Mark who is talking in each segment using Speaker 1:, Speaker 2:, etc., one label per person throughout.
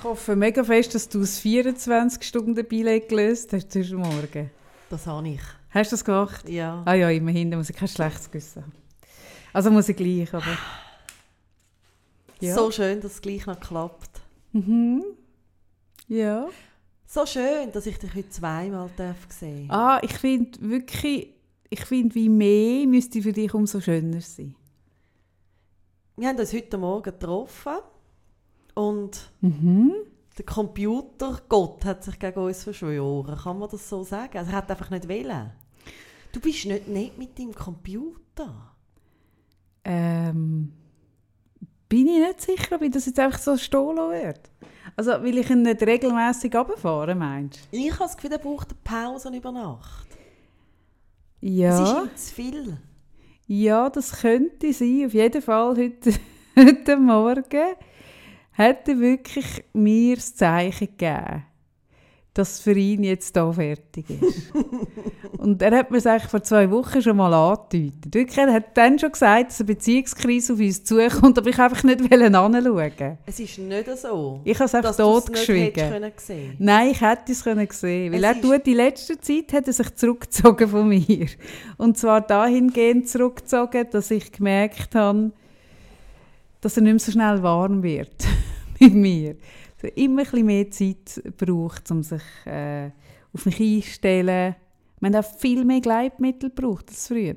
Speaker 1: Ich hoffe mega fest, dass du das 24-Stunden-Billett gelöst hast heute Morgen.
Speaker 2: Das habe ich.
Speaker 1: Hast du das gemacht?
Speaker 2: Ja.
Speaker 1: Ah ja, immerhin, da muss ich kein schlechtes Gewissen haben. Also muss ich gleich, aber... Ja.
Speaker 2: So schön, dass es gleich noch klappt.
Speaker 1: Mhm. Ja.
Speaker 2: So schön, dass ich dich heute zweimal darf sehen
Speaker 1: Ah, ich finde wirklich... Ich finde, wie mehr müsste für dich umso schöner sein.
Speaker 2: Wir haben uns heute Morgen getroffen und
Speaker 1: Mhm.
Speaker 2: der Computergott hat sich gegen uns verschworen. Kann man das so sagen? Also er hat einfach nicht wollen. Du bist nicht nett mit deinem Computer.
Speaker 1: Ähm, bin ich nicht sicher, ob ich das jetzt einfach so stehen werde. Also, weil ich ihn nicht regelmässig runterfahre, meinst
Speaker 2: Ich habe das Gefühl, er braucht eine Pause über Nacht.
Speaker 1: du?
Speaker 2: Es ist
Speaker 1: Ja,
Speaker 2: ihm zu viel.
Speaker 1: ja, das könnte sein. Auf jeden Fall heute, heute Morgen hat er wirklich mir das Zeichen gegeben, dass für ihn jetzt hier fertig ist. Und er hat mir es eigentlich vor zwei Wochen schon mal angedeutet. Wirklich, er hat dann schon gesagt, dass eine Beziehungskrise auf uns zukommt, aber ich einfach nicht hinschauen.
Speaker 2: Es ist nicht so,
Speaker 1: Ich habe es einfach totgeschwiegen. Nein, ich hätte es können sehen Weil
Speaker 2: Es
Speaker 1: er tut, in letzter Zeit hat er sich zurückgezogen von mir. Und zwar dahingehend zurückgezogen, dass ich gemerkt habe, dass er nicht mehr so schnell warm wird mit mir. Er immer ein bisschen mehr Zeit braucht, um sich äh, auf mich einzustellen. Man hat auch viel mehr Gleitmittel gebraucht als früher.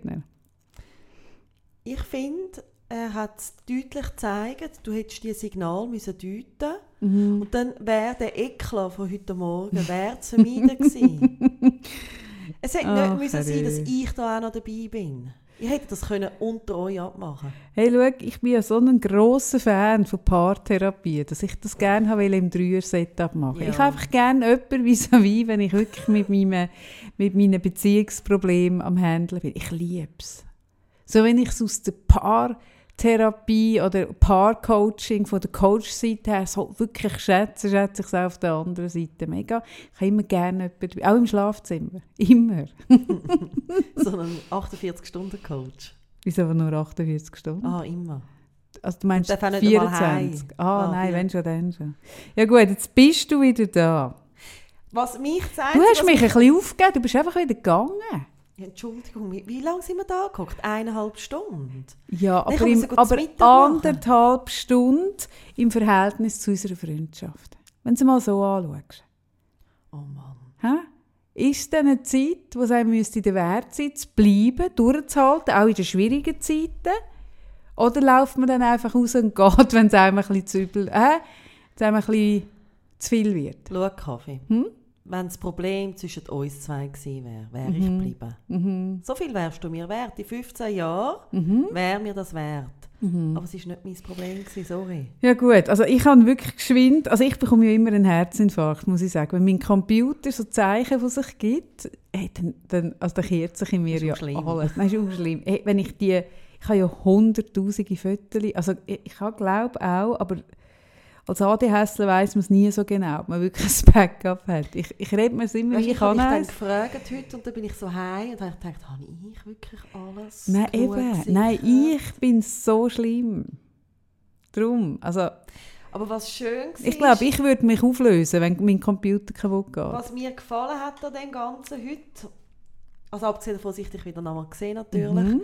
Speaker 2: Ich finde, er hat es deutlich gezeigt, du hättest dieses Signal müssen deuten
Speaker 1: Mhm.
Speaker 2: und dann wäre der Eklat von heute Morgen wäre zu vermeiden gewesen. es hätte
Speaker 1: Ach,
Speaker 2: nicht müssen sein, dass ich da auch noch dabei bin. Ich hätte das können unter euch abmachen
Speaker 1: Hey, schau, ich bin ja so ein grosser Fan von Paartherapie, dass ich das gerne habe im Dreier-Setup machen.
Speaker 2: Ja.
Speaker 1: Ich habe einfach gerne jemanden vis-à-vis, wenn ich wirklich mit, meinem, mit meinen Beziehungsproblemen am Handeln bin. Ich liebe es. So, wenn ich es aus der Paartherapie oder Paarcoaching von der Coach-Seite her so wirklich schätze, schätze ich es auf der anderen Seite mega. Ich habe immer gerne jemanden, auch im Schlafzimmer. Immer.
Speaker 2: So einen 48-Stunden-Coach.
Speaker 1: Wieso aber nur 48 Stunden?
Speaker 2: Ah, immer.
Speaker 1: Also du meinst
Speaker 2: Und darf auch nicht einmal
Speaker 1: 24?
Speaker 2: heim.
Speaker 1: Ah,
Speaker 2: Ah,
Speaker 1: nein,
Speaker 2: vier.
Speaker 1: wenn schon, dann schon. Ja gut, jetzt bist du wieder da.
Speaker 2: Was mich zeigt...
Speaker 1: Du hast mich ein bisschen aufgegeben, du bist einfach wieder gegangen.
Speaker 2: Entschuldigung, wie, lange sind wir da geguckt? Eineinhalb Stunden?
Speaker 1: Ja, aber, im, aber anderthalb Stunden im Verhältnis zu unserer Freundschaft. Wenn du mal so anschaust.
Speaker 2: Oh Mann.
Speaker 1: Hä? Ist es denn eine Zeit, wo es einem müsste der Wert sein, zu bleiben, durchzuhalten, auch in den schwierigen Zeiten? Oder läuft man dann einfach raus und geht, wenn es einem ein bisschen zu übel, äh, einem ein bisschen zu viel wird?
Speaker 2: Schau, Kaffee.
Speaker 1: Hm?
Speaker 2: Wenn das Problem zwischen uns zwei gewesen wäre, wäre
Speaker 1: Mhm.
Speaker 2: ich geblieben. So viel wärst du mir wert. In 15 Jahren
Speaker 1: Mhm.
Speaker 2: wäre mir das wert. Aber es war nicht mein Problem, gewesen, sorry.
Speaker 1: Ja gut, also ich habe wirklich geschwind, also ich bekomme ja immer einen Herzinfarkt, muss ich sagen. Wenn mein Computer so Zeichen von sich gibt, hey, dann, dann, also dann kehrt sich in mir ja
Speaker 2: schlimm.
Speaker 1: alles. Das ist auch schlimm. Hey, wenn ich die, ich habe ja hunderttausende Fotos, also ich, ich glaube auch, aber als ADHSler weiss man es nie so genau, ob man wirklich ein Backup hat. Ich, ich rede mir es immer,
Speaker 2: Weißt,
Speaker 1: wie
Speaker 2: ich
Speaker 1: ich
Speaker 2: habe
Speaker 1: kann
Speaker 2: dann gefragt heute und dann bin ich so heim und habe ich gedacht, habe ich wirklich alles
Speaker 1: Nein, eben. Nein, ich bin so schlimm. Drum, also
Speaker 2: Aber was schön war,
Speaker 1: ich glaube, ich würde mich auflösen, wenn mein Computer kaputt geht.
Speaker 2: was mir gefallen hat an dem Ganzen heute, also abgesehen davon, dass ich dich wieder nochmal gesehen natürlich,
Speaker 1: Mhm.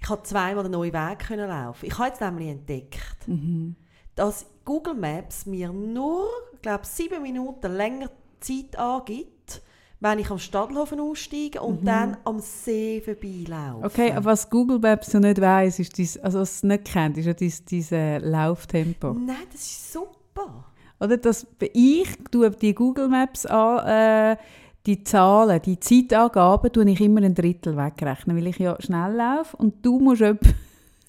Speaker 2: ich habe zweimal einen neuen Weg können laufen. Ich habe jetzt nämlich entdeckt,
Speaker 1: Mhm.
Speaker 2: dass Google Maps mir nur, glaube sieben Minuten länger Zeit angibt, wenn ich am Stadthofen aussteige und dann am See vorbeilaufe.
Speaker 1: Mhm. Okay, aber was Google Maps ja nicht weiss, ist dies, also was es nicht kennt, ist ja dies, dieses äh, Lauftempo.
Speaker 2: Nein, das ist super.
Speaker 1: Oder das, ich tue die Google Maps an, äh, die Zahlen, die Zeitangaben, tue ich immer ein Drittel wegrechnen, weil ich ja schnell laufe und du musst etwa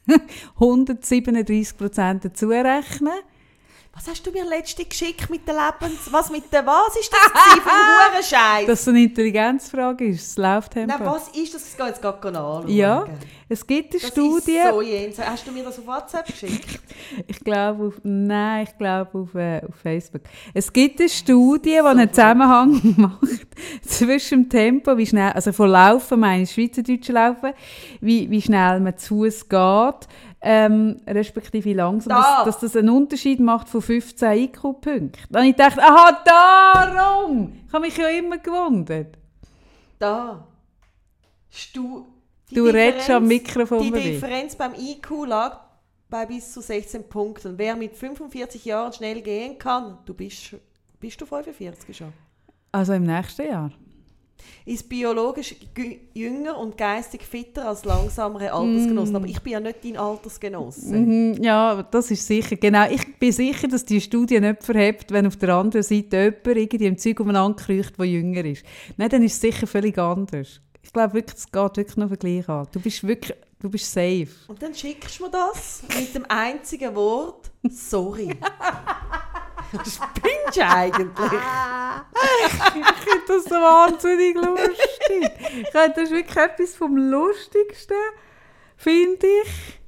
Speaker 1: 137 Prozent dazu rechnen.
Speaker 2: Was hast du mir letzte geschickt mit der Lebens... Was mit der... Was ist das für ein Hurenscheiß?
Speaker 1: Dass es eine Intelligenzfrage ist, das Lauftempo.
Speaker 2: Nein, was ist das? Ich gehe jetzt gerade anschauen.
Speaker 1: Ja, es gibt eine
Speaker 2: Das
Speaker 1: Studie.
Speaker 2: ist so jenseits. Hast du mir das auf WhatsApp geschickt?
Speaker 1: Ich glaube auf, nein, ich glaube auf, äh, auf Facebook. Es gibt eine Studie, die einen Zusammenhang macht zwischen dem Tempo, wie schnell, also von Laufen, meine ich Schweizerdeutsche Laufen, wie, wie schnell man zu Fuß geht, ähm, respektive langsam,
Speaker 2: Da.
Speaker 1: dass, dass das einen Unterschied macht von 15 IQ-Punkten. Dann ich gedacht, aha, darum! Ich habe mich ja immer gewundert.
Speaker 2: Da. Stu die
Speaker 1: Du redest am
Speaker 2: Differenz-
Speaker 1: Mikrofon
Speaker 2: Die. Differenz beim IQ lag bei bis zu 16 Punkten. Wer mit 45 Jahren schnell gehen kann, du bist, bist du 45 schon,
Speaker 1: Also im nächsten Jahr.
Speaker 2: Ist biologisch jünger und geistig fitter als langsamere Altersgenossen.
Speaker 1: Mm.
Speaker 2: Aber ich bin ja nicht dein Altersgenosse.
Speaker 1: Mhm, ja, das ist sicher. Genau, ich bin sicher, dass die Studie nicht verhebt, wenn auf der anderen Seite jemand irgendwie im Zeug umeinander kriecht, der jünger ist. Nein, dann ist es sicher völlig anders. Ich glaube wirklich, es geht wirklich nur gleich an. Du bist wirklich, du bist safe.
Speaker 2: Und dann schickst du mir das mit dem einzigen Wort «Sorry». Spinnst du eigentlich?
Speaker 1: Ich finde das so wahnsinnig lustig. Ich finde, das ist wirklich etwas vom Lustigsten, finde ich.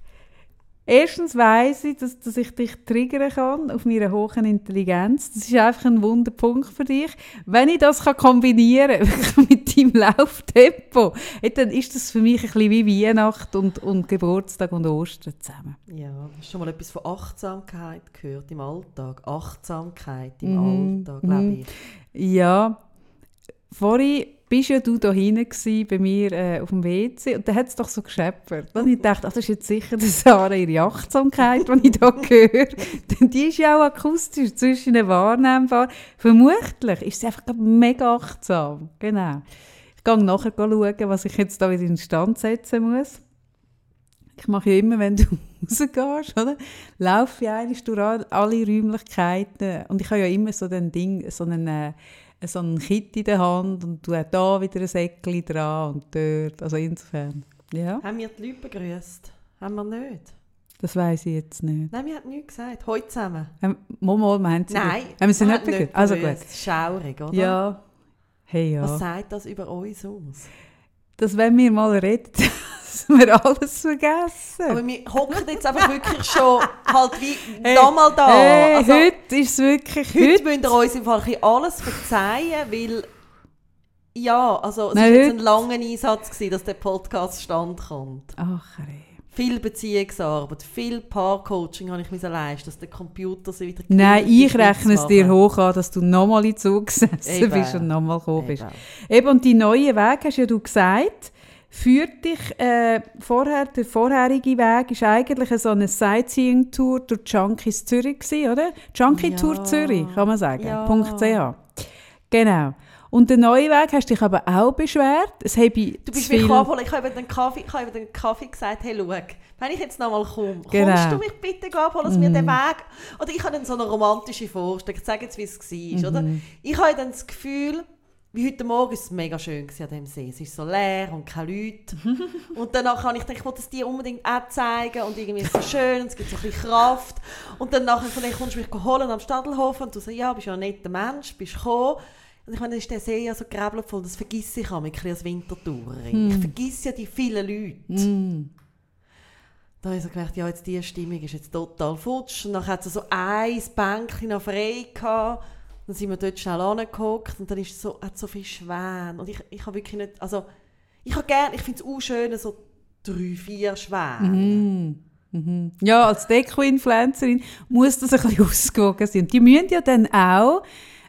Speaker 1: Erstens weiss ich, dass, dass ich dich triggern kann auf meiner hohen Intelligenz. Das ist einfach ein Wunderpunkt für dich. Wenn ich das kann kombinieren kann mit deinem Lauftempo, dann ist das für mich ein bisschen wie Weihnachten und, und Geburtstag und Ostern zusammen.
Speaker 2: Ja, hast du schon mal etwas von Achtsamkeit gehört im Alltag? Achtsamkeit im
Speaker 1: Mhm,
Speaker 2: Alltag,
Speaker 1: mhm.
Speaker 2: glaube ich.
Speaker 1: Ja, vorhin bist ja du da hinten bei mir äh, auf dem WC und da hat es doch so gescheppert. Dann habe ich gedacht, ach, das ist jetzt sicher die Sarah ihre Achtsamkeit, die ich da höre. Denn die ist ja auch akustisch zwischen ihnen wahrnehmbar. Vermutlich ist sie einfach mega achtsam. Genau. Ich gehe nachher schauen, was ich jetzt da wieder in Stand setzen muss. Ich mache ja immer, wenn du rausgehst, oder? laufe ich eigentlich durch all- alle Räumlichkeiten und ich habe ja immer so ein Ding, so einen, äh, so einen Kit in der Hand und du hast da wieder ein Säckchen dran und dort, also insofern, ja,
Speaker 2: Haben wir die Leute begrüßt? Haben wir nicht?
Speaker 1: das weiß ich jetzt nicht.
Speaker 2: Nein, wir haben nichts gesagt. Heute zusammen.
Speaker 1: Ähm, wir haben sie
Speaker 2: Nein,
Speaker 1: Haben wir sie nicht begrüßt? Also gut.
Speaker 2: Schaurig, oder?
Speaker 1: Ja, hey ja.
Speaker 2: Was sagt das über uns aus?
Speaker 1: Dass wenn wir mal reden, dass wir alles vergessen.
Speaker 2: Aber wir hocken jetzt einfach wirklich schon halt wie
Speaker 1: Hey,
Speaker 2: nochmal da.
Speaker 1: Hey,
Speaker 2: also,
Speaker 1: heute ist es wirklich,
Speaker 2: heute
Speaker 1: heute,
Speaker 2: müsst ihr uns im Fall ein bisschen alles verzeihen, weil ja, also es war jetzt ein langer Einsatz, gewesen, dass der Podcast stand kommt.
Speaker 1: ach ey.
Speaker 2: Viel Beziehungsarbeit, viel Paarcoaching habe ich mir leisten, dass der Computer sie wieder
Speaker 1: Nein, ich rechne es dir hoch an, dass du nochmal in Zug gesessen bist und nochmal gekommen bist.
Speaker 2: Eben.
Speaker 1: Und die neue Weg, hast ja du gesagt, führt dich, äh, vorher, der vorherige Weg ist eigentlich so eine Sightseeing-Tour durch Junkies Zürich gewesen, oder? Junkie-Tour
Speaker 2: Ja.
Speaker 1: Zürich, kann man sagen,
Speaker 2: Ja.
Speaker 1: .ch. Genau. Und der neue Weg hast dich aber auch beschwert. Es habe
Speaker 2: Du bist mich abholen. Ich habe über den Kaffee, ich habe den Kaffee gesagt, hey, schau, wenn ich jetzt nochmal komme,
Speaker 1: Genau.
Speaker 2: kommst du mich bitte abholen, dass mir den Weg... Oder ich habe dann so eine romantische Vorstellung. Ich sage jetzt, wie es war, oder? Ich habe dann das Gefühl, wie heute Morgen ist es mega schön an dem See. Es ist so leer und keine Leute. und danach habe ich gedacht, ich wollte es dir unbedingt auch zeigen und irgendwie ist es so schön und es gibt so ein bisschen Kraft. Und dann nachher vielleicht kommst du mich holen am Stadelhof und du sagst, ja, bist ja ein netter Mensch, bist gekommen. Und ich meine, ist der See ja so voll, das vergesse ich auch bisschen als Wintertouring. Ich vergesse ja die vielen Leute.
Speaker 1: Mm.
Speaker 2: Da habe ich so gedacht, ja, jetzt diese Stimmung ist jetzt total futsch. Und dann hat es so ein Bänkchen noch frei gehabt. Dann sind wir dort schnell angeguckt und dann ist so, hat so viel Schwäne. Und ich, ich habe wirklich nicht, also, ich habe gerne, ich finde es auch schön, so drei, vier Schwäne.
Speaker 1: Mhm. Mhm. Ja, als Deko-Influencerin muss das ein bisschen ausgewogen sein. Die müssen ja dann auch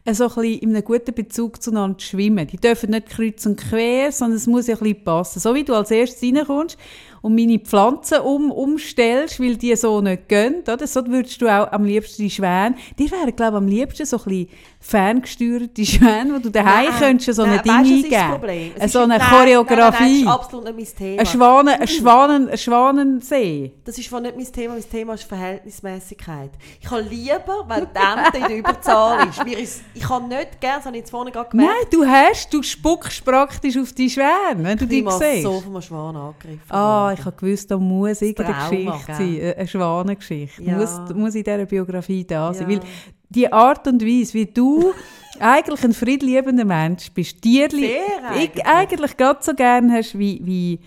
Speaker 1: so ein bisschen in einem guten Bezug zueinander schwimmen. Die dürfen nicht kreuz und quer, sondern es muss ja ein bisschen passen. So wie du als erstes reinkommst und meine Pflanzen um, umstellst, weil die so nicht gehen, oder? so würdest du auch am liebsten die Schwäne, die wären, glaube ich, am liebsten so ein bisschen ferngesteuerte Schwäne, wo du daheim
Speaker 2: Nein,
Speaker 1: könntest so ein
Speaker 2: nein,
Speaker 1: Ding
Speaker 2: ist das
Speaker 1: eingeben.
Speaker 2: Ist-
Speaker 1: So eine
Speaker 2: nein, Nein, nein,
Speaker 1: Choreografie.
Speaker 2: das ist absolut nicht mein Thema.
Speaker 1: Ein, Schwanen, ein, Schwanen, ein Schwanensee.
Speaker 2: Das ist nicht mein Thema. Mein Thema ist Verhältnismäßigkeit. Ich habe lieber, wenn die Ente in der Überzahl ist. Mir ist ich habe nicht gerne, das habe ich jetzt vorne gerade gemerkt,
Speaker 1: Nein, du hast, du spuckst praktisch auf die Schwäne, wenn du
Speaker 2: ich
Speaker 1: die siehst.
Speaker 2: so von einem Schwan angegriffen
Speaker 1: Ah,
Speaker 2: worden.
Speaker 1: ich habe gewusst, da muss irgendeine
Speaker 2: Trauma,
Speaker 1: Geschichte
Speaker 2: gell?
Speaker 1: sein, eine- eine Schwanengeschichte.
Speaker 2: Ja.
Speaker 1: Muss, muss in dieser Biografie da sein.
Speaker 2: Ja.
Speaker 1: Weil die Art und Weise, wie du eigentlich ein friedliebender Mensch bist, Tierli,
Speaker 2: eigentlich.
Speaker 1: eigentlich gerade so gerne hast wie, wie,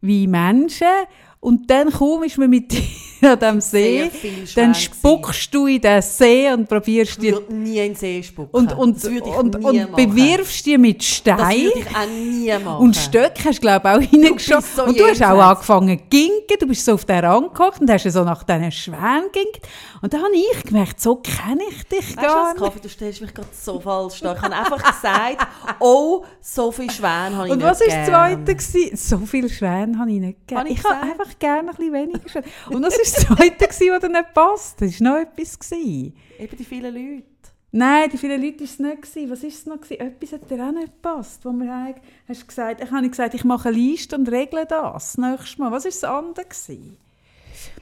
Speaker 1: wie Menschen. Und dann ist man mit dir an diesem See, dann spuckst du in den See und probierst
Speaker 2: Ich würde nie in den See spucken.
Speaker 1: und, und,
Speaker 2: das
Speaker 1: und, und bewirfst die mit
Speaker 2: Das
Speaker 1: Stein.
Speaker 2: würde ich auch nie machen.
Speaker 1: Und Stöcke hast du, glaube ich, auch reingeschossen.
Speaker 2: bist so
Speaker 1: und du hast auch angefangen zu ginken. Du bist so auf den Rand gehockt und hast so nach diesen Schwänen ginkt. Und dann habe ich gemerkt, so kenne ich dich
Speaker 2: Weißt du
Speaker 1: gar nicht.
Speaker 2: Kaffee, du stellst mich gerade so falsch dar. Ich habe einfach gesagt, oh, so viele Schwäne habe ich
Speaker 1: Und
Speaker 2: nicht
Speaker 1: was war das. Zweite? Gewesen? So viele Schwäne habe ich nicht gegeben.
Speaker 2: Ich
Speaker 1: Ich habe einfach gerne ein bisschen weniger Schwäne. Und was war das Zweite, dir nicht passt? Das war noch etwas. Gewesen.
Speaker 2: Eben die vielen Leute.
Speaker 1: Nein, die vielen Leute war es nicht. Gewesen. Was war es noch? Gewesen? Etwas hat dir auch nicht gepasst. Wo mir hast gesagt, ich habe gesagt, ich mache eine Liste und regle das nächstes Mal. Was war das andere? Gewesen?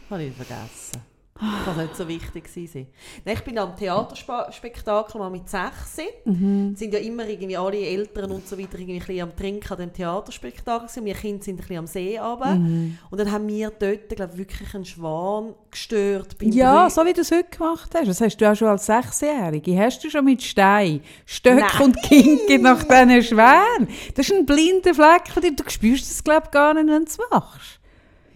Speaker 2: Habe ich vergessen. Das kann nicht so wichtig gewesen sein. Nein, ich bin am Theaterspektakel mal mit 6.
Speaker 1: Mhm.
Speaker 2: sind ja immer irgendwie alle Eltern und so weiter irgendwie ein bisschen am Trinken an dem Theaterspektakel gewesen. Wir Kinder sind ein bisschen am See runter.
Speaker 1: Mhm.
Speaker 2: Und dann haben wir dort, glaube ich, wirklich einen Schwan gestört.
Speaker 1: Ja,
Speaker 2: Brü-
Speaker 1: so wie du es heute gemacht hast. Das hast du auch schon als Sechsjährige. Hast du schon mit Stein, Stöck
Speaker 2: Nein.
Speaker 1: und Kinken nach diesen Schwänen. Das ist ein blinder Fleck. Du spürst das, glaube ich, gar nicht, wenn du es machst.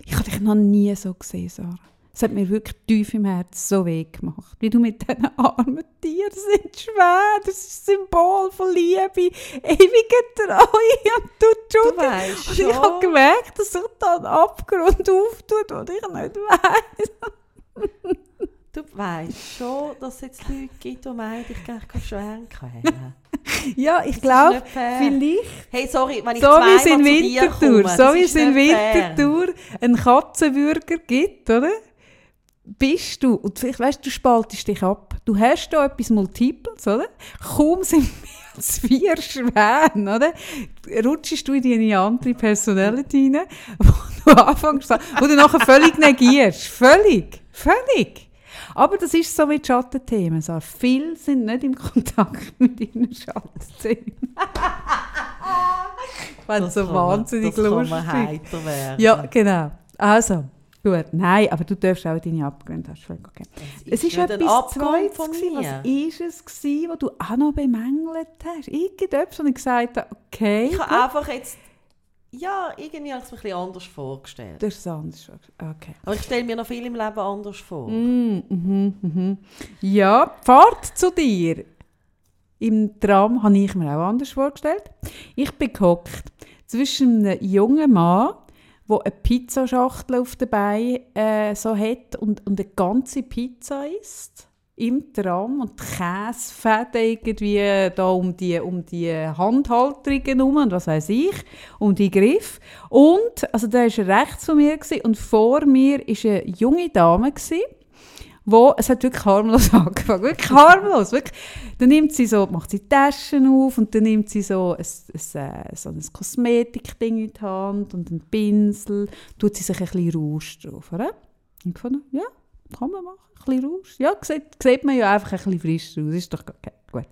Speaker 1: Ich habe dich noch nie so gesehen, Sarah. Es hat mir wirklich tief im Herzen so weh gemacht. Wie du mit diesen armen Tieren sind schwer. Das ist ein Symbol von Liebe, ewiger Treue und du,
Speaker 2: Du
Speaker 1: du
Speaker 2: weißt
Speaker 1: Und ich habe gemerkt, dass sich da ein Abgrund auftut, den ich nicht weiss.
Speaker 2: Du weißt schon, dass es jetzt Leute gibt, die meinen, ich gehe Schwäne quälen.
Speaker 1: Ja, ich glaube, vielleicht,
Speaker 2: Hey, sorry, wenn ich
Speaker 1: so wie es in Winterthur,
Speaker 2: komme,
Speaker 1: so wie es in. Winterthur einen Katzenbürger gibt, oder? Bist du, und vielleicht weißt du, spaltest dich ab. Du hast da etwas Multiples, oder? Kaum sind mehr als vier Schwäne, oder? Rutschst du in deine andere Personality rein, wo du anfängst, wo du nachher völlig negierst. Völlig. Völlig. Aber das ist so wie die Schattenthemen. So. Viele sind nicht im Kontakt mit ihren Schattenthemen. Wenn so
Speaker 2: kann man-
Speaker 1: wahnsinnig
Speaker 2: das kann
Speaker 1: lustig.
Speaker 2: man heiter werden.
Speaker 1: Ja, genau. Also, gut. Nein, aber du darfst auch deine Abgründe hast. Okay. Es ist
Speaker 2: nicht ein
Speaker 1: etwas Zweites.
Speaker 2: von mir.
Speaker 1: Was ist es gewesen, was du auch noch bemängelt hast? Irgendetwas, wo ich gesagt habe, okay,
Speaker 2: Ich habe einfach jetzt, ja, irgendwie habe ich es mir ein bisschen anders vorgestellt.
Speaker 1: das ist anders. Okay.
Speaker 2: Aber ich stelle mir noch viel im Leben anders vor.
Speaker 1: Mm, mhm, mhm. Ja, Fahrt zu dir im Tram habe ich mir auch anders vorgestellt. Ich bin gehockt zwischen einem jungen Mann, der eine Pizzaschachtel auf den Beinen äh, so hat und, und eine ganze Pizza isst im Tram und die Käsefäden irgendwie da um die, um die Handhalterungen herum und was weiß ich, um die Griff. Und, also da war rechts von mir gewesen, und vor mir war eine junge Dame, gewesen, wo, es hat wirklich harmlos angefangen, wirklich harmlos, wirklich. Dann nimmt sie so, macht sie Taschen auf und dann nimmt sie so ein, ein, äh, so ein Kosmetikding in die Hand und einen Pinsel, tut sie sich ein bisschen Rouge drauf, oder? Und ich fand, ja, kann man machen, ein bisschen Rouge. Ja, sieht, sieht man ja einfach ein bisschen frisch aus, ist doch okay, gut.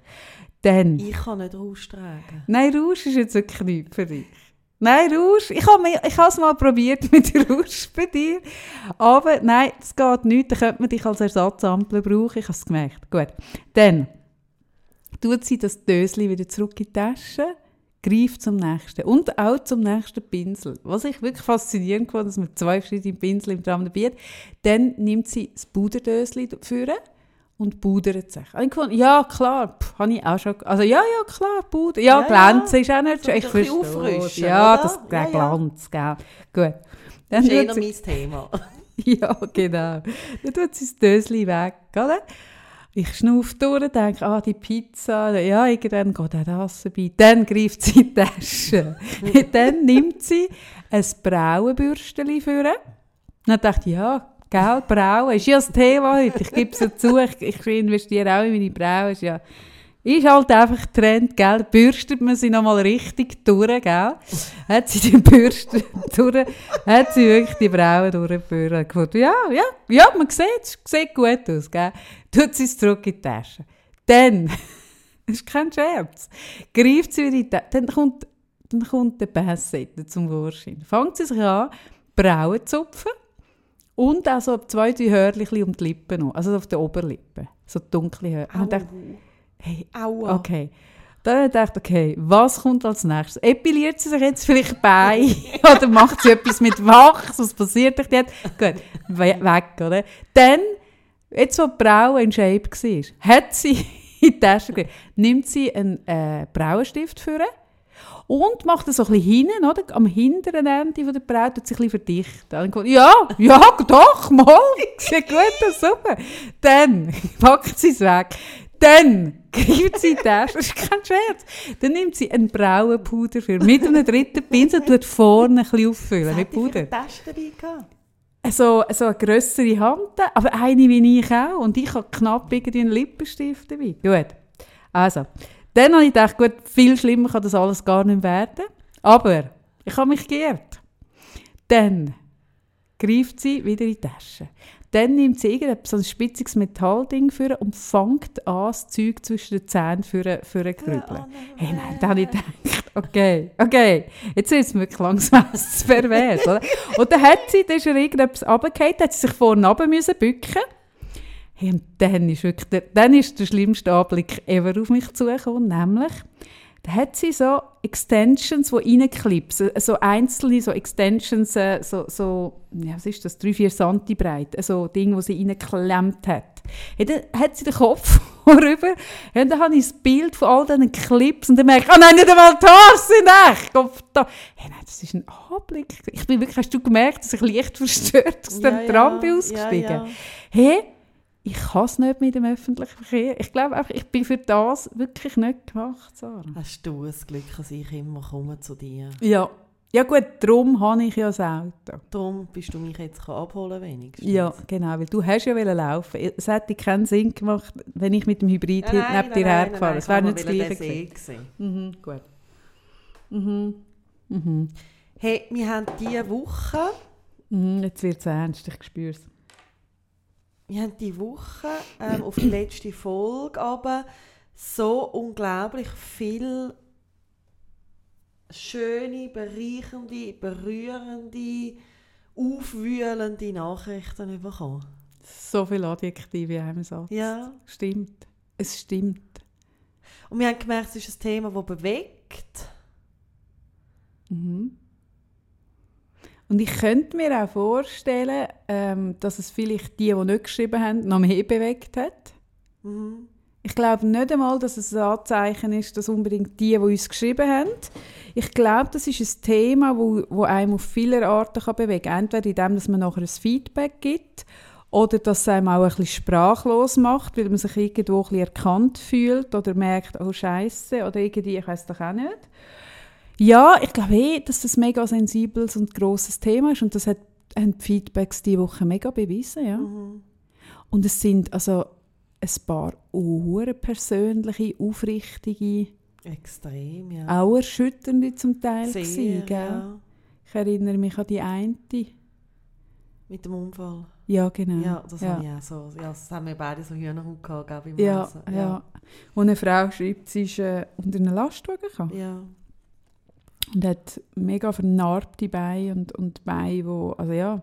Speaker 1: Dann,
Speaker 2: Ich kann nicht raustragen.
Speaker 1: nein, Rouge ist jetzt wirklich nichts für dich. Nein, Rouge, ich habe ich es mal probiert mit Rouge bei dir, aber nein, das geht nicht, dann könnte man dich als Ersatzampel brauchen, ich habe es gemerkt. Gut, dann tut sie das Dösli wieder zurück in die Tasche, greift zum nächsten und auch zum nächsten Pinsel. Was ich wirklich faszinierend fand, dass man zwei verschiedene Pinsel im Tram dabei hat. Dann nimmt sie das Puderdösli führen und pudert sich. Und ich fand, ja klar, habe ich auch schon, also ja, ja, klar, Puder, ja,
Speaker 2: Ja, ja.
Speaker 1: glänzen ist auch nicht
Speaker 2: So
Speaker 1: ich verstehe Ja,
Speaker 2: oder?
Speaker 1: das, der
Speaker 2: Ja, ja.
Speaker 1: Glanz, gell. Gut.
Speaker 2: Das
Speaker 1: Dann
Speaker 2: ist eher mein Thema.
Speaker 1: ja, genau. Dann tut sie das Dösli weg, oder? Ich schnaufe durch, denke, ah, die Pizza, ja, irgendwann geht auch das vorbei. Dann greift sie in die Tasche. dann nimmt sie ein Brauenbürstchen vor. Dann dachte ich, ja, gell, Brauen ist ja das Thema heute. Ich gebe es ja zu, ich, ich investiere auch in meine Brauen. Ist, ja, ist halt einfach Trend, gell? Bürstet man sie nochmal richtig durch, gell? Hat sie die Bürste durch, hat sie wirklich die Brauen durchgeführt. Ja, ja, ja, man sieht es, sieht gut aus, gell? Tut sie es zurück in die Tasche. Dann, das ist kein Scherz, greift sie wieder in die Tasche, dann kommt, dann kommt der Bassette zum Vorschein. Fängt sie sich an, Brauen zu zupfen und auch so zwei, drei Hörnchen um die Lippen noch, also auf der Oberlippe, so dunkle Hörnchen. Und ich dachte, hey,
Speaker 2: Aua.
Speaker 1: Okay. Dann dachte ich, okay, was kommt als nächstes? Epiliert sie sich jetzt vielleicht bei? oder macht sie etwas mit Wachs? Was passiert euch jetzt? Gut, weg, oder? Dann, jetzt wo die Braue in Shape war, hat sie in die Tasche gelegt, nimmt sie einen äh, Brauenstift für und macht es so ein bisschen hinten, oder? Am hinteren Ende der Braut tut sie ein bisschen verdichten. Ja, ja, doch, mal, sieht gut aus, super. Dann packt sie es weg. Dann greift sie die Tasche, das ist kein Scherz. Dann nimmt sie einen Brauenpuder für mit einem dritten Pinsel und tut vorne ein bisschen auffüllen mit Puder.
Speaker 2: Was dabei gehabt?
Speaker 1: So, so eine grössere Hand, aber eine wie ich auch. Und ich habe knapp irgendwie einen Lippenstift dabei. Gut, also. Dann habe ich gedacht, gut, viel schlimmer kann das alles gar nicht werden. Aber ich habe mich geirrt. Dann greift sie wieder in die Tasche. Dann nimmt sie irgendein so ein spitziges Metallding für und fängt an, das Zeug zwischen den Zähnen für, für zu grübeln. Oh, hey, nein, dann habe ich gedacht, okay, okay, jetzt wird es wirklich langsam pervers. Oder? Und dann hat sie, dann ist ihr irgendetwas runtergefallen, hat sie sich vorne runter müssen bücken hey, und dann ist wirklich der, dann ist der schlimmste Anblick ever auf mich zugekommen, nämlich da hat sie so Extensions, die reinklippen, so einzelne so Extensions, äh, so, so ja, was ist das, 3-4 cm breit, so Dinge, die sie reingeklemmt hat. Ja, dann hat sie den Kopf vorüber und dann habe ich das Bild von all diesen Clips und dann merke ich, oh nein, nicht einmal die Haare sind echt. Kopf da. Hey, nein, das ist ein Anblick. Ich bin wirklich, hast du gemerkt, dass ich leicht verstört aus dem ja, Tram bin ausgestiegen? Ja, ja. Hey, ich kann es nicht mit dem öffentlichen Verkehr. Ich glaube einfach, ich bin für das wirklich nicht gemacht, Sarah.
Speaker 2: Hast du das Glück, dass ich immer komme zu dir?
Speaker 1: Ja. Ja gut, darum habe ich ja das Auto.
Speaker 2: Darum bist du mich jetzt abholen wenigstens.
Speaker 1: Ja, genau, weil du hast ja laufen Es hätte keinen Sinn gemacht, wenn ich mit dem Hybrid nein, neben nein, dir hergefahren Es wäre nicht das Gleiche gewesen. Mhm, gut. Mhm.
Speaker 2: Mhm. Hey, wir haben diese Woche...
Speaker 1: Mhm, jetzt wird es ernst, ich spüre es
Speaker 2: wir haben diese Woche ähm, auf die letzte Folge aber so unglaublich viel schöne, bereichernde, berührende, aufwühlende Nachrichten bekommen.
Speaker 1: So viele Adjektive in einem Satz.
Speaker 2: Ja.
Speaker 1: Stimmt. Es stimmt.
Speaker 2: Und wir haben gemerkt, es ist ein Thema, das bewegt.
Speaker 1: Mhm. Und ich könnte mir auch vorstellen, ähm, dass es vielleicht die, die nicht geschrieben haben, noch mehr bewegt hat. Mhm. Ich glaube nicht einmal, dass es ein Anzeichen ist, dass unbedingt die, die uns geschrieben haben. Ich glaube, das ist ein Thema, wo, wo einem auf viele Arten kann bewegen kann. Entweder indem dass man nachher ein Feedback gibt oder dass es einem auch ein bisschen sprachlos macht, weil man sich irgendwo ein bisschen erkannt fühlt oder merkt, oh Scheiße oder irgendwie, ich weiß doch auch nicht. Ja, ich glaube eh, dass das ein mega sensibles und grosses Thema ist und das hat, haben die Feedbacks diese Woche mega bewiesen, ja. Mhm. Und es sind also ein paar uhr persönliche, aufrichtige,
Speaker 2: extrem, ja.
Speaker 1: Auch erschütternde zum Teil
Speaker 2: Sehr, gewesen,
Speaker 1: ja. Ich erinnere mich an die eine.
Speaker 2: Mit dem Unfall?
Speaker 1: Ja, genau.
Speaker 2: Ja, das, ja. Habe ich auch so, ja, das haben wir beide so Hühnerhaut gehabt, beim
Speaker 1: ja, ja, ja. Und eine Frau schreibt, sie ist äh, unter einen Lastwagen gekommen.
Speaker 2: Ja
Speaker 1: und hat mega vernarbte Beine und, und Beine, wo, also ja,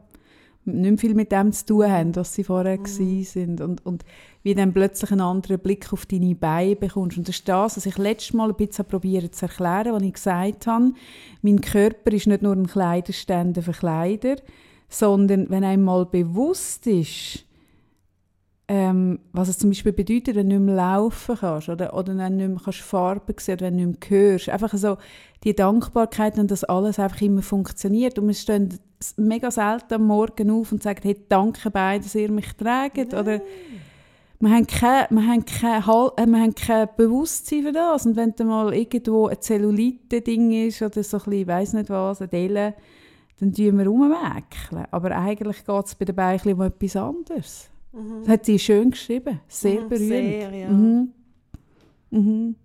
Speaker 1: nicht viel mit dem zu tun haben, was sie vorher mhm. sind und, und wie dann plötzlich einen anderen Blick auf deine Beine bekommst. Und das ist das, was ich letztes Mal ein bisschen probiert zu erklären, als ich gesagt habe, mein Körper ist nicht nur ein Kleiderständer für Kleider, sondern wenn einmal bewusst ist, ähm, was es zum Beispiel bedeutet, wenn du nicht mehr laufen kannst oder, oder wenn du nicht mehr kannst Farben sehen oder wenn du nicht mehr hörst. Einfach so die Dankbarkeit und dass alles einfach immer funktioniert. Und wir stehen mega selten am Morgen auf und sagen, hey, danke beide, dass ihr mich trägt. Oder wir haben, kein, wir, haben kein, äh, wir haben kein Bewusstsein für das. Und wenn da mal irgendwo ein Zellulite-Ding ist oder so ein bisschen, ich weiss nicht was, eine Delle, dann tun wir rummäkeln. Aber eigentlich geht es bei den Beinen um etwas anderes. Mhm. Das hat sie schön geschrieben, sehr mhm, berührend. Sehr, ja. Mhm.
Speaker 2: Mhm.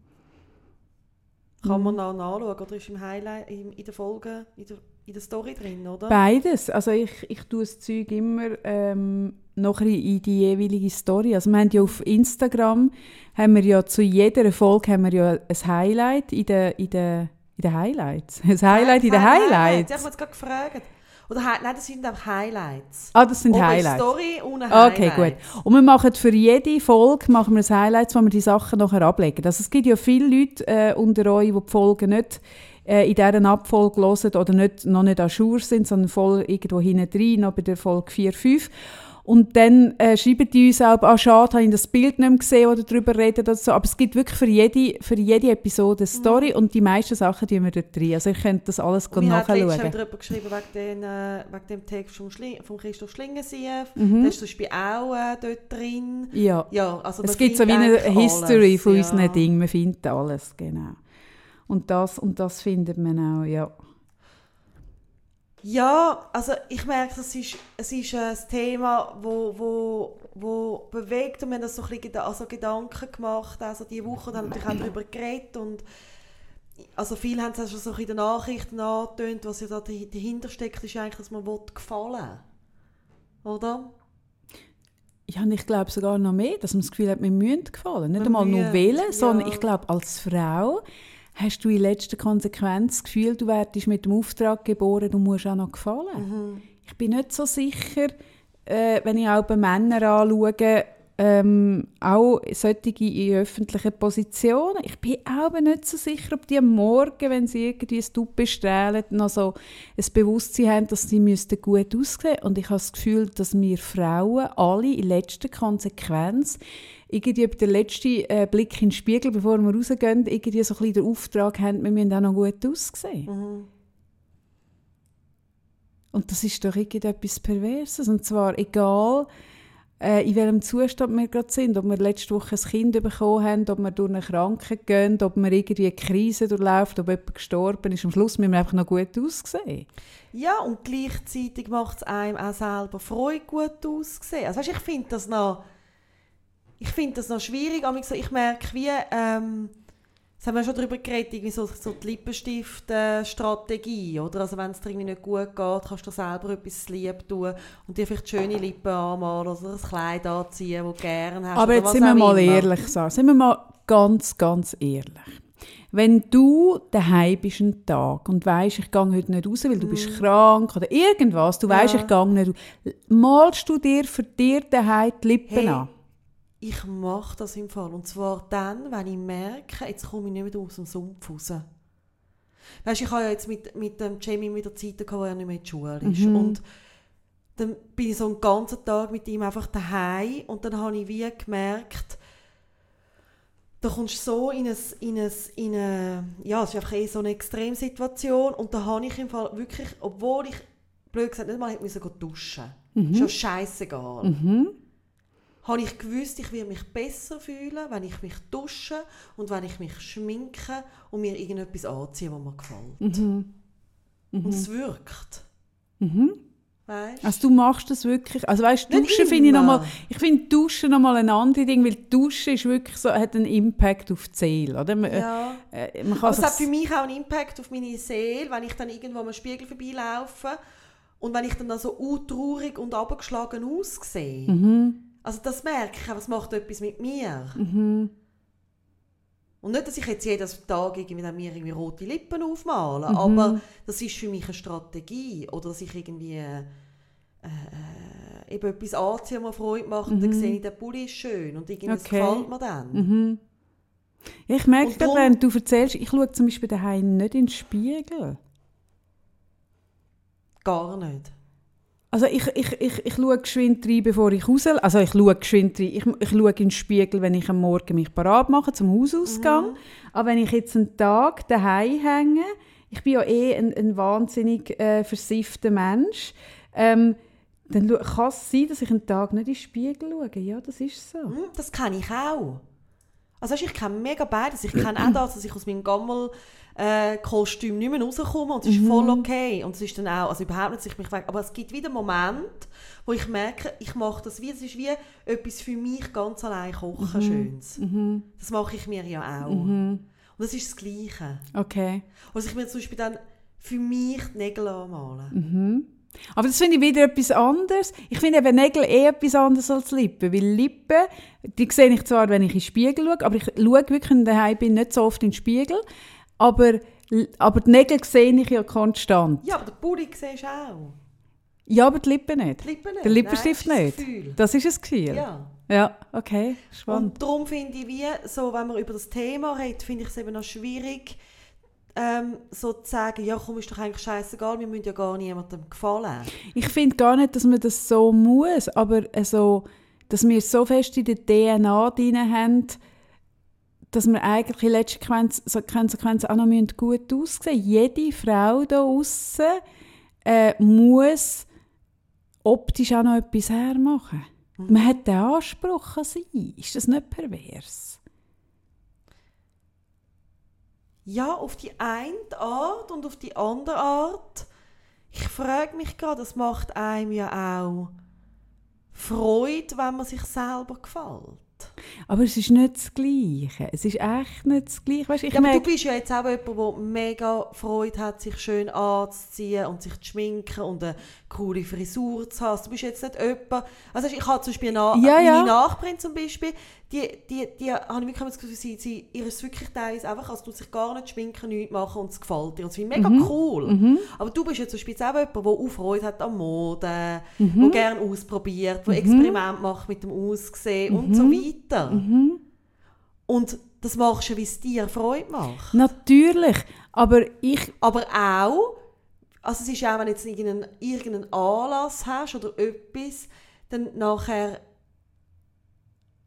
Speaker 2: Kann man noch nachschauen oder ist im Highlight in, der Folge, in der, in der Story drin, oder?
Speaker 1: Beides. Also ich, ich tue das Zeug immer ähm, noch in die jeweilige Story. Also wir haben ja auf Instagram haben wir ja zu jeder Folge haben wir ja ein Highlight in den in der, in der Highlights. Ein Highlight in den Highlights.
Speaker 2: Ich habe mich gerade gefragt. Oder nein, das sind auch Highlights.
Speaker 1: Ah, das sind
Speaker 2: Oben
Speaker 1: Highlights.
Speaker 2: Story und ein Highlight.
Speaker 1: Okay, gut. Und wir machen für jede Folge machen wir ein Highlights, wo wir die Sachen nachher ablegen. Also es gibt ja viele Leute äh, unter euch, die die Folgen nicht äh, in dieser Abfolge hören oder nicht, noch nicht an Jour sind, sondern voll irgendwo hinten rein, noch bei der Folge 4, 5. Und dann äh, schreiben die uns auch, ah, schade, habe ich das Bild nicht mehr gesehen oder darüber reden oder so. Aber es gibt wirklich für jede, für jede Episode eine Story mhm. und die meisten Sachen tun wir dort drin. Also ihr könnt das alles
Speaker 2: und
Speaker 1: nachschauen.
Speaker 2: Wir haben darüber geschrieben wegen, den, äh, wegen dem Text von, Schling, von Christoph Schlingensief. Mhm. Das ist zum Beispiel auch äh, dort drin.
Speaker 1: Ja,
Speaker 2: ja also
Speaker 1: es gibt so wie eine History alles, von ja. unseren Dingen. Man findet alles, genau. Und das, und das findet man auch, ja.
Speaker 2: Ja, also ich merke, es ist, es ist ein Thema, wo, wo, wo bewegt und wir haben das so ein bisschen also Gedanken gemacht, also diese Woche dann natürlich auch darüber geredet und also viele haben es schon so in den Nachrichten angetönt, was ja da dahinter steckt, ist eigentlich, dass man gefallen oder?
Speaker 1: Ja, und ich glaube sogar noch mehr, dass man das Gefühl hat, wir müssen gefallen. Nicht einmal nur wählen, ja. sondern ich glaube, als Frau hast du in letzter Konsequenz das Gefühl, du werdest mit dem Auftrag geboren, du musst auch noch gefallen. Mhm. Ich bin nicht so sicher, äh, wenn ich auch bei Männern anschaue, ähm, auch solche in öffentlichen Positionen. Ich bin auch nicht so sicher, ob die am Morgen, wenn sie irgendwie ein Tuppe strahlen, noch so ein Bewusstsein haben, dass sie müssten gut aussehen Und ich habe das Gefühl, dass wir Frauen alle in letzter Konsequenz irgendwie der letzte äh, Blick in den Spiegel, bevor wir rausgehen, irgendwie so ein bisschen den Auftrag haben, wir müssen auch noch gut aussehen. Mhm. Und das ist doch irgendetwas Perverses. Und zwar egal, äh, in welchem Zustand wir gerade sind, ob wir letzte Woche ein Kind bekommen haben, ob wir durch eine Krankheit gehen, ob wir irgendwie eine Krise durchläuft, ob jemand gestorben ist. Am Schluss müssen wir einfach noch gut aussehen.
Speaker 2: Ja, und gleichzeitig macht es einem auch selber Freude, gut aussehen. Also weißt, ich finde das noch ich finde das noch schwierig. Ich merke, wie, ähm, das haben wir schon darüber geredet, irgendwie so, so die Lippenstift-Strategie, oder? Also wenn es dir irgendwie nicht gut geht, kannst du selber etwas lieb tun und dir vielleicht schöne Lippen anmalen oder ein Kleid anziehen, das du gerne hast.
Speaker 1: Aber jetzt sind wir mal immer. ehrlich, Sarah. Sind wir mal ganz, ganz ehrlich. Wenn du daheim bist einen Tag und weißt, ich gehe heute nicht raus, weil du mm. bist krank oder irgendwas, du weißt, ja. ich gehe nicht raus, malst du dir für dir daheim die Lippen hey. an?
Speaker 2: Ich mache das im Fall. Und zwar dann, wenn ich merke, jetzt komme ich nicht mehr aus dem Sumpf raus. Weißt, ich habe ja jetzt mit, mit dem Jamie wieder Zeit gehabt, wo er nicht mehr in der Schule ist. Mhm. Und dann bin ich so einen ganzen Tag mit ihm einfach daheim und dann habe ich wie gemerkt, da kommst du so in, ein, in, ein, in eine, ja, es ist einfach eh so eine Extremsituation und da habe ich im Fall wirklich, obwohl ich, blöd gesagt, nicht mal hätte duschen müssen. Mhm. Schon scheißegal. Mhm habe ich gewusst, ich werde mich besser fühlen, wenn ich mich dusche und wenn ich mich schminke und mir irgendetwas anziehe, was mir gefällt. Mhm. Mhm. Und es wirkt.
Speaker 1: Mhm. Weißt? Also du machst das wirklich, also weißt, Duschen finde ich nochmal, ich finde Duschen nochmal ein anderes Ding, weil Duschen ist wirklich so, hat einen Impact auf die Seele, oder? Man,
Speaker 2: ja. Äh, man kann Aber es hat für mich auch einen Impact auf meine Seele, wenn ich dann irgendwo am Spiegel vorbeilaufe und wenn ich dann so traurig und abgeschlagen aussehe. Mhm also das merke ich, es macht etwas mit mir. Mhm. Und nicht, dass ich jetzt jeden Tag irgendwie mir irgendwie rote Lippen aufmale, mhm. aber das ist für mich eine Strategie. Oder dass ich irgendwie äh, äh, eben etwas anziehe, was mir Freude macht mhm. und dann sehe ich, der Pulli ist schön und irgendwie okay. gefällt mir dann. Mhm.
Speaker 1: Ich merke gerade, wenn du erzählst, ich schaue zum Beispiel daheim nicht in den Spiegel.
Speaker 2: Gar nicht.
Speaker 1: Also ich, ich, ich, ich schaue geschwind rein, bevor ich raus... Also ich schaue geschwind rein. Ich, ich schaue in den Spiegel, wenn ich am Morgen mich parat mache zum Hausausgang. Mhm. Aber wenn ich jetzt einen Tag daheim hänge, ich bin ja eh ein, ein wahnsinnig äh, versiffter Mensch, ähm, dann kann es sein, dass ich einen Tag nicht in den Spiegel schaue. Ja, das ist so. Mhm,
Speaker 2: das kann ich auch. Also ich kenne mega beides. Ich kenne auch das, dass ich aus meinem Gammel äh, Kostüm nicht mehr rauskomme und es ist mhm. voll okay. Und es ist dann auch, also überhaupt nicht, dass ich mich weg, aber es gibt wieder Momente, wo ich merke, ich mache das wie, es ist wie etwas für mich ganz allein kochen, mhm. Schönes. Mhm. Das mache ich mir ja auch. Mhm. Und das ist das Gleiche.
Speaker 1: Okay.
Speaker 2: Und ich mir zum Beispiel dann für mich die Nägel anmalen.
Speaker 1: Mhm. Aber das finde ich wieder etwas anderes. Ich finde eben Nägel eh etwas anderes als Lippen. Weil Lippen, die sehe ich zwar, wenn ich in den Spiegel schaue, aber ich schaue wirklich, wenn ich daheim bin, nicht so oft in den Spiegel. Aber, aber die Nägel sehe ich ja konstant.
Speaker 2: Ja, aber den Pulli siehst du auch.
Speaker 1: Ja, aber die Lippen nicht.
Speaker 2: Die Lippen nicht.
Speaker 1: Der Lippenstift
Speaker 2: Nein,
Speaker 1: nicht.
Speaker 2: das ist das
Speaker 1: ist ein Gefühl.
Speaker 2: Ja.
Speaker 1: Ja, okay, spannend.
Speaker 2: Und darum finde ich, wie, so, wenn man über das Thema redet, finde ich es eben noch schwierig, ähm, so zu sagen, ja komm, ist doch eigentlich scheißegal, wir müssen ja gar niemandem gefallen.
Speaker 1: Ich finde gar nicht, dass man das so muss, aber so, dass wir so fest in der DNA drin haben, dass wir eigentlich in letzter Konsequenz, auch noch gut aussehen müssen. Jede Frau da außen äh, muss optisch auch noch etwas hermachen. Mhm. Man hat den Anspruch an sie. Ist das nicht pervers?
Speaker 2: Ja, auf die eine Art und auf die andere Art. Ich frage mich gerade, das macht einem ja auch Freude, wenn man sich selber gefällt.
Speaker 1: Aber es ist nicht das Gleiche. Es ist echt nicht das Gleiche. Weißt, ich
Speaker 2: ja, aber du bist ja jetzt auch jemand, der mega Freude hat, sich schön anzuziehen und sich zu schminken und eine coole Frisur zu haben. Du bist jetzt nicht jemand... Also ich habe zum Beispiel eine,
Speaker 1: Ja,
Speaker 2: meine
Speaker 1: ja.
Speaker 2: Nachbarin zum Beispiel, die, die, die habe ich wirklich das Gefühl, sie, sie, ihr ist wirklich teilweise einfach, also tut sich gar nicht schminken, nichts machen und es gefällt dir. Und es finde ich mega
Speaker 1: Mhm.
Speaker 2: cool. Aber du bist jetzt zum Beispiel auch jemand, der auch Freude hat an Mode,
Speaker 1: Mhm.
Speaker 2: der gerne ausprobiert, der Experimente macht mit dem Aussehen und
Speaker 1: Mhm.
Speaker 2: so weiter. Und das machst du, wie es dir Freude macht.
Speaker 1: natürlich. Aber ich,
Speaker 2: Aber auch, also es ist auch, wenn du jetzt irgendeinen, irgendeinen Anlass hast oder etwas, dann nachher,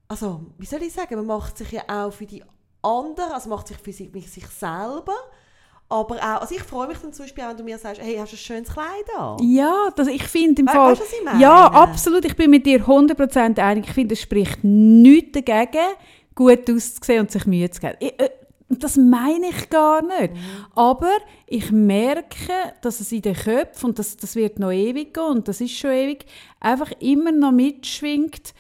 Speaker 2: also, wie soll ich sagen, man macht sich ja auch für die anderen, also macht sich für sich, für sich selber, aber auch, also ich freue mich dann zum Beispiel auch, wenn du mir sagst, hey, hast du ein schönes Kleid an?
Speaker 1: ja, das, ich finde im
Speaker 2: We-
Speaker 1: Fall...
Speaker 2: weißt was ich meine?
Speaker 1: Ja, absolut. Ich bin mit dir 100% einig. Ich finde, es spricht nichts dagegen, gut auszusehen und sich Mühe zu geben. Ich, äh, das meine ich gar nicht. Aber ich merke, dass es in den Köpfen, und das, das wird noch ewig gehen, und das ist schon ewig, einfach immer noch mitschwingt,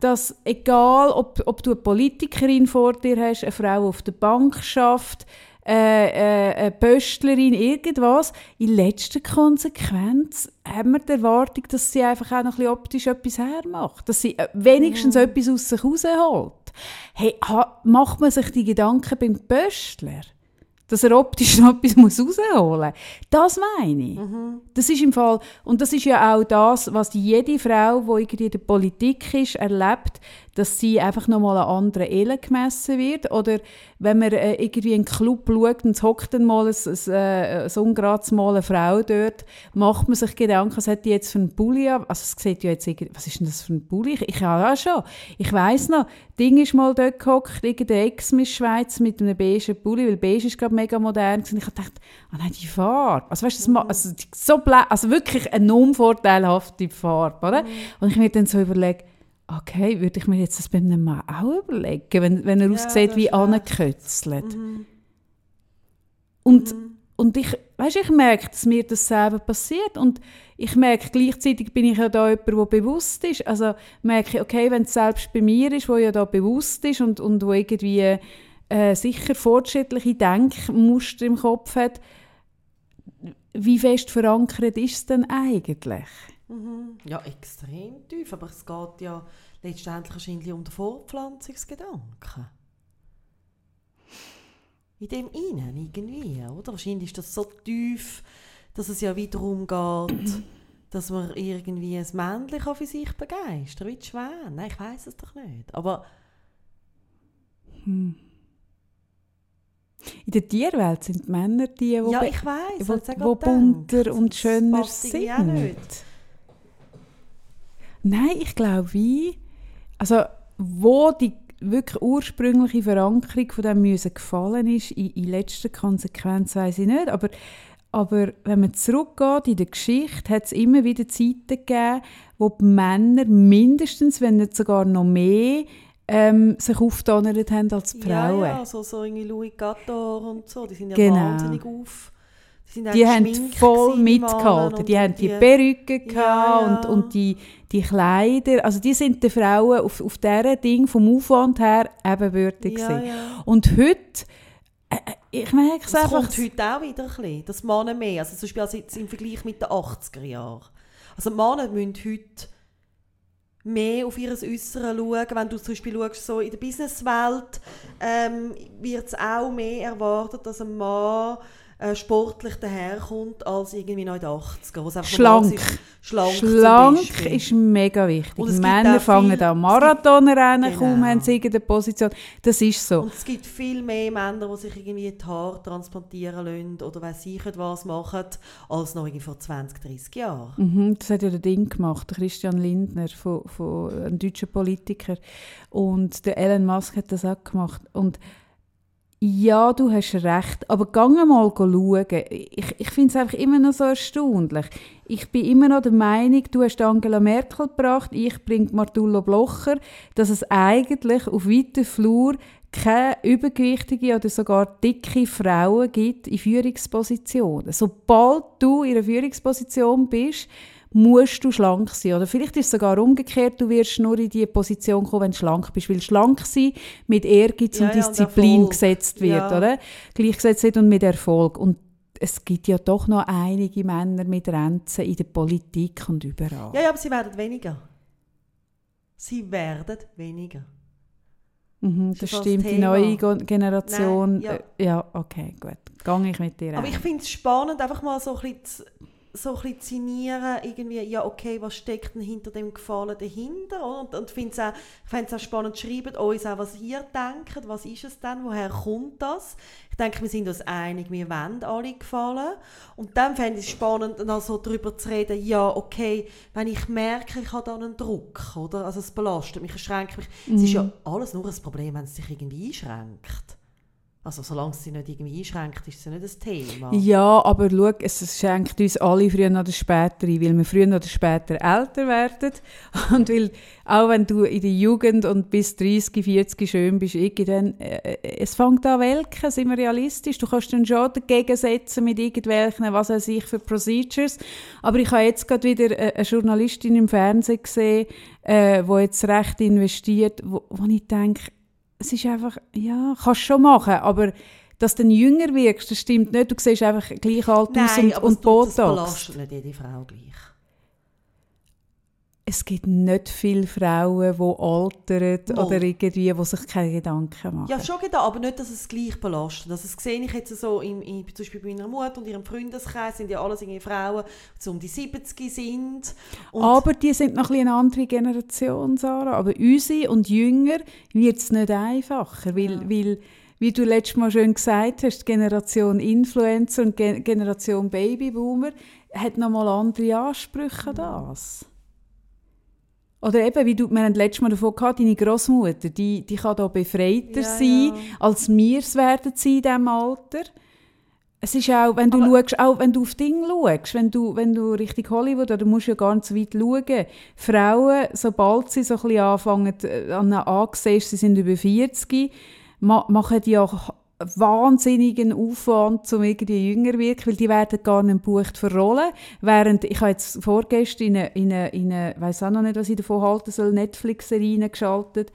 Speaker 1: dass egal, ob, ob du eine Politikerin vor dir hast, eine Frau auf der Bank schafft, äh, äh, eine Pöstlerin, irgendwas, in letzter Konsequenz haben wir die Erwartung, dass sie einfach auch noch ein bisschen optisch etwas hermacht. Dass sie äh, wenigstens etwas aus sich rausholt. Hey, macht man sich die Gedanken beim Pöstler? Dass er optisch noch etwas muss rausholen muss. Das meine ich. Das ist im Fall, und das ist ja auch das, was jede Frau, die in der Politik ist, erlebt, dass sie einfach nochmal an anderen Ellen gemessen wird. Oder wenn man äh, irgendwie in einen Club schaut und es hockt dann mal ein, ein, äh, ein ungerades Mal eine Frau dort, macht man sich Gedanken, was hat die jetzt für einen Bulli an? Also es sieht ja jetzt, irgendwie- was ist denn das für ein Bulli? Ich, ich habe auch schon. Ich weiss noch, Ding ist mal dort gehockt, irgendeine Ex-Miss Schweiz mit einem beigen Bulli, weil beige ist gerade mega modern gewesen. Ich habe gedacht, ah nein, die Farbe. Also weißt du, also, so also wirklich eine unvorteilhafte Farbe, oder? Und ich mir dann so überlege, okay, würde ich mir jetzt das bei einem Mann auch überlegen, wenn, wenn er
Speaker 2: Ja,
Speaker 1: aussieht wie angekötzelt. Und, und ich, weißt, ich merke, dass mir das selber passiert und ich merke, gleichzeitig bin ich ja da jemand, der bewusst ist. Also merke ich, okay, wenn es selbst bei mir ist, wo ja da bewusst ist und, und wo irgendwie äh, sicher fortschrittliche Denkmuster im Kopf hat, wie fest verankert ist es denn eigentlich?
Speaker 2: Mhm. Ja, extrem tief, aber es geht ja letztendlich wahrscheinlich um den Fortpflanzungsgedanken. In dem Innen irgendwie, oder? Wahrscheinlich ist das so tief, dass es ja wieder darum geht, dass man irgendwie ein Männchen für sich begeistern wie die Schwäne. Nein, ich weiß es doch nicht. Aber
Speaker 1: In der Tierwelt sind die Männer die, die,
Speaker 2: ja, ich ja
Speaker 1: wo
Speaker 2: gerade
Speaker 1: bunter und schöner
Speaker 2: passt irgendwie auch
Speaker 1: sind. Nein, ich glaube wie, also wo die wirklich ursprüngliche Verankerung von dem Müssen gefallen ist, in, in letzter Konsequenz weiß ich nicht, aber, aber wenn man zurückgeht in der Geschichte, hat es immer wieder Zeiten gegeben, wo die Männer mindestens, wenn nicht sogar noch mehr, ähm, sich aufgedonnert haben als die Frauen.
Speaker 2: Ja, ja, so, so irgendwie Louis Gattor und so, die sind ja
Speaker 1: Genau.
Speaker 2: wahnsinnig auf. Die,
Speaker 1: Die haben voll
Speaker 2: die
Speaker 1: mitgehalten. Die haben
Speaker 2: und
Speaker 1: die Perücken
Speaker 2: Ja, ja.
Speaker 1: Und, und die, die Kleider. Also die sind den Frauen auf, auf diesem Ding vom Aufwand her ebenbürtig
Speaker 2: Ja,
Speaker 1: gewesen.
Speaker 2: ja.
Speaker 1: Und heute, äh, äh, ich merke es
Speaker 2: Das
Speaker 1: einfach...
Speaker 2: kommt heute auch wieder ein bisschen, das Männer mehr. Also zum Beispiel jetzt im Vergleich mit den 80er Jahren. Also die Männer müssen heute mehr auf ihr Äußere schauen. Wenn du zum Beispiel schaust, so in der Businesswelt ähm, wird es auch mehr erwartet, dass ein Mann äh, sportlich daherkommt als irgendwie noch in den 80er. Wo's einfach
Speaker 1: Schlank.
Speaker 2: Schlank,
Speaker 1: Schlank ist mega wichtig.
Speaker 2: Und
Speaker 1: Männer fangen an Marathonrennen,
Speaker 2: gibt-
Speaker 1: kaum
Speaker 2: Genau.
Speaker 1: haben sie irgendeine Position. Das ist so.
Speaker 2: Und es gibt viel mehr Männer, die sich irgendwie die Haare transplantieren lassen oder weiss ich was machen, als noch vor 20, 30 Jahren.
Speaker 1: Mhm, das hat ja der Ding gemacht, der Christian Lindner, von, von einem deutschen Politiker. Und der Elon Musk hat das auch gemacht. Und ja, du hast recht, aber gang mal schauen. Ich, ich finde es einfach immer noch so erstaunlich. Ich bin immer noch der Meinung, du hast Angela Merkel gebracht, ich bringe Martullo Blocher, dass es eigentlich auf weiter Flur keine übergewichtige oder sogar dicke Frauen gibt in Führungspositionen. Sobald du in einer Führungsposition bist, musst du schlank sein. Oder vielleicht ist es sogar umgekehrt, du wirst nur in diese Position kommen, wenn du schlank bist. Weil schlank sein mit Ehrgeiz
Speaker 2: Ja,
Speaker 1: und
Speaker 2: ja, und
Speaker 1: Disziplin
Speaker 2: Erfolg.
Speaker 1: gesetzt wird,
Speaker 2: Ja.
Speaker 1: oder? Gleichgesetzt wird und mit Erfolg. Und es gibt ja doch noch einige Männer mit Ränzen in der Politik und überall.
Speaker 2: Ja, ja, aber sie werden weniger. Sie werden weniger.
Speaker 1: Mhm, das stimmt, die neue Generation.
Speaker 2: Nein, ja.
Speaker 1: äh, ja, okay, gut. Gehe ich mit dir
Speaker 2: Aber
Speaker 1: ein.
Speaker 2: ich finde es spannend, einfach mal so ein bisschen zu, so ein bisschen zu sinnieren, irgendwie, ja okay, was steckt denn hinter dem Gefallen dahinter? Und, und finde es auch, ich fände es auch spannend, schreibt uns auch, was ihr denkt, was ist es denn, woher kommt das? Ich denke, wir sind uns einig, wir wollen alle gefallen. Und dann fände ich es spannend, dann so darüber zu reden, ja okay, wenn ich merke, ich habe da einen Druck, oder? Also es belastet mich, es schränkt mich. Es ist ja alles nur ein Problem, wenn es sich irgendwie einschränkt. Also solange es sich nicht irgendwie einschränkt, ist es ja nicht das Thema.
Speaker 1: Ja, aber schau, es schenkt uns alle früher oder später ein, weil wir früher oder später älter werden. Und weil, auch wenn du in der Jugend und bis 30, 40 schön bist, irgendwann, äh, es fängt an welken, sind wir realistisch. Du kannst dann schon dagegen setzen mit irgendwelchen, was weiß ich, für Procedures. Aber ich habe jetzt gerade wieder äh, eine Journalistin im Fernsehen gesehen, äh, die jetzt recht investiert, wo, wo ich denke, es ist einfach, ja, kannst schon machen, aber dass du jünger wirkst, das stimmt nicht. Du siehst einfach gleich alt aus
Speaker 2: Nein,
Speaker 1: und,
Speaker 2: aber
Speaker 1: und
Speaker 2: es, tut- das
Speaker 1: Botox.
Speaker 2: belastet nicht jede Frau gleich.
Speaker 1: Es gibt nicht viele Frauen, die altern
Speaker 2: Mal.
Speaker 1: oder irgendwie, die sich keine Gedanken machen.
Speaker 2: Ja, schon gedacht, aber nicht, dass es gleich belastet. Also, das sehe ich jetzt so, im, im, zum Beispiel bei meiner Mutter und ihrem Freundeskreis sind ja alles irgendwie Frauen, die um die 70 sind.
Speaker 1: Aber die sind noch ein bisschen eine andere Generation, Sarah. Aber unsere und jünger wird es nicht einfacher, weil,
Speaker 2: Ja.
Speaker 1: weil wie du letztes Mal schön gesagt hast, Generation Influencer und Ge Generation Babyboomer hat nochmal andere Ansprüche an das. Oder eben, wie du, wir haben letztes Mal davon gehabt, deine Großmutter, die, die kann da befreiter
Speaker 2: Ja,
Speaker 1: sein,
Speaker 2: ja.
Speaker 1: als wir es werden sein in diesem Alter. Es ist auch, wenn du
Speaker 2: Aber-
Speaker 1: schaust, auch wenn du auf Dinge schaust, wenn du, wenn du Richtung Hollywood, oder musst du ja gar nicht so weit schauen. Frauen, sobald sie so ein bisschen anfangen, äh, an angesehen, sie sind über 40, ma machen die auch wahnsinnigen Aufwand, um irgendwie jünger wirken, weil die werden gar nicht gebucht für Rollen. Während, ich habe jetzt vorgestern in eine, in eine, in eine weiss auch noch nicht, was ich davon halten soll, Netflix-Serie geschaltet,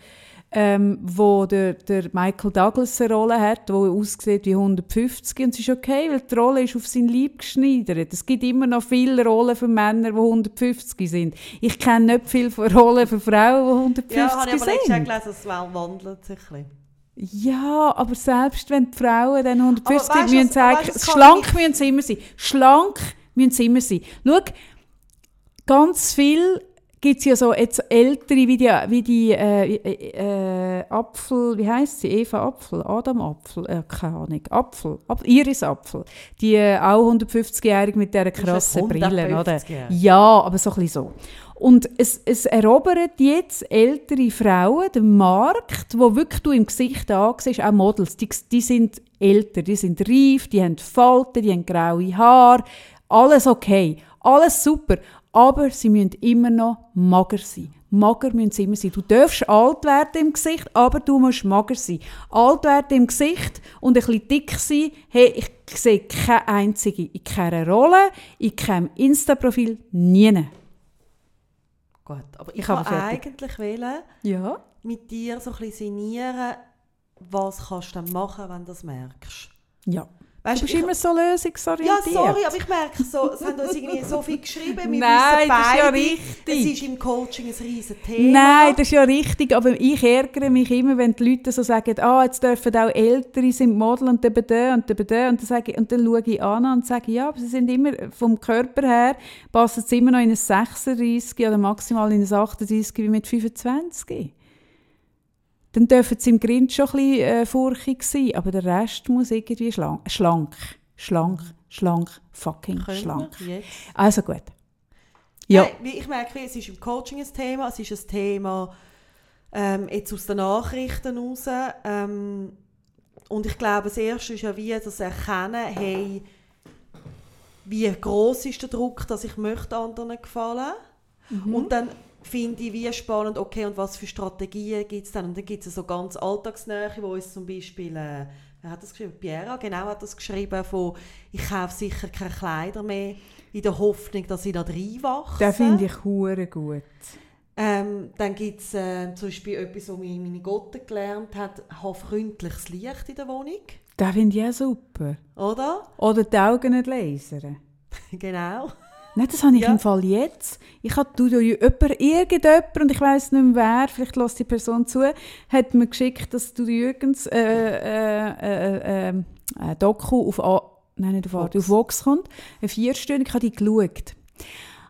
Speaker 1: ähm, wo der, der Michael Douglas eine Rolle hat, die aussieht wie 150 und es ist okay, weil die Rolle ist auf sein Leib geschneidert. Es gibt immer noch viele Rollen für Männer, die 150 sind. Ich kenne nicht viele Rollen für Frauen, die 150
Speaker 2: ja, habe ich aber
Speaker 1: sind.
Speaker 2: gelesen, es wandelt sich ein bisschen.
Speaker 1: Ja, aber selbst wenn die Frauen dann 150
Speaker 2: Aber weisst
Speaker 1: müssen
Speaker 2: es kann
Speaker 1: schlank müssen sie immer sein. Schlank müssen sie immer sein. Schau, ganz viel gibt es ja so jetzt ältere, wie die, wie die äh, äh, äh, Apfel, wie heisst sie? Eva Apfel, Adam Apfel, äh, keine Ahnung, Apfel, Apfel Iris Apfel. Die äh, auch 150-jährige mit dieser krassen Brille, oder?
Speaker 2: 150-Jährige.
Speaker 1: Ja, aber so ein bisschen so. Und es, es erobert jetzt ältere Frauen den Markt, wo wirklich du im Gesicht ansiehst, auch Models, die, die sind älter, die sind reif, die haben Falten, die haben graue Haare, alles okay, alles super, aber sie müssen immer noch mager sein. Mager müssen sie immer sein. Du darfst alt werden im Gesicht, aber du musst mager sein. Alt werden im Gesicht und ein bisschen dick sein, hey, ich sehe keine einzige, in keiner Rolle, in keinem Insta-Profil, nie.
Speaker 2: Gut, aber
Speaker 1: Ich
Speaker 2: ich,
Speaker 1: habe
Speaker 2: kann
Speaker 1: fertig.
Speaker 2: eigentlich wählen,
Speaker 1: Ja.
Speaker 2: mit dir so ein bisschen sinnieren, was kannst du dann machen, wenn du das merkst.
Speaker 1: Ja.
Speaker 2: Weißt,
Speaker 1: du bist
Speaker 2: ich-
Speaker 1: immer so lösungsorientiert.
Speaker 2: Ja, sorry, aber ich merke so, es haben uns irgendwie so viel geschrieben. Wir
Speaker 1: Nein, das ist ja richtig.
Speaker 2: Es ist im Coaching ein riesen Thema.
Speaker 1: Nein, das ist ja richtig, aber ich ärgere mich immer, wenn die Leute so sagen, ah, jetzt dürfen auch Ältere sind Model und eben der und der und dann, sage ich, und dann schaue ich an und sage, ja, aber sie sind immer, vom Körper her, passen sie immer noch in ein 36 oder maximal in ein 38 wie mit 25. Dann dürfen sie im Grind schon ein bisschen äh, furchig sein, aber der Rest muss irgendwie schlank, schlank, schlank, schlank, fucking
Speaker 2: Können
Speaker 1: schlank. Also gut. Ja.
Speaker 2: Nein, ich merke, es ist im Coaching ein Thema, es ist ein Thema ähm, jetzt aus den Nachrichten raus. Ähm, und ich glaube, das Erste ist ja wie das Erkennen, hey, wie groß ist der Druck, dass ich möchte anderen gefallen Und dann finde ich wie spannend, okay, und was für Strategien gibt es dann? Und dann gibt es so ganz Alltagsnähe, wo uns zum Beispiel, äh, wer hat das geschrieben? Piera, genau, hat das geschrieben, von ich kaufe sicher keine Kleider mehr, in der Hoffnung, dass ich da reinwachse.
Speaker 1: Den finde ich hure gut.
Speaker 2: Ähm, dann gibt es äh, zum Beispiel etwas, was mir meine Gotte gelernt hat, habe freundliches Licht in der Wohnung,
Speaker 1: Den finde ich auch super.
Speaker 2: oder?
Speaker 1: Oder die Augen nicht lasern.
Speaker 2: genau.
Speaker 1: Nein, das habe ich
Speaker 2: Ja.
Speaker 1: im Fall jetzt. Ich habe du, du, jemand, irgendjemand, und ich weiß nicht mehr wer, vielleicht lässt die Person zu, hat mir geschickt, dass du Jürgens äh, äh, äh, äh, äh, Doku auf, A nein, nicht auf,
Speaker 2: Vox.
Speaker 1: auf Vox kommt, eine vierstündige, ich habe die geschaut.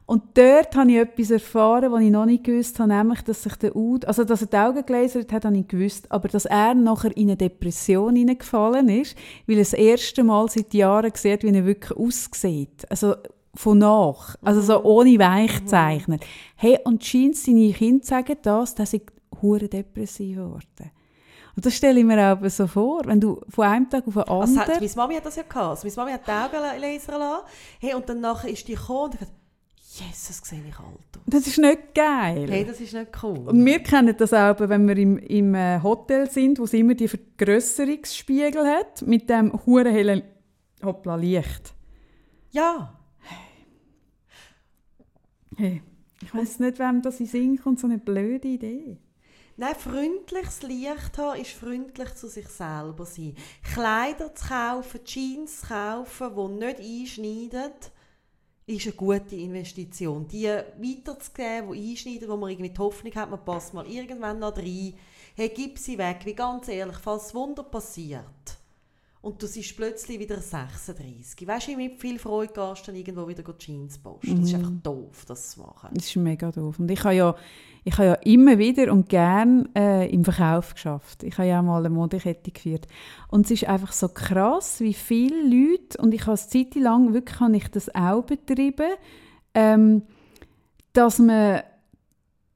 Speaker 1: Und dort habe ich etwas erfahren, was ich noch nicht gewusst habe, nämlich, dass sich der Ud, also dass er die Augen gelasert hat, habe ich gewusst, aber dass er nachher in eine Depression hineingefallen ist, weil er das erste Mal seit Jahren sieht, wie er wirklich aussieht. Also von nach, also so ohne Weichzeichner. Hey, und scheint seine Kinder sagen das, dass sie hure depressiv geworden. Und das stelle ich mir aber so vor, wenn du von einem Tag auf den
Speaker 2: Also hat,
Speaker 1: anderen...
Speaker 2: meine Mami hat das ja gehabt. Also meine Mami hat die Augen lasern lassen. Hey, und dann nachher ist die gekommen und hat Jesus, sehe ich alt aus.
Speaker 1: Das ist nicht geil.
Speaker 2: Hey, das ist nicht cool.
Speaker 1: Und wir kennen das auch, wenn wir im, im äh, Hotel sind, wo es immer die Vergrösserungsspiegel hat, mit dem hure hellen Hoppla Licht.
Speaker 2: ja,
Speaker 1: Hey, ich weiß nicht, wem das in Sinn kommt, so eine blöde Idee.
Speaker 2: Nein, freundliches Licht haben ist freundlich zu sich selber sein. Kleider zu kaufen, Jeans zu kaufen, die nicht einschneiden, ist eine gute Investition. Die weiterzugeben, die einschneiden, wo man irgendwie die Hoffnung hat, man passt mal irgendwann noch rein. Hey, gib sie weg, wie ganz ehrlich, falls Wunder passiert und du siehst plötzlich wieder 36. Weißt du, wie mit viel Freude gehst du dann irgendwo wieder Jeans posten. Das ist einfach doof, das zu machen.
Speaker 1: Das ist mega doof. Und ich habe ja, ich habe ja immer wieder und gern äh, im Verkauf geschafft. Ich habe ja auch mal eine Modekette geführt. Und es ist einfach so krass, wie viele Leute, und ich habe es Zeit lang wirklich habe ich das auch betrieben, ähm, dass man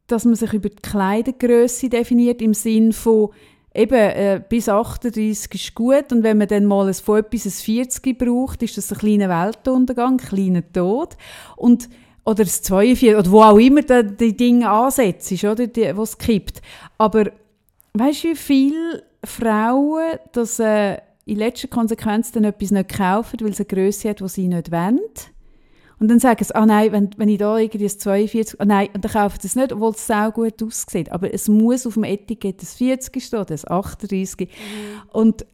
Speaker 1: dass man sich über die Kleidergröße definiert im Sinn von eben äh, bis 38 ist gut und wenn man dann mal ein, von etwas ein 40 braucht, ist das ein kleiner Weltuntergang, ein kleiner Tod und oder das 42 oder wo auch immer die, die Dinge ansetzt, ist, oder die, wo es kippt. Aber weißt du, wie viele Frauen das äh, in letzter Konsequenz dann etwas nicht kaufen, weil sie eine Größe hat, die sie nicht wollen? Und dann sagen sie, ah nein, wenn, wenn ich da irgendwie ein 42, ah nein, und dann kaufen sie es nicht, obwohl es sehr gut aussieht. Aber es muss auf dem Etikett ein 40 stehen, das 38. Und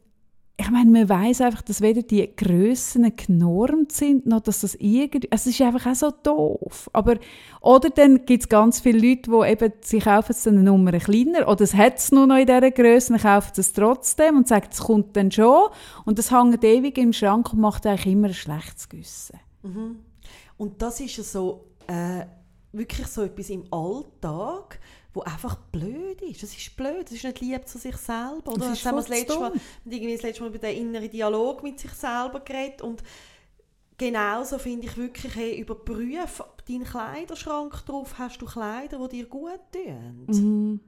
Speaker 1: ich meine, man weiß einfach, dass weder die Grössen genormt sind, noch dass das irgendwie, es ist einfach auch so doof. Aber, oder dann gibt es ganz viele Leute, die eben, sie kaufen es dann eine Nummer kleiner, oder es hat es nur noch in dieser Größe, dann kaufen sie es trotzdem und sagen, es kommt dann schon. Und das hängt ewig im Schrank und macht eigentlich immer ein schlechtes Gewissen.
Speaker 2: Und das ist ja so, äh, wirklich so etwas im Alltag, wo einfach blöd ist. Das ist blöd, das ist nicht lieb zu sich selber. Oder?
Speaker 1: Das
Speaker 2: haben wir das letzte. Mal, irgendwie das letzte Mal über den inneren Dialog mit sich selber geredet und genauso finde ich wirklich, hey, überprüfe deinen Kleiderschrank drauf, hast du Kleider, die dir gut tun?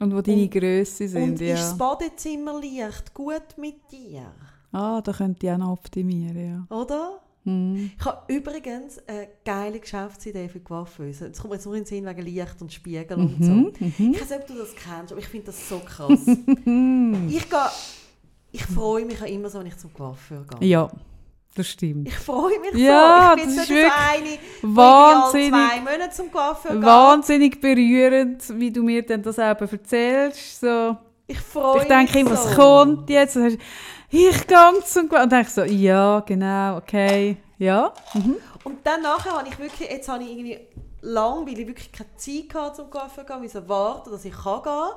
Speaker 1: Und wo deine
Speaker 2: Und-
Speaker 1: Grösse sind,
Speaker 2: Und
Speaker 1: ja.
Speaker 2: ist das Badezimmerlicht gut mit dir?
Speaker 1: Ah, da könnte ich auch noch optimieren, ja.
Speaker 2: Oder?
Speaker 1: Hm.
Speaker 2: Ich habe übrigens eine geile Geschäftsidee für Coiffeuse. Jetzt kommt mir jetzt nur in den Sinn wegen Licht und Spiegel und so.
Speaker 1: Mhm.
Speaker 2: Ich weiß nicht, ob du das kennst, aber ich finde das so krass. ich gehe, ich freue mich auch immer so, wenn ich zum Coiffeur gehe.
Speaker 1: Ja, das stimmt.
Speaker 2: Ich freue mich
Speaker 1: Ja,
Speaker 2: so. Ich bin
Speaker 1: das ist
Speaker 2: eine, die
Speaker 1: Wahnsinnig.
Speaker 2: zwei Monate zum geht.
Speaker 1: Wahnsinnig berührend, wie du mir dann das eben erzählst. So.
Speaker 2: Ich freue mich
Speaker 1: Ich denke immer,
Speaker 2: so.
Speaker 1: was kommt jetzt? Ich gehe zum Coiffeur. Und dann ich so, ja, genau, okay, ja. Mhm.
Speaker 2: Und dann nachher habe ich wirklich, jetzt habe ich irgendwie lang, weil ich wirklich keine Zeit hatte zum Coiffeur gehen, müssen warten, dass ich kann gehen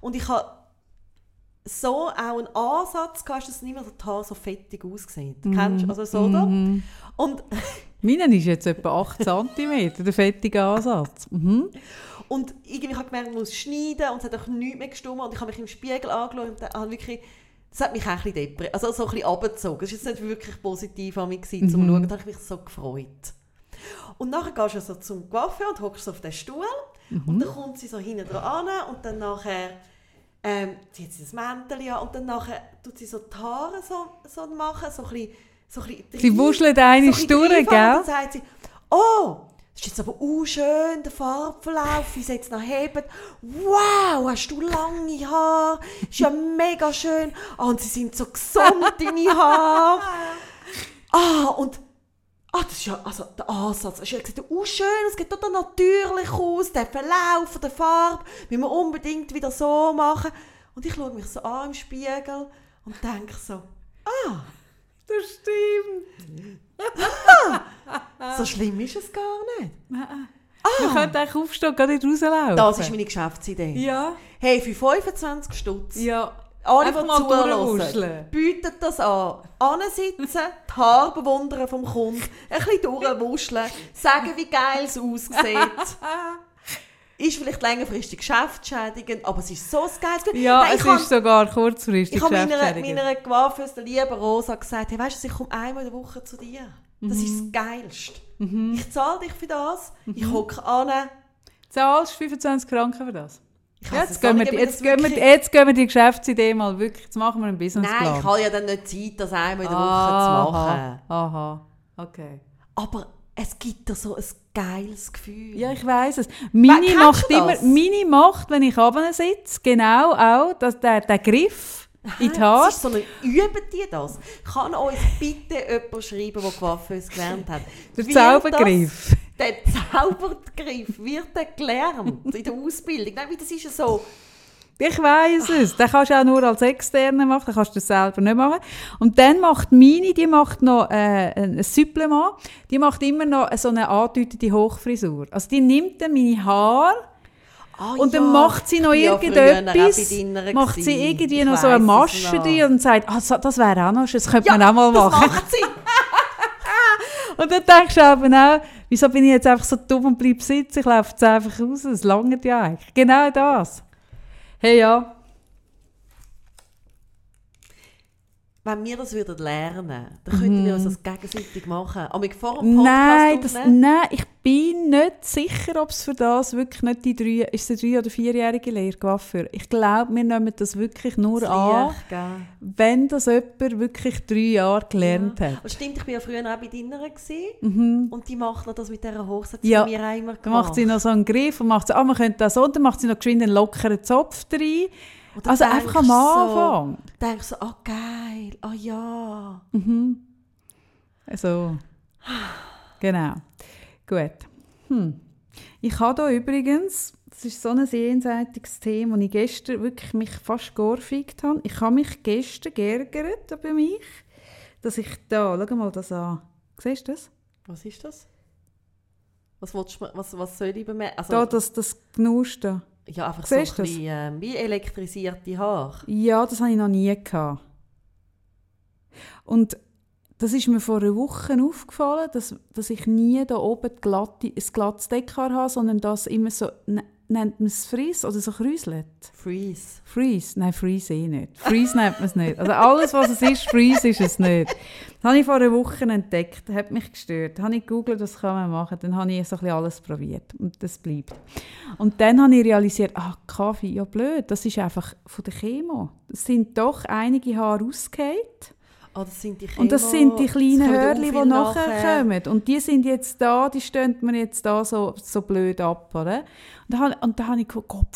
Speaker 2: Und ich habe so auch einen Ansatz gehabt, dass nicht mehr so die Haare so fettig aussehen. Kennst du? Also so da.
Speaker 1: Mhm.
Speaker 2: Und,
Speaker 1: Meine ist jetzt etwa 8 cm, der fettige Ansatz. Mhm.
Speaker 2: und irgendwie habe ich gemerkt, ich muss schneiden und es hat auch nichts mehr gestummt. Und ich habe mich im Spiegel angeschaut und habe wirklich, das hat mich auch ein bisschen also so ein bisschen runtergezogen. Es war jetzt nicht wirklich positiv an mich, gewesen, zum Schauen. Da habe ich mich so gefreut. Und nachher gehst du so zum Coiffeur und hockst auf den Stuhl und dann kommt sie so hinten dran an und dann nachher ähm, zieht sie das Mäntel an und dann nachher tut sie so die Haare so, so machen, so ein bisschen, so ein bisschen
Speaker 1: Sie wuschelt eine
Speaker 2: so reinfahren
Speaker 1: gell?
Speaker 2: Und dann sagt sie, oh, ist jetzt aber auch schön, der Farbverlauf, wie sie jetzt noch hebt. Wow, hast du lange Haare, ist ja mega schön. Ah, und sie sind so gesund, deine Haare. Ah, und Ah, das ist ja, also der Ansatz, es sieht auch schön, es sieht total natürlich aus, der Verlauf der Farbe, müssen wir unbedingt wieder so machen. Und ich schaue mich so an im Spiegel und denke so, ah,
Speaker 1: Das stimmt.
Speaker 2: so schlimm ist es gar nicht.
Speaker 1: Wir könnten eigentlich aufstehen und gar nicht rauslaufen.
Speaker 2: Das ist meine Geschäftsidee.
Speaker 1: Ja.
Speaker 2: Hey, für 25 Stutz,
Speaker 1: Ja.
Speaker 2: alle, die zuhören, bietet das an. Ansitzen, die Haare bewundern vom Kunden, ein bisschen durchwuscheln, sagen, wie geil es aussieht. ist vielleicht längerfristig geschäftsschädigend, aber es ist so ein geiles Gefühl.
Speaker 1: Ja,
Speaker 2: Nein,
Speaker 1: es
Speaker 2: habe-
Speaker 1: ist sogar kurzfristig
Speaker 2: Ich habe meiner, meiner der lieben Rosa, gesagt, hey, weißt du, ich komme einmal in der Woche zu dir. Das
Speaker 1: Mhm.
Speaker 2: ist das Geilste. Ich zahle dich für das, ich hocke an.
Speaker 1: Zahlst 25 Franken für das?
Speaker 2: Ich
Speaker 1: Ja, jetzt, gehen wir,
Speaker 2: nicht,
Speaker 1: jetzt, gehen wir, jetzt gehen wir die Geschäftsidee mal wirklich, jetzt machen wir einen Businessplan.
Speaker 2: Nein, ich habe ja dann nicht Zeit, das einmal in der Woche
Speaker 1: Aha,
Speaker 2: zu machen.
Speaker 1: Aha, okay.
Speaker 2: Aber es gibt dir so ein geiles Gefühl.
Speaker 1: Ja, ich weiß es. Mini macht immer? Mini macht, wenn ich runter sitze, genau auch das, der, der Griff in die Haare.
Speaker 2: So eine, üben die das? Kann uns bitte jemand schreiben, der Coiffeuse gelernt hat?
Speaker 1: Der
Speaker 2: Wird
Speaker 1: Zaubergriff.
Speaker 2: Das, der Zaubergriff wird der gelernt in der Ausbildung. Nein, das ist ja so.
Speaker 1: Ich weiß es. Den kannst du auch nur als Externe machen, den kannst du selber nicht machen. Und dann macht Mini, die macht noch äh, ein Supplement, die macht immer noch so eine angedeutete Hochfrisur. Also die nimmt dann meine Haare
Speaker 2: Ah,
Speaker 1: und dann
Speaker 2: ja,
Speaker 1: macht sie noch
Speaker 2: ja
Speaker 1: irgendetwas, macht sie
Speaker 2: gewesen.
Speaker 1: irgendwie
Speaker 2: Ich
Speaker 1: noch so eine
Speaker 2: es
Speaker 1: Masche drin und sagt, ah, das wäre auch noch schön, das könnte
Speaker 2: Ja,
Speaker 1: man auch mal
Speaker 2: das
Speaker 1: machen.
Speaker 2: macht sie.
Speaker 1: Und dann denkst du eben auch, wieso bin ich jetzt einfach so dumm und bleib sitzen, ich laufe jetzt einfach raus, das langt ja eigentlich. Genau das. Hey ja,
Speaker 2: Wenn wir das würden lernen, dann könnten wir uns das gegenseitig machen. Aber vor dem Podcast
Speaker 1: Mhm. nein, das, nein, ich bin nicht sicher, ob es für das wirklich nicht die drei, ist eine drei- oder vierjährige Lehre Coiffeur. Ich glaube, wir nehmen das wirklich nur
Speaker 2: das
Speaker 1: an,
Speaker 2: gell?
Speaker 1: wenn das jemand wirklich drei Jahre gelernt hat.
Speaker 2: Und stimmt, ich war ja früher auch bei Dinnern gewesen, und die macht noch das mit dieser
Speaker 1: Ja.
Speaker 2: die mir auch immer
Speaker 1: Dann macht sie noch so einen Griff und macht so, ah, man könnte das so, und dann macht sie noch geschwind einen lockeren Zopf rein. Also einfach am Anfang.
Speaker 2: So, denkst so, ah geil, ah ja.
Speaker 1: So. Genau. Gut. Hm. Ich habe hier übrigens, das ist so ein jenseitiges Thema, und ich gestern wirklich mich fast geohrfeigt habe. Ich habe mich gestern geärgert über mich, dass ich da, schau mal das an. Siehst du das?
Speaker 2: Was ist das? Was, willst du, was, was soll ich bemerken? Also,
Speaker 1: Da, das, das Gnust da.
Speaker 2: Ja, einfach
Speaker 1: siehst
Speaker 2: so ein bisschen, ähm, wie elektrisierte Haare.
Speaker 1: Ja, das habe ich noch nie gehabt. Und das ist mir vor einer Woche aufgefallen, dass, dass ich nie da oben glatte, ein glattes Deckhaar habe, sondern das immer so, nennt man es Frizz oder so kräuselt?
Speaker 2: Freeze.
Speaker 1: Freeze? Nein, Freeze eh nicht. Freeze nennt man es nicht. Also alles, was es ist, Freeze ist es nicht. Das habe ich vor einer Woche entdeckt, hat mich gestört. Dann habe ich gegoogelt, was kann man machen. Dann habe ich so ein bisschen alles probiert und das bleibt. Und dann habe ich realisiert, ah, Kaffee, ja blöd, das ist einfach von der Chemo. Es sind doch einige Haare ausgefallen.
Speaker 2: Ah, das sind die
Speaker 1: Und das
Speaker 2: Chemo-
Speaker 1: sind die kleinen Hörli, die nachher kommen. Und die sind jetzt da, die stehen mir jetzt da so, so blöd ab. Oder? Und da, und da habe ich gedacht, Gott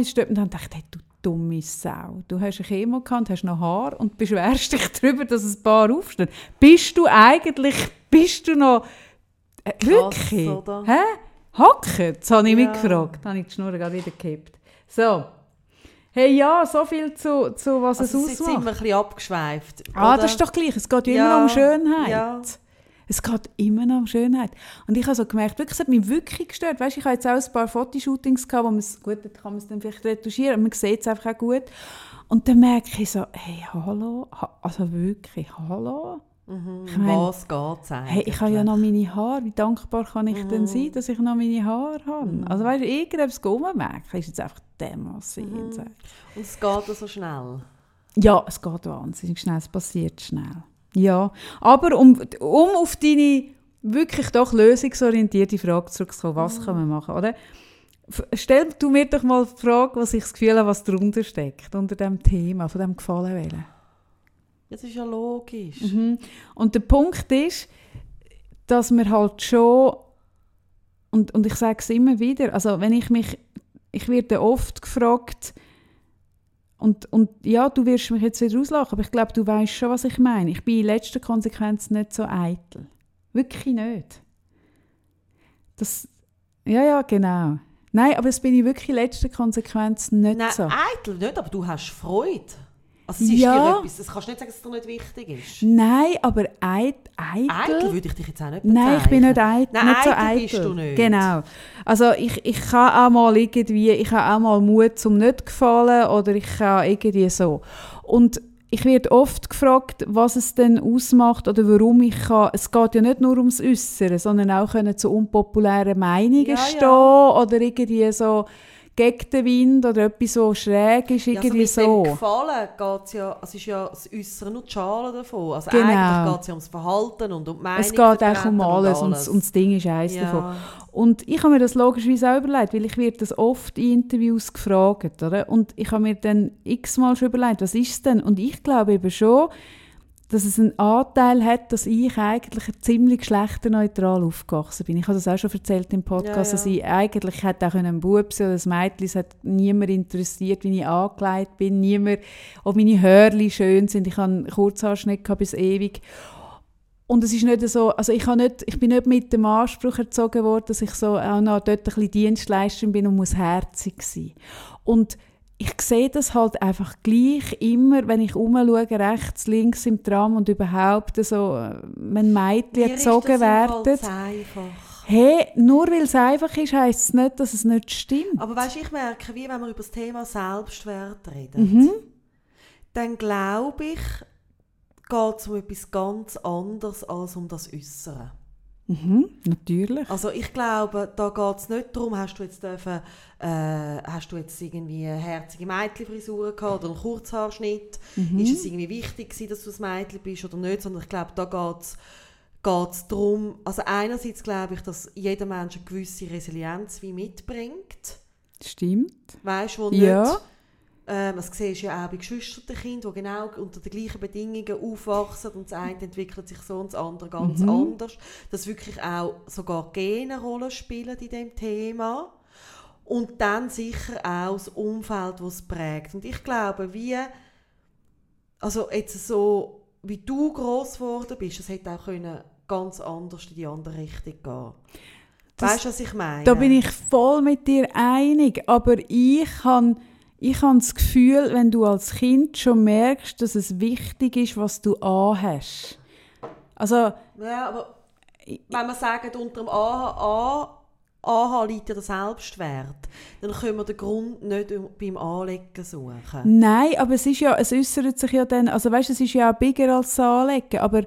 Speaker 1: es stört. Und dann dachte ich, hey, du dumme Sau, du hast eine Chemo gehabt, hast noch Haar und beschwerst dich darüber, dass ein paar aufstehen. Bist du eigentlich, bist du noch, äh,
Speaker 2: Krass,
Speaker 1: wirklich?
Speaker 2: oder?
Speaker 1: Hä? Hacken? Das habe ich
Speaker 2: Ja.
Speaker 1: mich gefragt. Dann habe ich die Schnur gerade wieder gekippt. So, Hey, ja, so viel zu, zu was
Speaker 2: Also,
Speaker 1: es
Speaker 2: ist jetzt immer
Speaker 1: ausmacht.
Speaker 2: ein bisschen abgeschweift.
Speaker 1: Ah,
Speaker 2: oder?
Speaker 1: das ist doch gleich. Es geht ja, immer um Schönheit.
Speaker 2: ja.
Speaker 1: Es geht immer noch um Schönheit. Und ich habe so gemerkt, wirklich, es hat mich wirklich gestört. Weißt, ich habe jetzt auch ein paar Fotoshootings gehabt, wo man es, gut, kann man es dann vielleicht retuschieren, aber man sieht es einfach auch gut. Und dann merke ich so, hey, hallo, ha- also wirklich, hallo?
Speaker 2: Mhm.
Speaker 1: Ich meine,
Speaker 2: Was geht?
Speaker 1: Hey, ich habe ja noch meine Haare. Wie dankbar kann ich
Speaker 2: Mhm.
Speaker 1: denn sein, dass ich noch meine Haare habe? Also weißt du, irgendetwas rummerken ist jetzt einfach dermassen
Speaker 2: Mhm. Und es geht so schnell.
Speaker 1: Ja, es geht wahnsinnig schnell, es passiert schnell. Ja, aber um, um auf deine wirklich doch lösungsorientierte Frage zurückzukommen, was
Speaker 2: Mhm.
Speaker 1: kann man machen, oder? Stell du mir doch mal die Frage, was ich das Gefühl habe, was darunter steckt, unter dem Thema, von dem Gefallen wählen.
Speaker 2: Das ist ja logisch.
Speaker 1: Mhm. Und der Punkt ist, dass wir halt schon, und, und ich sage es immer wieder, also wenn ich mich, ich werde oft gefragt, und, und ja, du wirst mich jetzt wieder auslachen, aber ich glaube, du weißt schon, was ich meine. Ich bin in letzter Konsequenz nicht so eitel. Wirklich nicht. Das, ja, ja, genau. Nein, aber das bin ich wirklich in letzter Konsequenz nicht
Speaker 2: Nein,
Speaker 1: so.
Speaker 2: eitel nicht, aber du hast Freude. Also es ist
Speaker 1: Ja.
Speaker 2: dir etwas, das kannst du nicht sagen, dass es dir nicht wichtig ist.
Speaker 1: Nein, aber eit, eitel...
Speaker 2: Eitel würde ich dich jetzt auch nicht
Speaker 1: Nein, ich bin nicht,
Speaker 2: bezeichnen.
Speaker 1: eit,
Speaker 2: Nein,
Speaker 1: nicht so
Speaker 2: eitel
Speaker 1: eitel.
Speaker 2: bist du nicht.
Speaker 1: Genau. Also ich, ich kann auch mal irgendwie, ich habe auch mal Mut zum nicht gefallen oder ich kann irgendwie so. Und ich werde oft gefragt, was es denn ausmacht oder warum ich kann. Es geht ja nicht nur ums Äußere, sondern auch können zu unpopulären Meinungen
Speaker 2: Ja, ja.
Speaker 1: stehen oder irgendwie so gegen den Wind oder etwas so schräg ist,
Speaker 2: Ja, also
Speaker 1: irgendwie
Speaker 2: mit
Speaker 1: so.
Speaker 2: dem Gefallen geht's ja, es ist ja das Äußere nur die Schale davon. Also
Speaker 1: Genau.
Speaker 2: eigentlich geht es ja ums Verhalten und um die Meinung
Speaker 1: Es geht auch um alles und,
Speaker 2: alles.
Speaker 1: und das Ding ist eins
Speaker 2: Ja.
Speaker 1: davon. Und ich habe mir das logischerweise auch überlegt, weil ich werde das oft in Interviews gefragt, oder? Und ich habe mir dann x-mal schon überlegt, was ist es denn? Und ich glaube eben schon, dass es einen Anteil hat, dass ich eigentlich ziemlich geschlechterneutral aufgewachsen bin. Ich habe das auch schon erzählt im Podcast,
Speaker 2: Ja, ja.
Speaker 1: dass ich eigentlich hätte auch ein Bub sein oder ein Mädchen, es hat niemand interessiert, wie ich angelegt bin, niemand, ob meine Hörli schön sind, ich habe einen Kurzhaarschnitt gehabt bis ewig. Und es ist nicht so, also ich, habe nicht, ich bin nicht mit dem Anspruch erzogen worden, dass ich so auch noch dort ein bisschen Dienstleisterin bin und muss herzig sein. Und ich sehe das halt einfach gleich immer, wenn ich umschaue, rechts, links im Tram und überhaupt so, äh, wenn Mädchen erzogen werden. Hey, nur weil es einfach ist, heisst es nicht, dass es nicht stimmt.
Speaker 2: Aber weißt, ich merke, wie wenn wir über das Thema Selbstwert reden,
Speaker 1: Mhm.
Speaker 2: dann glaube ich, geht es um etwas ganz anderes als um das Äußere.
Speaker 1: Mhm, natürlich.
Speaker 2: Also ich glaube, da geht es nicht darum, hast du jetzt dürfen, äh, hast du jetzt irgendwie eine herzige Mädchenfrisur gehabt oder einen Kurzhaarschnitt?
Speaker 1: Mhm.
Speaker 2: Ist es irgendwie wichtig gewesen, dass du ein Mädchen bist oder nicht? Sondern ich glaube, da geht es geht's darum, also einerseits glaube ich, dass jeder Mensch eine gewisse Resilienz wie mitbringt.
Speaker 1: Stimmt.
Speaker 2: Weißt du, wo
Speaker 1: Ja.
Speaker 2: nicht... Ähm, das siehst du ja auch bei Geschwisterkindern, die genau unter den gleichen Bedingungen aufwachsen und das eine entwickelt sich so und das andere ganz
Speaker 1: Mhm.
Speaker 2: anders. Dass wirklich auch sogar Gene eine Rolle spielen in diesem Thema. Und dann sicher auch das Umfeld, das es prägt. Und ich glaube, wie, also jetzt so, wie du gross geworden bist, das hätte auch können ganz anders in die andere Richtung gehen
Speaker 1: Das-
Speaker 2: Weißt du, was ich meine?
Speaker 1: Da bin ich voll mit dir einig, aber ich habe ich han das Gefühl, wenn du als Kind schon merkst, dass es wichtig ist, was du anhast. Also,
Speaker 2: Ja, aber wenn wir sagen, unter dem AHA, AHA liegt ja der Selbstwert, dann können wir den Grund nicht beim Anlegen suchen.
Speaker 1: nein, aber es ist ja, es äußert sich ja dann, also weißt, es ist ja auch bigger als das Anlegen, aber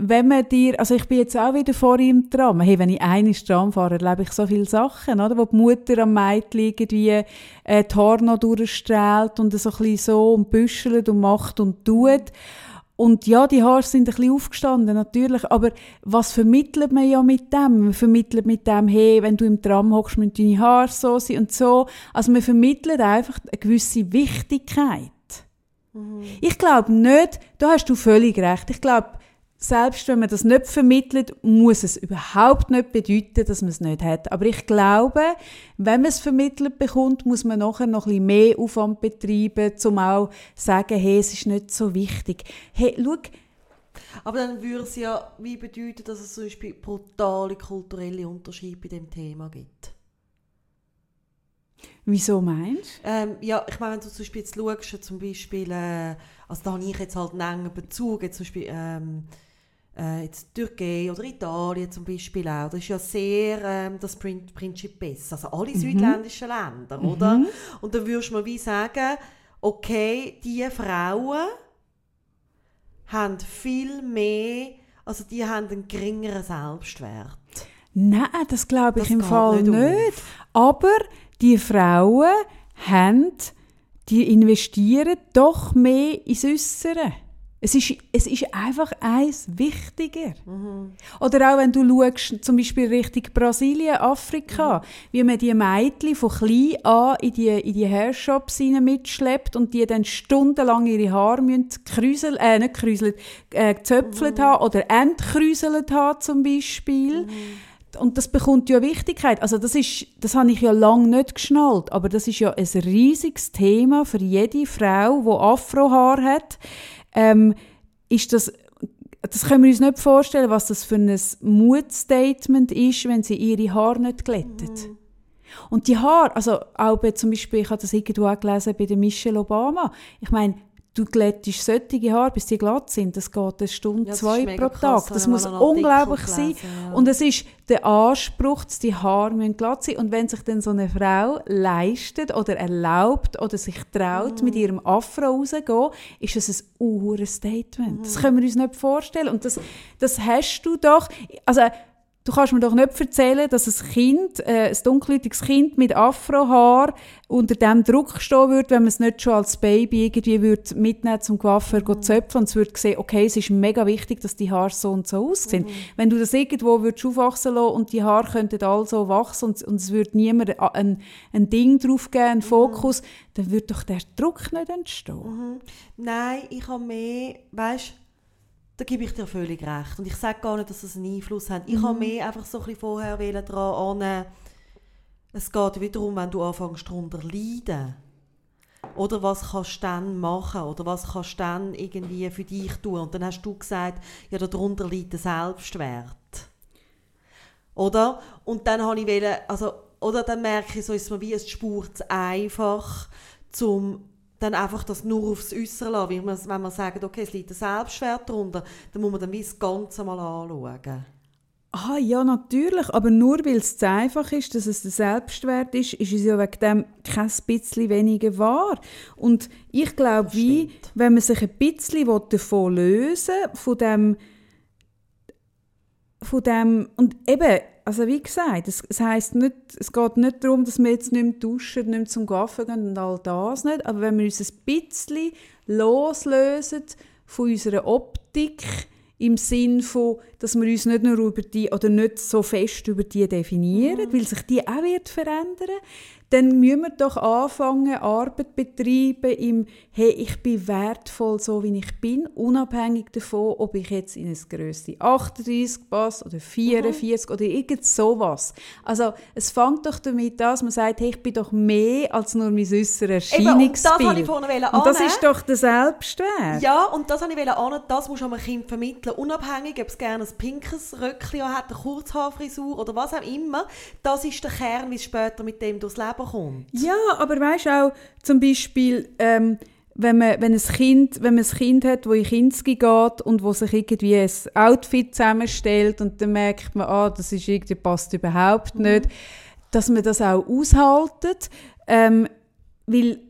Speaker 1: wenn man dir, also ich bin jetzt auch wieder vor ihm dran, hey, wenn ich eine Tram fahre, erlebe ich so viele Sachen, oder, wo die Mutter am Mädchen irgendwie äh, die Haare noch durchstrahlt und so ein bisschen so und büschelt und macht und tut. Und ja, die Haare sind ein bisschen aufgestanden, natürlich. Aber was vermittelt man ja mit dem? Man vermittelt mit dem, hey, wenn du im Tram hockst, müssen deine Haare so sein und so. Also man vermittelt einfach eine gewisse Wichtigkeit. Ich glaube nicht, da hast du völlig recht. Ich glaube, selbst wenn man das nicht vermittelt, muss es überhaupt nicht bedeuten, dass man es nicht hat. Aber ich glaube, wenn man es vermittelt bekommt, muss man nachher noch ein bisschen mehr Aufwand betreiben, um auch zu sagen, hey, es ist nicht so wichtig. Hey, schau,
Speaker 2: Aber dann würde es ja wie bedeuten, dass es zum Beispiel brutale kulturelle Unterschiede bei dem Thema gibt.
Speaker 1: Wieso meinst
Speaker 2: du? Ähm, ja, ich meine, wenn du zum Beispiel jetzt schaust, zum Beispiel, äh, also da habe ich jetzt halt einen engen Bezug, jetzt zum Beispiel ähm, äh, jetzt Türkei oder Italien zum Beispiel auch, das ist ja sehr ähm, das Prinzip besser, also alle mhm. südländischen Länder, oder? Mhm. Und dann würdest du wie sagen, okay, diese Frauen haben viel mehr, also die haben einen geringeren Selbstwert.
Speaker 1: Nein, das glaube ich das im Fall nicht. nicht. Aber die Frauen haben, die investieren doch mehr ins Äußere. Es ist, es ist einfach eins wichtiger. Mhm. Oder auch wenn du schaust, zum Beispiel Richtung Brasilien, Afrika, mhm. wie man die Mädchen von klein an in die, in die Hairshops mitschleppt und die dann stundenlang ihre Haare müssen krüsel, äh, nicht krüseln, äh, gezöpfelt mhm. haben oder entkräuselt haben zum Beispiel. Mhm und das bekommt ja Wichtigkeit. Also das ist, das habe ich ja lange nicht geschnallt, aber das ist ja ein riesiges Thema für jede Frau, die Afrohaar hat. Ähm, ist das, das können wir uns nicht vorstellen, was das für ein Mutstatement ist, wenn sie ihre Haare nicht glättet. Mhm. Und die Haare, also auch bei, zum Beispiel, ich habe das irgendwo auch gelesen bei der Michelle Obama. Ich meine, du glättest solche Haare, bis die glatt sind. Das geht eine Stunde, ja, zwei pro Tag. das muss unglaublich sein. Ja. Und es ist der Anspruch, dass die Haare glatt sein Und wenn sich dann so eine Frau leistet oder erlaubt oder sich traut, mm. mit ihrem Afro rauszugehen, ist das ein ures Statement. Mm. Das können wir uns nicht vorstellen. Und das, das hast du doch... Also, Du kannst mir doch nicht erzählen, dass ein Kind, äh, ein dunkelhäutiges Kind mit Afrohaar unter dem Druck stehen würde, wenn man es nicht schon als Baby irgendwie würde mitnehmen zum Coiffeur mhm. zöpfen und es würde sehen, okay, es ist mega wichtig, dass die Haare so und so aussehen. Mhm. Wenn du das irgendwo würdest aufwachsen lassen und die Haare könnten all so wachsen und, und es würde niemand ein, ein Ding drauf geben, einen mhm. Fokus, mhm. dann würde doch der Druck nicht entstehen.
Speaker 2: Mhm. Nein, ich habe mehr, weißt da gebe ich dir völlig recht. Und ich sage gar nicht, dass das einen Einfluss hat. Ich mhm. habe mehr einfach so ein bisschen vorher daran an, es geht wieder darum, wenn du anfängst darunter leiden. Oder was kannst du dann machen? Oder was kannst du dann irgendwie für dich tun? Und dann hast du gesagt, ja, darunter liegt der Selbstwert. Oder? Und dann habe ich wollen, also, oder dann merke ich, so ist mir wie, es spurt einfach, zum dann einfach das nur aufs Äußere lassen. Wenn man, wenn man sagt, okay, es liegt ein Selbstwert darunter, dann muss man dann das Ganze mal anschauen.
Speaker 1: Ah, ja, natürlich. Aber nur weil es zu einfach ist, dass es der Selbstwert ist, ist es ja wegen dem kein bisschen weniger wahr. Und ich glaube, wie, wenn man sich ein bisschen davon lösen will, von dem, von dem, und eben, also wie gesagt, es, es heisst nicht, es geht nicht darum, dass wir jetzt nicht mehr duschen, nicht mehr zum Kaffee gehen und all das nicht, aber wenn wir uns ein bisschen loslösen von unserer Optik, im Sinn von, dass wir uns nicht nur über die oder nicht so fest über die definieren, mhm. weil sich die auch wird verändern, dann müssen wir doch anfangen, Arbeit betreiben im «Hey, ich bin wertvoll, so wie ich bin», unabhängig davon, ob ich jetzt in eine Größe 38 passe oder 44 mhm. oder irgend sowas. Also es fängt doch damit an, dass man sagt «Hey, ich bin doch mehr als nur mein äußeres Erscheinungsbild».
Speaker 2: Eben, und das ich
Speaker 1: Und das ist doch der Selbstwert.
Speaker 2: Ja, und das habe ich an, das muss man Kind vermitteln, unabhängig, ob es gerne ein pinkes Röckchen hat, eine Kurzhaarfrisur oder was auch immer. Das ist der Kern, wie es später mit dem durchs Leben kommt.
Speaker 1: Ja, aber weißt du auch zum Beispiel, ähm, wenn man, wenn, ein kind, wenn man ein Kind hat, wo in Kinski geht und wo sich irgendwie ein Outfit zusammenstellt und dann merkt man, ah, das ist irgendwie, passt überhaupt mhm. nicht, dass man das auch aushaltet. Ähm, weil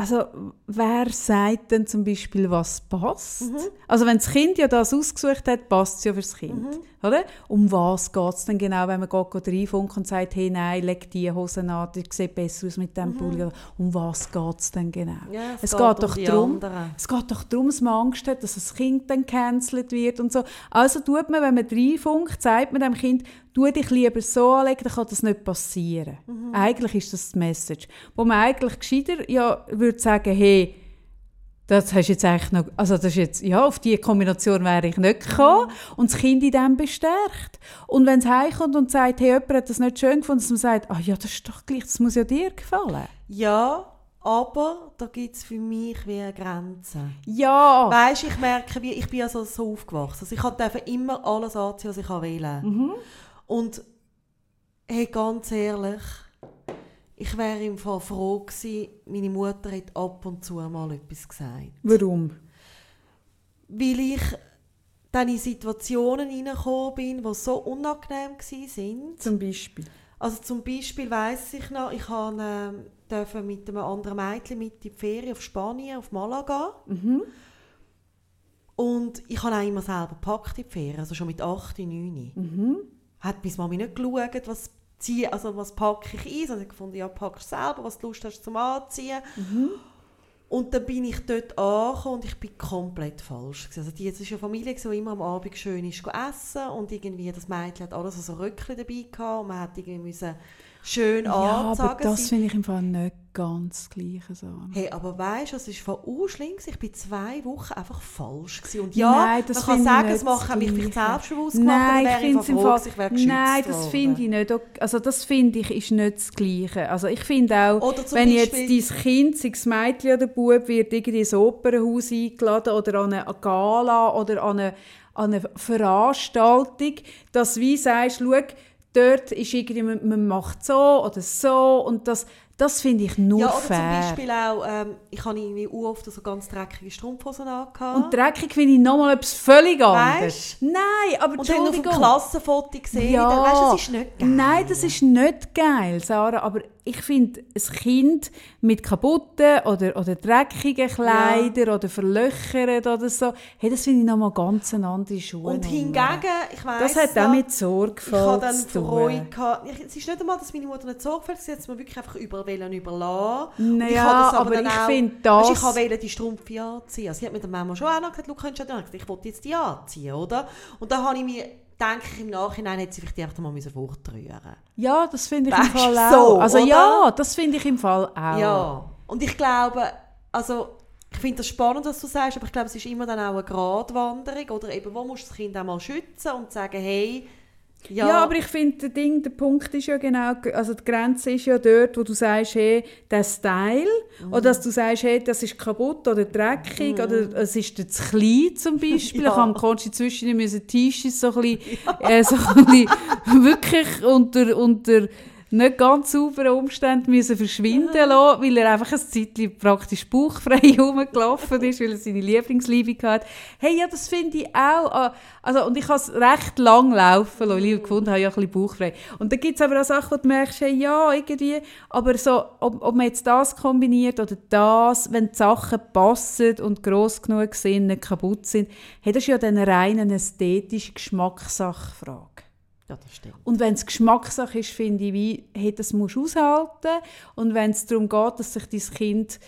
Speaker 1: also wer sagt denn zum Beispiel, was passt? Mhm. Also wenn das Kind ja das ausgesucht hat, passt es ja fürs Kind. Mhm. Oder? Um was geht es denn genau, wenn man geht, reinfunkt und sagt, hey, nein, leg die Hosen an, die sieht besser aus mit dem mhm. Pulli. Um was geht es denn genau?
Speaker 2: Ja, es, es, geht, geht doch um darum,
Speaker 1: es geht doch darum, dass man Angst hat, dass das Kind dann gecancelt wird und so. Also tut man, wenn man reinfunkt, sagt man dem Kind, tu dich lieber so anlegen, dann kann das nicht passieren. Mhm. Eigentlich ist das die Message. Wo man eigentlich gescheiter ja, würde sagen, hey, das hast jetzt eigentlich noch, also das ist jetzt, ja, auf diese Kombination wäre ich nicht gekommen mhm. und das Kind in dem bestärkt. Und wenn es heimkommt und sagt, hey, jemand hat das nicht schön gefunden, dass man sagt, ah ja, das ist doch gleich, das muss ja dir gefallen.
Speaker 2: Ja, aber da gibt es für mich wie eine Grenze.
Speaker 1: Ja.
Speaker 2: Weißt, ich merke, wie, ich bin also so aufgewachsen. Also ich darf immer alles anziehen, was ich wählen mhm. Und hey, ganz ehrlich, ich wäre im Fall froh gewesen, meine Mutter hat ab und zu mal etwas gesagt.
Speaker 1: Warum?
Speaker 2: Weil ich dann in Situationen hineingekommen bin, die so unangenehm waren.
Speaker 1: Zum Beispiel?
Speaker 2: Also zum Beispiel weiss ich noch, ich durfte mit einem anderen Mädchen mit in die Ferien auf Spanien, auf Malaga.
Speaker 1: Mhm.
Speaker 2: Und ich habe auch immer selber gepackt in die Ferien, also schon mit 8, 9.
Speaker 1: Mhm.
Speaker 2: Hat bis Mami nicht geschaut, was, ziehe, also was packe ich ein, sondern ich gefunden, ja, packst selber, was du Lust hast zum Anziehen.
Speaker 1: Mhm.
Speaker 2: Und dann bin ich dort angekommen und ich bin komplett falsch. Also die, es war eine Familie, die immer am Abend schön ist essen und irgendwie das Mädchen hat alles so Röckchen dabei gehabt und man hat irgendwie müssen schön
Speaker 1: ja,
Speaker 2: anzogen.
Speaker 1: aber das finde ich im Fall nicht ganz das Gleiche. So.
Speaker 2: Hey, aber weißt du, es ist von schlimm. Ich war zwei Wochen einfach falsch. Gewesen. Und ja,
Speaker 1: Nein, das
Speaker 2: man kann sagen, es machen mich vielleicht selbstbewusst gemacht,
Speaker 1: Nein,
Speaker 2: aber
Speaker 1: ich
Speaker 2: ich
Speaker 1: finde
Speaker 2: froh,
Speaker 1: Fall,
Speaker 2: ich wäre
Speaker 1: Nein, das finde ich nicht. Also das finde ich ist nicht das Gleiche. Also ich finde auch, wenn jetzt
Speaker 2: Beispiel-
Speaker 1: dein Kind, sei es Mädchen oder Bub, wird irgendwie ins Opernhaus eingeladen oder an eine Gala oder an eine, an eine Veranstaltung, dass du wie sagst, schau, dort ist irgendwie, man, man macht so oder so und das, das finde ich nur
Speaker 2: Ja, oder
Speaker 1: fair.
Speaker 2: zum Beispiel auch, ähm, ich habe irgendwie oft so ganz dreckige Strumpfhosen angehabt.
Speaker 1: und dreckig finde ich nochmal etwas völlig anderes.
Speaker 2: Weisst?
Speaker 1: Nein, aber
Speaker 2: Und dann auf dem. Klassenfoto gesehen,
Speaker 1: Ja.
Speaker 2: dann weißt du, das ist nicht geil.
Speaker 1: Nein, das ist nicht geil, Sarah. Aber ich finde, ein Kind mit kaputten oder, oder dreckigen Kleidern oder verlöchert oder so, hey, das finde ich nochmal ganz eine andere Schuhe.
Speaker 2: Und hingegen, ich weiss
Speaker 1: Das hat auch mit
Speaker 2: ich
Speaker 1: Sorgfalt
Speaker 2: habe dann
Speaker 1: zu
Speaker 2: Freude
Speaker 1: tun.
Speaker 2: gehabt. Ich- Es ist nicht einmal, dass meine Mutter nicht sorgfältig war, sie hat es mir wirklich einfach überall überlassen.
Speaker 1: Naja,
Speaker 2: ich
Speaker 1: aber
Speaker 2: dann
Speaker 1: ich finde das-
Speaker 2: Ich wollte die Strumpfe anziehen. Sie hat mir der Mama schon auch noch gesagt, du könntest ja dann. Ich wollte jetzt die anziehen, oder? Und dann habe ich mir, denke ich, im Nachhinein hätte sie vielleicht die einfach mal müssen fortrühren
Speaker 1: Ja, das finde ich
Speaker 2: Weisst
Speaker 1: im Fall auch.
Speaker 2: so,
Speaker 1: also
Speaker 2: oder?
Speaker 1: ja, das finde ich im Fall auch.
Speaker 2: Ja. Und ich glaube, also ich finde das spannend, was du sagst, aber ich glaube, es ist immer dann auch eine Gratwanderung oder eben, wo musst du das Kind auch mal schützen und sagen, hey, ja,
Speaker 1: Ja, aber ich finde, der Ding, der Punkt ist ja genau, also die Grenze ist ja dort, wo du sagst, hey, der Style,
Speaker 2: Mhm.
Speaker 1: oder dass du sagst, hey, das ist kaputt oder dreckig, oder es ist zu klein zum Beispiel.
Speaker 2: Ja.
Speaker 1: Ich habe Konsti zwischen müssen T-Shirts so ein bisschen, äh, so ein bisschen wirklich unter, unter nicht ganz sauberen Umständen müssen verschwinden lassen, weil er einfach ein Zeitchen praktisch bauchfrei rumgelaufen ist, weil er seine Lieblingsliebe hatte. Hey, ja, das finde ich auch. Also, und ich habe es recht lang laufen lassen, weil ich gefunden habe, ja, ein bisschen bauchfrei. Und dann gibt es aber auch Sachen, wo du merkst, hey, ja, irgendwie, aber so, ob, ob man jetzt das kombiniert oder das, wenn die Sachen passen und gross genug sind, nicht kaputt sind, hey, das ist ja dann eine rein eine ästhetische Geschmackssachfrage.
Speaker 2: Ja, das stimmt.
Speaker 1: Und wenn es Geschmackssache ist, finde ich, wie, hey, das musst du aushalten. Und wenn es darum geht, dass sich dein Kind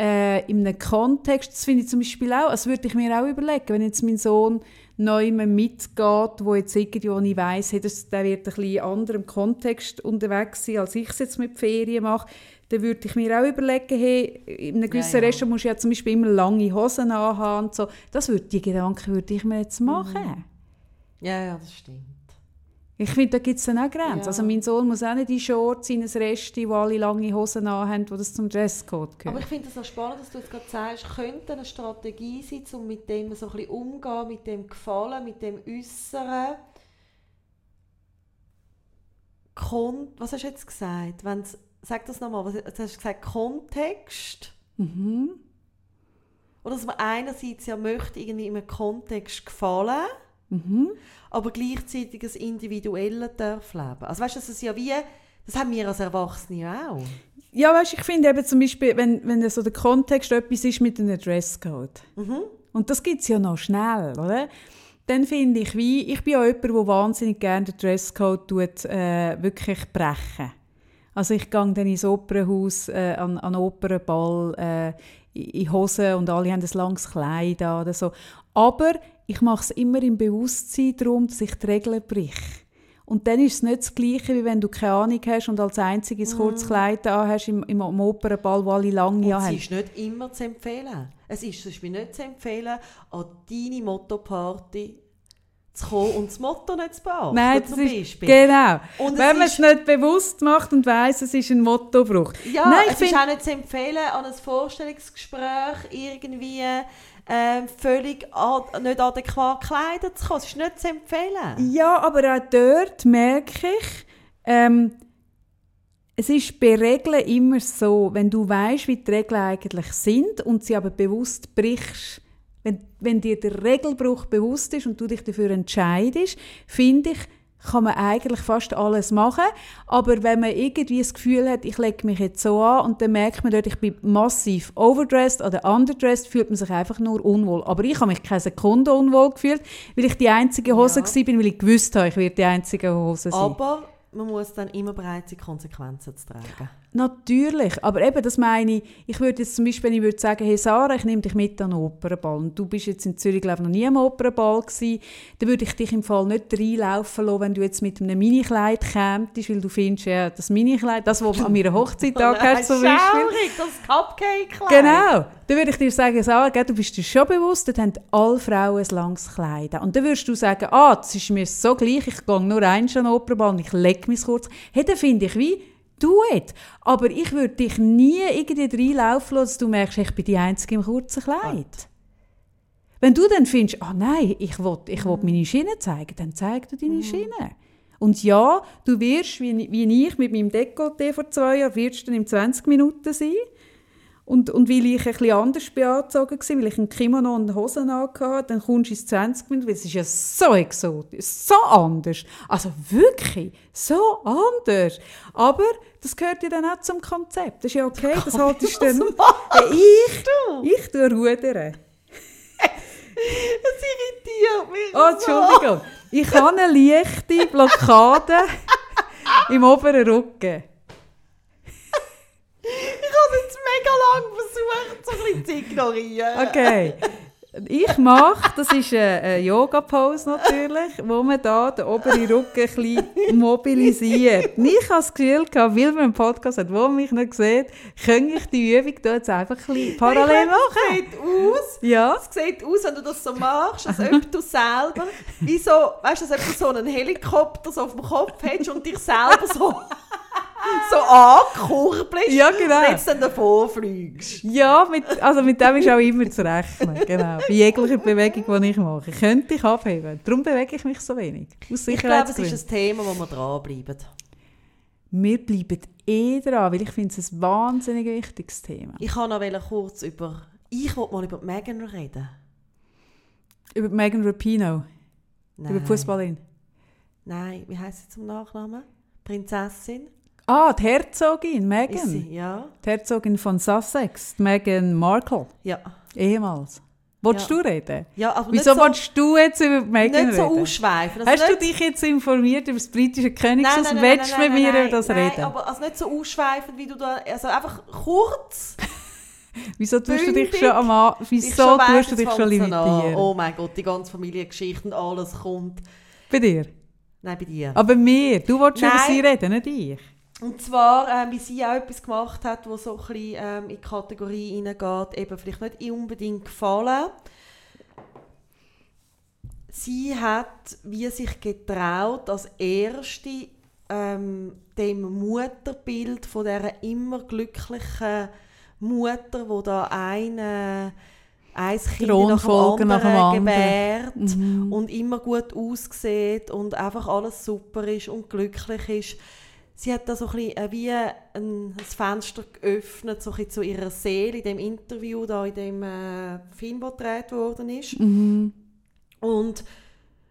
Speaker 1: äh, in einem Kontext, das finde ich zum Beispiel auch, das würde ich mir auch überlegen, wenn jetzt mein Sohn neu mitgeht, wo jetzt irgendwie, wo ich weiss, hey, das, der wird ein bisschen in anderem Kontext unterwegs sein, als ich es jetzt mit Ferien mache, dann würde ich mir auch überlegen, hey, in einem gewissen
Speaker 2: Ja, ja.
Speaker 1: Restaurant musst du ja zum Beispiel immer lange Hosen anhaben und so. Das würde, die Gedanken würde ich mir jetzt machen.
Speaker 2: Ja, ja, das stimmt.
Speaker 1: Ich finde, da gibt es dann auch Grenzen.
Speaker 2: Ja.
Speaker 1: Also mein Sohn muss auch nicht in Shorts in ein Resti, wo alle lange Hosen anhaben, wo das zum Dresscode
Speaker 2: Aber
Speaker 1: gehört.
Speaker 2: ich finde es auch spannend, dass du jetzt gerade sagst, könnte eine Strategie sein, um mit dem so ein bisschen umzugehen, mit dem Gefallen, mit dem Äußeren. Kon was hast du jetzt gesagt? Wenn's, sag das nochmal, was jetzt hast du gesagt? Kontext?
Speaker 1: Mhm.
Speaker 2: Oder dass man einerseits ja möchte irgendwie in einem Kontext gefallen,
Speaker 1: Mhm.
Speaker 2: Aber gleichzeitig das Individuelle darf leben. Also weißt du, das ist ja wie, das haben wir als Erwachsene auch.
Speaker 1: Ja, weißt, ich finde eben zum Beispiel, wenn, wenn so der Kontext etwas ist mit einem Dresscode,
Speaker 2: Mhm.
Speaker 1: und das gibt es ja noch schnell, oder? Dann finde ich, wie, ich bin ja jemand, der wahnsinnig gerne den Dresscode tut, äh, wirklich brechen. Also ich gehe dann ins Opernhaus, äh, an, an den Opernball, äh, in in Hosen und alle haben ein langes Kleid an oder so. Aber ich mache es immer im Bewusstsein darum, dass ich die Regeln brich. Und dann ist es nicht das Gleiche, wie wenn du keine Ahnung hast und als einziges ein kurzes Kleid an hast im, im, am Opernball, wo alle lange
Speaker 2: Und es
Speaker 1: haben.
Speaker 2: ist nicht immer zu empfehlen. Es ist Beispiel nicht zu empfehlen, an deine Motto-Party zu kommen und das Motto nicht zu beachten.
Speaker 1: Nein, das
Speaker 2: zum
Speaker 1: ist,
Speaker 2: Beispiel.
Speaker 1: genau.
Speaker 2: Und
Speaker 1: Wenn man es nicht bewusst macht und weiss, es ist ein Mottobruch.
Speaker 2: Ja,
Speaker 1: Nein, ich
Speaker 2: es ist auch nicht zu empfehlen, an ein Vorstellungsgespräch irgendwie ähm, völlig nicht adäquat gekleidet zu kommen. Es ist nicht zu empfehlen.
Speaker 1: Ja, aber auch dort merke ich, ähm, es ist bei Regeln immer so, wenn du weißt, wie die Regeln eigentlich sind und sie aber bewusst brichst, wenn, wenn dir der Regelbruch bewusst ist und du dich dafür entscheidest, finde ich, kann man eigentlich fast alles machen. Aber wenn man irgendwie das Gefühl hat, ich lege mich jetzt so an und dann merkt man dort, ich bin massiv overdressed oder underdressed, fühlt man sich einfach nur unwohl. Aber ich habe mich keine Sekunde unwohl gefühlt, weil ich die einzige Hose ja. war, weil ich gewusst habe, ich werde die einzige Hose sein.
Speaker 2: Aber man muss dann immer bereit sein, Konsequenzen zu tragen.
Speaker 1: Natürlich, aber eben, das meine ich, ich würde jetzt zum Beispiel, ich würde sagen, hey Sarah, ich nehme dich mit an den Opernball und du bist jetzt in Zürich, glaube ich, noch nie am Opernball gewesen, dann würde ich dich im Fall nicht reinlaufen lassen, wenn du jetzt mit einem Minikleid kämst, weil du findest, ja, das Minikleid, das, was an meiner Hochzeit angehört zum Beispiel.
Speaker 2: Schaurig, das Cupcake-Kleid.
Speaker 1: Genau, dann würde ich dir sagen, Sarah, du bist dir schon bewusst, dort haben alle Frauen ein langes Kleid Und dann würdest du sagen, ah, das ist mir so gleich, ich gehe nur eins an den Opernball und ich lege mich kurz. Hey, dann finde ich wie, do it. Aber ich würde dich nie irgendwie reinlaufen lassen, dass du merkst, ich bin die Einzige im kurzen Kleid. Wenn du dann findest, ah oh nein, ich will, ich will meine Schiene zeigen, dann zeig dir deine mm. Schiene. Und ja, du wirst, wie, wie ich mit meinem Dekolleté vor zwei Jahren, wirst du dann in 20 Minuten sein. Und, und weil ich etwas anders beanzogen war, weil ich ein Kimono und Hosen hatte, dann kommst du ins 20 Minuten, weil es ist ja so exotisch, so anders. Also wirklich, so anders. Aber das gehört ja dann auch zum Konzept. Das ist ja okay, das haltest du dann... ich, ich tue Rudern.
Speaker 2: Das irritiert mich
Speaker 1: Oh, Entschuldigung. Ich habe eine leichte Blockade im oberen Rücken.
Speaker 2: Ich habe jetzt mega lang versucht, so ein bisschen zu ignorieren.
Speaker 1: Okay. Ich mache, das ist eine, Yoga-Pose natürlich, wo man da den oberen Rücken ein bisschen mobilisiert. Und ich habe das Gefühl gehabt, weil man einen Podcast hat, wo mich nicht sieht, kann ich die Übung da jetzt einfach ein bisschen parallel machen.
Speaker 2: Es sieht aus,
Speaker 1: ja.
Speaker 2: es sieht aus, wenn du das so machst, als ob du selber, wie so, weißt du, als ob du so einen Helikopter so auf dem Kopf hättest und dich selber so so angekurbelst
Speaker 1: ja, genau.
Speaker 2: und jetzt dann davor fliegst.
Speaker 1: Ja, mit, also mit dem ist auch immer zu rechnen. Genau. Bei jeglicher Bewegung, die ich mache. Könnte ich abheben. Darum bewege ich mich so wenig.
Speaker 2: Aus ich glaube, es ist ein Thema, wo wir dranbleiben.
Speaker 1: Wir bleiben eh dran, weil ich finde es ein wahnsinnig wichtiges Thema.
Speaker 2: Ich kann noch kurz über... Ich wollte mal über Megan reden.
Speaker 1: Über Megan Rapino? Nein. Über Fußballin?
Speaker 2: Nein, wie heißt sie zum Nachnamen? Prinzessin?
Speaker 1: Ah, die Herzogin, Meghan.
Speaker 2: Sie, ja.
Speaker 1: Die Herzogin von Sussex, Meghan Markle.
Speaker 2: Ja.
Speaker 1: Ehemals. Wolltest ja. du reden?
Speaker 2: Ja, aber
Speaker 1: Wieso
Speaker 2: so,
Speaker 1: willst du jetzt über Meghan
Speaker 2: nicht
Speaker 1: reden?
Speaker 2: so ausschweifen.
Speaker 1: Also Hast du dich jetzt informiert über das britische Königshaus und willst du mit mir über das
Speaker 2: nein,
Speaker 1: reden?
Speaker 2: aber also nicht so ausschweifend, wie du da... Also einfach kurz...
Speaker 1: Wieso tust du dich schon am Wieso tust du dich schon limitieren?
Speaker 2: Oh mein Gott, die ganze Familiengeschichte und alles kommt.
Speaker 1: Bei dir?
Speaker 2: Nein, bei dir.
Speaker 1: Aber mir? Du wolltest über sie reden, nicht ich.
Speaker 2: Und zwar, ähm, wie sie auch etwas gemacht hat, was so ein bisschen ähm, in die Kategorie hineingeht, eben vielleicht nicht unbedingt gefallen. Sie hat wie sich getraut, als erste ähm, dem Mutterbild von der immer glücklichen Mutter, wo da eine ein Kind nach dem anderen, nach dem anderen. gebärt mhm. und immer gut aussieht und einfach alles super ist und glücklich ist sie hat da so ein bisschen äh, wie ein, Fenster geöffnet so ein zu ihrer Seele in dem Interview da in dem äh, Film, der gedreht worden ist.
Speaker 1: Mhm.
Speaker 2: Und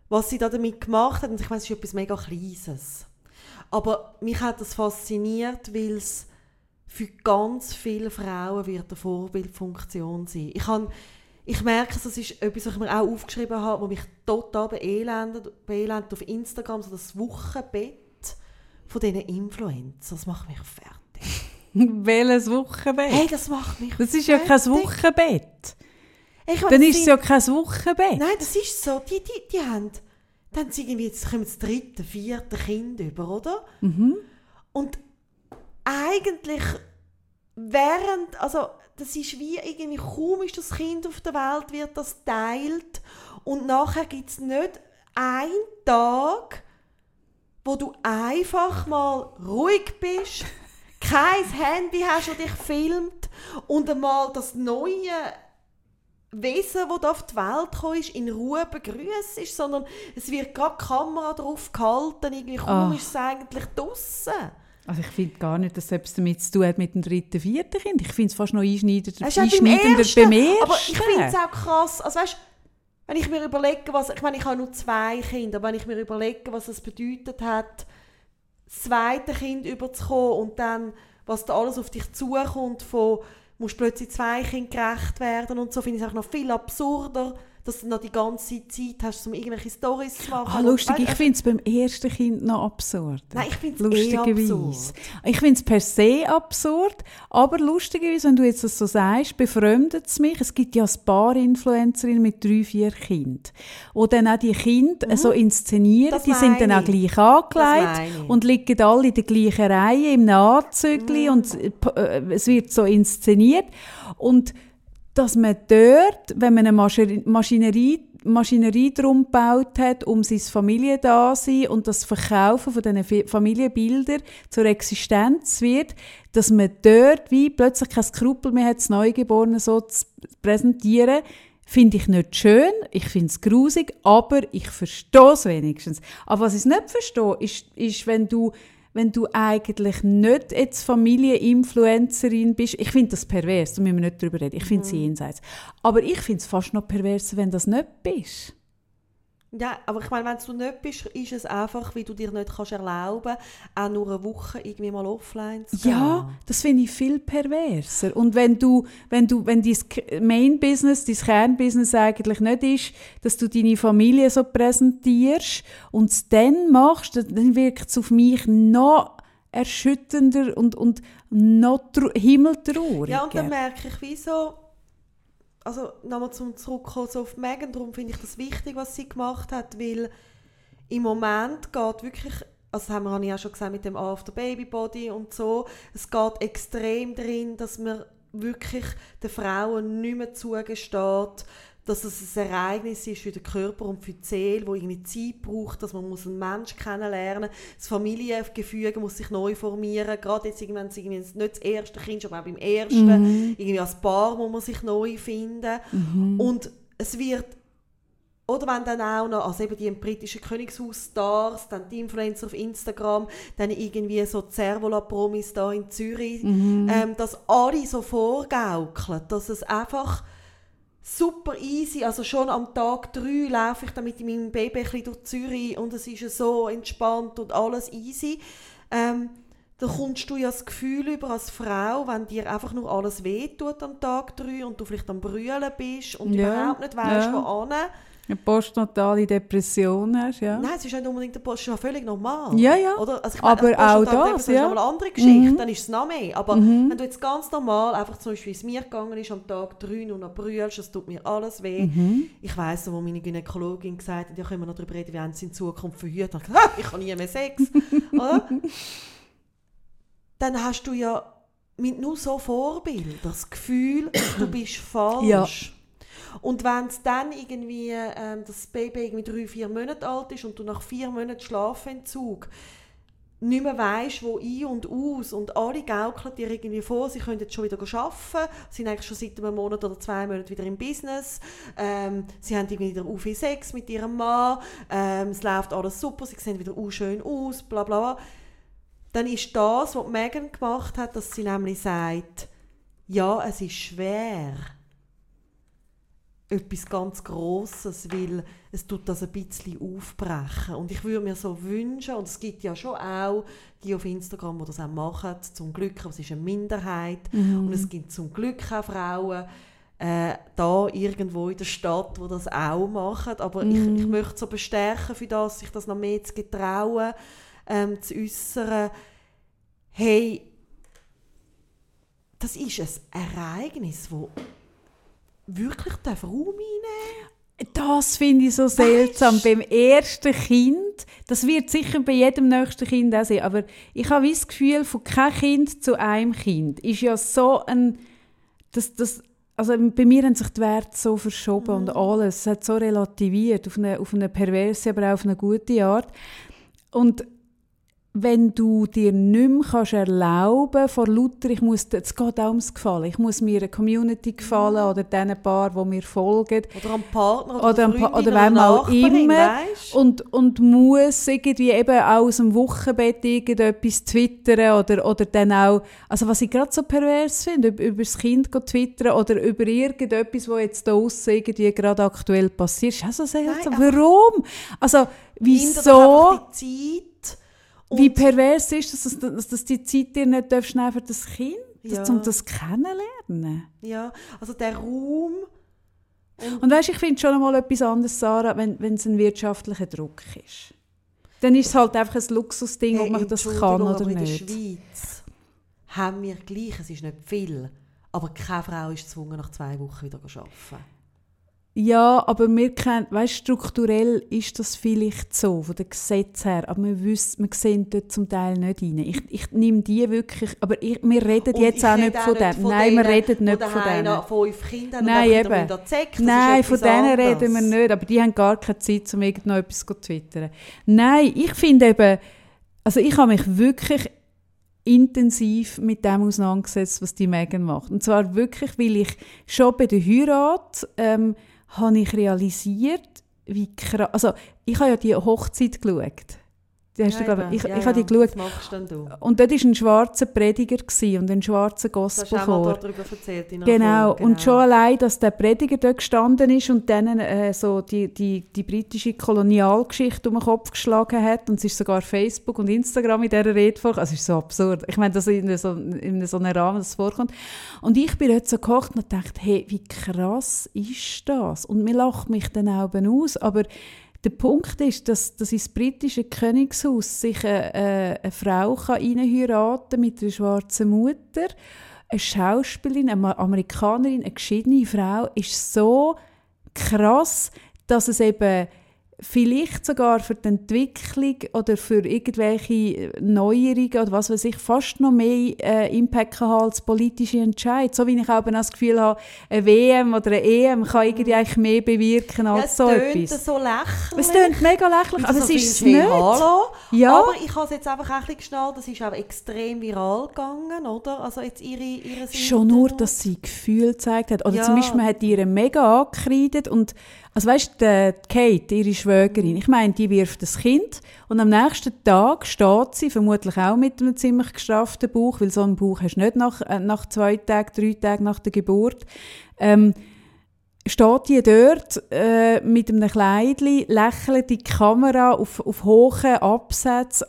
Speaker 2: was sie da damit gemacht hat, und ich meine, es ist etwas mega Kleines, aber mich hat das fasziniert, weil es für ganz viele Frauen wird eine Vorbildfunktion sein. Ich, kann, ich merke, das ist etwas, was ich mir auch aufgeschrieben habe, was mich total beelendet, beelendet auf Instagram, so das Wochenbett von diesen Influencers. Das macht mich fertig.
Speaker 1: Welches Wochenbett?
Speaker 2: Hey, das macht mich
Speaker 1: Das ist fertig. ja kein Wochenbett. Ich Dann ist es ja kein Wochenbett.
Speaker 2: Nein, das ist so. Die, die, die haben... Dann sie irgendwie, jetzt kommen das dritte, vierte Kind über, oder?
Speaker 1: Mhm.
Speaker 2: Und eigentlich während... Also, das ist wie irgendwie kaum ist das Kind auf der Welt, wird das teilt. Und nachher gibt es nicht einen Tag, wo du einfach mal ruhig bist, kein Handy hast, das dich filmt und einmal das neue Wesen, das auf die Welt gekommen ist, in Ruhe begrüßt, sondern es wird gerade die Kamera drauf gehalten, irgendwie kaum oh. ist es eigentlich draussen.
Speaker 1: Also ich finde gar nicht, dass es etwas damit zu tun hat mit dem dritten, vierten Kind. Ich finde es fast noch einschneidender,
Speaker 2: ist
Speaker 1: einschneidender
Speaker 2: ersten,
Speaker 1: beim ersten.
Speaker 2: Aber ich finde es auch krass, also weißt, wenn ich mir überlege, was, ich meine, ich habe nur zwei Kinder, aber wenn ich mir überlege, was es bedeutet hat, das zweite Kind überzukommen und dann, was da alles auf dich zukommt, von, musst plötzlich zwei Kindern gerecht werden und so, finde ich es auch noch viel absurder, dass du noch die ganze Zeit hast, um irgendwelche Storys zu machen.
Speaker 1: Ah,
Speaker 2: Und
Speaker 1: lustig, ich finde es beim ersten Kind noch absurd.
Speaker 2: Nein, ich finde es eh absurd.
Speaker 1: Ich finde es per se absurd, aber lustigerweise, wenn du jetzt das so sagst, befremdet es mich. Es gibt ja ein paar Influencerinnen mit drei, vier Kindern, die dann auch die Kinder so inszenieren.
Speaker 2: Mhm. Das
Speaker 1: die sind dann auch
Speaker 2: ich.
Speaker 1: gleich angelegt und liegen alle in der gleichen Reihe im und
Speaker 2: Mhm.
Speaker 1: äh, es wird so inszeniert. Und dass man dort, wenn man eine Maschi- Maschinerie, Maschinerie drum gebaut hat, um sein Familiendasein und das Verkaufen von diesen Familienbildern zur Existenz wird, dass man dort wie plötzlich kein Skrupel mehr hat, das Neugeborene so zu präsentieren, finde ich nicht schön, ich finde es grusig, aber ich verstehe es wenigstens. Aber was ich nicht verstehe, ist, ist wenn du wenn du eigentlich nicht jetzt Familieninfluencerin bist, ich finde das pervers, da müssen wir nicht drüber reden, ich finde es jenseits. Aber ich finde es fast noch perverser, wenn das nicht bist.
Speaker 2: Ja, aber ich meine, wenn du nicht bist, ist es einfach, wie du dir nicht kannst erlauben auch nur eine Woche irgendwie mal offline zu gehen.
Speaker 1: Ja, das finde ich viel perverser. Und wenn du, wenn du, wenn dein K- Main-Business, dein Kernbusiness eigentlich nicht ist, dass du deine Familie so präsentierst und es dann machst, dann- wirkt es auf mich noch erschütternder und, und noch himmeltrauriger.
Speaker 2: Ja, und dann merke ich, wieso. Also, nochmal zum Zurückkommen so auf Megan, darum finde ich das wichtig, was sie gemacht hat, weil im Moment geht wirklich, also das haben wir auch schon gesagt mit dem After Baby Body und so, es geht extrem darin, dass man wirklich den Frauen nicht mehr zugesteht, dass es ein Ereignis ist für den Körper und für die Seele, wo irgendwie Zeit braucht, dass man muss einen Menschen kennenlernen muss. Das Familiengefüge muss sich neu formieren. Gerade jetzt, wenn es irgendwie nicht das erste Kind ist, aber auch beim ersten. Irgendwie als Paar muss man sich neu finden. Und es wird oder wenn dann auch noch, also eben die britischen Königshaus-Stars, dann die Influencer auf Instagram, dann irgendwie so die Servola-Promis da in Zürich, ähm, dass alle so vorgaukeln, dass es einfach super easy, also schon am Tag 3 laufe ich dann mit meinem Baby ein bisschen durch Zürich und es ist ja so entspannt und alles easy. Ähm, da kommst du ja das Gefühl über als Frau, wenn dir einfach nur alles wehtut am Tag 3 und du vielleicht am Brüllen bist und
Speaker 1: Ja,
Speaker 2: überhaupt nicht weißt,
Speaker 1: ja.
Speaker 2: wo hin.
Speaker 1: Eine postnatale Depression hast, ja.
Speaker 2: Nein, es ist nicht unbedingt der Post, es ist ja völlig normal.
Speaker 1: Ja, ja.
Speaker 2: Oder? Also ich
Speaker 1: Aber
Speaker 2: meine,
Speaker 1: auch das,
Speaker 2: ist
Speaker 1: ja.
Speaker 2: nochmal eine andere Geschichte,
Speaker 1: Mhm.
Speaker 2: dann ist es noch mehr. Aber wenn du jetzt ganz normal, einfach zum Beispiel, wie es mir gegangen ist, am Tag 3 nur noch brüllst, es tut mir alles weh.
Speaker 1: Mhm.
Speaker 2: Ich weiss wo meine Gynäkologin gesagt hat, ja, können wir noch darüber reden, wie haben sie in Zukunft verhütet. Und ich gesagt, «Ah, ich habe nie mehr Sex. oder? Dann hast du ja mit nur so Vorbild das Gefühl, du bist falsch.
Speaker 1: Ja.
Speaker 2: Und wenn es dann irgendwie, ähm, das Baby irgendwie drei, vier Monate alt ist und du nach vier Monaten Schlafentzug nicht mehr weisst, wo ein und aus und alle gaukeln dir irgendwie vor, sie können jetzt schon wieder arbeiten, sind eigentlich schon seit einem Monat oder zwei Monaten wieder im Business, ähm, sie haben irgendwie wieder viel Sex mit ihrem Mann, ähm, es läuft alles super, sie sehen wieder schön aus, bla bla bla. Dann ist das, was Megan gemacht hat, dass sie nämlich sagt, ja, es ist schwer, etwas ganz Grosses, weil es tut das ein bisschen aufbrechen. Und ich würde mir so wünschen, und es gibt ja schon auch die auf Instagram, die das auch machen, zum Glück, aber es ist eine Minderheit, und es gibt zum Glück auch Frauen, äh, da irgendwo in der Stadt, die das auch machen. Aber ich, ich möchte so bestärken für das, sich das noch mehr zu getrauen, ähm, zu äußern. Hey, das ist ein Ereignis, das wirklich darf Raum einnehmen
Speaker 1: Das finde ich so seltsam. Beim ersten Kind, das wird sicher bei jedem nächsten Kind auch sein, aber ich habe das Gefühl, von kein Kind zu einem Kind ist ja so ein... Das, das, also bei mir haben sich die Werte so verschoben und alles. Es hat so relativiert, auf eine, auf eine perverse, aber auch auf eine gute Art. Und wenn du dir nicht mehr kannst erlauben vor lauter, ich muss, es geht auch ums Gefallen, ich muss mir eine Community gefallen oder diesen Paar, die mir folgen.
Speaker 2: Oder am Partner oder,
Speaker 1: oder,
Speaker 2: am
Speaker 1: Pa- oder wem auch immer.
Speaker 2: Weißt?
Speaker 1: Und, und muss irgendwie eben auch aus dem Wochenbett irgendetwas twittern oder, oder dann auch, also was ich gerade so pervers finde, über, über das Kind twittern oder über irgendetwas, was jetzt da irgendwie gerade aktuell passiert, ist auch so seltsam.
Speaker 2: Nein,
Speaker 1: Warum? Also, wieso?
Speaker 2: Und
Speaker 1: Wie pervers ist das, dass, dass, dass die Zeit dir nicht darfst nehmen für das Kind,
Speaker 2: Ja.
Speaker 1: das, um das kennenlernen?
Speaker 2: ja, also der Raum.
Speaker 1: Und weißt, ich finde schon einmal etwas anderes, Sarah, wenn, wenn es ein wirtschaftlicher Druck ist. Dann ist es halt einfach ein Luxusding, ob man das kann oder
Speaker 2: aber in der
Speaker 1: nicht.
Speaker 2: Schweiz haben wir gleich, es ist nicht viel, aber keine Frau ist gezwungen, nach zwei Wochen wieder zu arbeiten.
Speaker 1: Ja, aber wir kennen, weißt, strukturell ist das vielleicht so, von den Gesetzen her, aber wir, wissen, wir sehen dort zum Teil nicht rein. Ich, ich nehme die wirklich, aber ich, wir reden
Speaker 2: Und
Speaker 1: jetzt auch nicht von denen. Nein, wir reden nicht von denen.
Speaker 2: fünf Kinder haben
Speaker 1: Nein, eben.
Speaker 2: Zeck,
Speaker 1: Nein, von denen
Speaker 2: anderes.
Speaker 1: reden wir nicht, aber die haben gar keine Zeit, um irgend noch etwas zu twittern. Nein, ich finde eben, also ich habe mich wirklich intensiv mit dem auseinandergesetzt, was die Megan macht. Und zwar wirklich, weil ich schon bei der Heirat ähm, habe ich realisiert, wie krass, also ich habe ja die Hochzeit geschaut. Die hast du,
Speaker 2: Ja,
Speaker 1: ich,
Speaker 2: Ja,
Speaker 1: ich habe die
Speaker 2: ja,
Speaker 1: geschaut.
Speaker 2: Was machst denn du?
Speaker 1: Und dort war ein schwarzer Prediger und ein schwarzer
Speaker 2: Du hast auch
Speaker 1: Gospelchor.
Speaker 2: mal darüber erzählt
Speaker 1: Genau.
Speaker 2: Folge,
Speaker 1: und schon allein, dass der Prediger dort gestanden ist und dann äh, so die, die, die britische Kolonialgeschichte um den Kopf geschlagen hat und es ist sogar Facebook und Instagram in dieser Rede vor. Also es ist so absurd. Ich meine, dass in so, in so einem Rahmen das vorkommt. Und ich bin dort so gekocht und dachte, hey, wie krass ist das? Und mir lacht mich dann auch aus, aber der Punkt ist, dass, dass ins britische Königshaus sich eine, eine, eine Frau kann mit einer schwarzen Mutter. Eine Schauspielerin, eine Amerikanerin, eine geschiedene Frau, ist so krass, dass es eben vielleicht sogar für die Entwicklung oder für irgendwelche Neuerungen oder was weiß ich, fast noch mehr äh, Impact kann haben als politische Entscheid. So wie ich auch das Gefühl habe, eine WM oder eine EM kann irgendwie eigentlich mehr bewirken
Speaker 2: Ja,
Speaker 1: als
Speaker 2: es
Speaker 1: so etwas.
Speaker 2: so lächerlich.
Speaker 1: Es klingt mega lächerlich, aber es
Speaker 2: so
Speaker 1: ist es nicht.
Speaker 2: Hallo.
Speaker 1: Ja.
Speaker 2: Aber ich habe es jetzt einfach ein bisschen geschnallt, das ist auch extrem viral gegangen, oder? Also jetzt ihre, ihre
Speaker 1: Schon nur, dass sie Gefühl gezeigt hat. Oder
Speaker 2: Ja.
Speaker 1: zum Beispiel, man hat ihr mega angekreidet und also weißt du, Kate, ihre Schwägerin, ich meine, die wirft das Kind und am nächsten Tag steht sie, vermutlich auch mit einem ziemlich gestrafften Bauch, weil so einen Bauch hast du nicht nach, äh, nach zwei Tagen, drei Tagen nach der Geburt, ähm, steht die dort äh, mit einem Kleidli, lächelt die Kamera auf, auf hohen Absatz.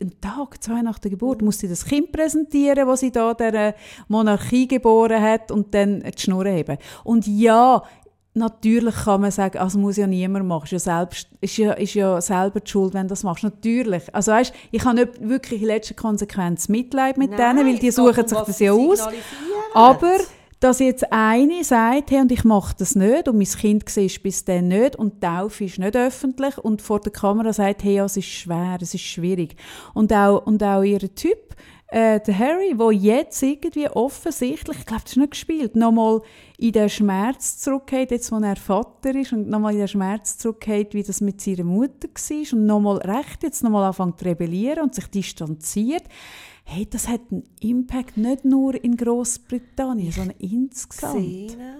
Speaker 1: Einen Tag, zwei nach der Geburt, muss sie das Kind präsentieren, das sie da der Monarchie geboren hat und dann die Schnur heben. Und ja, natürlich kann man sagen, also muss ja niemand machen, ist ja, selbst, ist ja, ist ja selber die Schuld, wenn du das machst. Natürlich. Also weißt, ich habe nicht wirklich in letzter Konsequenz Mitleid mit
Speaker 2: Nein,
Speaker 1: denen, weil die suchen sich das ja aus. Aber dass jetzt eine sagt, hey, und ich mache das nicht und mein Kind siehst bis dann nicht und Taufe ist nicht öffentlich und vor der Kamera sagt, hey, ja, es ist schwer, es ist schwierig. Und auch, und auch ihr Typ, äh, der Harry, der jetzt irgendwie offensichtlich, ich glaube, das ist nicht gespielt, nochmal in den Schmerz zurückgeht, jetzt wo er Vater ist und nochmal in den Schmerz zurückgeht, wie das mit seiner Mutter war und nochmal recht jetzt nochmal anfängt zu rebellieren und sich distanziert. Hey, das hat einen Impact nicht nur in Großbritannien, sondern insgesamt.
Speaker 2: Szene,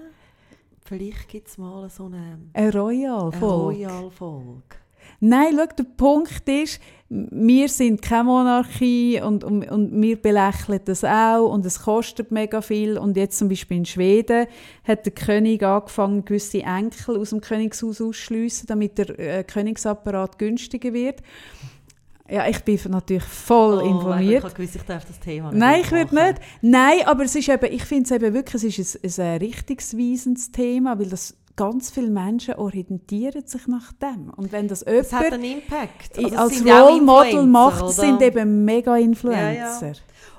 Speaker 2: vielleicht gibt es mal so eine,
Speaker 1: Eine Royal
Speaker 2: eine
Speaker 1: Folge.
Speaker 2: Royal-Folge.
Speaker 1: Nein, schau, der Punkt ist, wir sind keine Monarchie und, und, und wir belächeln das auch und es kostet mega viel. Und jetzt zum Beispiel in Schweden hat der König angefangen, gewisse Enkel aus dem Königshaus auszuschliessen, damit der äh, Königsapparat günstiger wird. Ja, ich bin natürlich voll
Speaker 2: Oh,
Speaker 1: informiert.
Speaker 2: Ich habe gewusst, ich darf das Thema nicht
Speaker 1: Nein, ich würde nicht. Nein, aber es ist eben, ich finde es eben wirklich, es ist ein, ein, ein richtungsweisendes Thema, weil das ganz viele Menschen orientieren sich nach dem. Und wenn das
Speaker 2: Es hat
Speaker 1: jemand
Speaker 2: einen Impact. Also
Speaker 1: als Role Model macht,
Speaker 2: oder?
Speaker 1: sind eben mega
Speaker 2: Ja,
Speaker 1: Influencer.
Speaker 2: ja.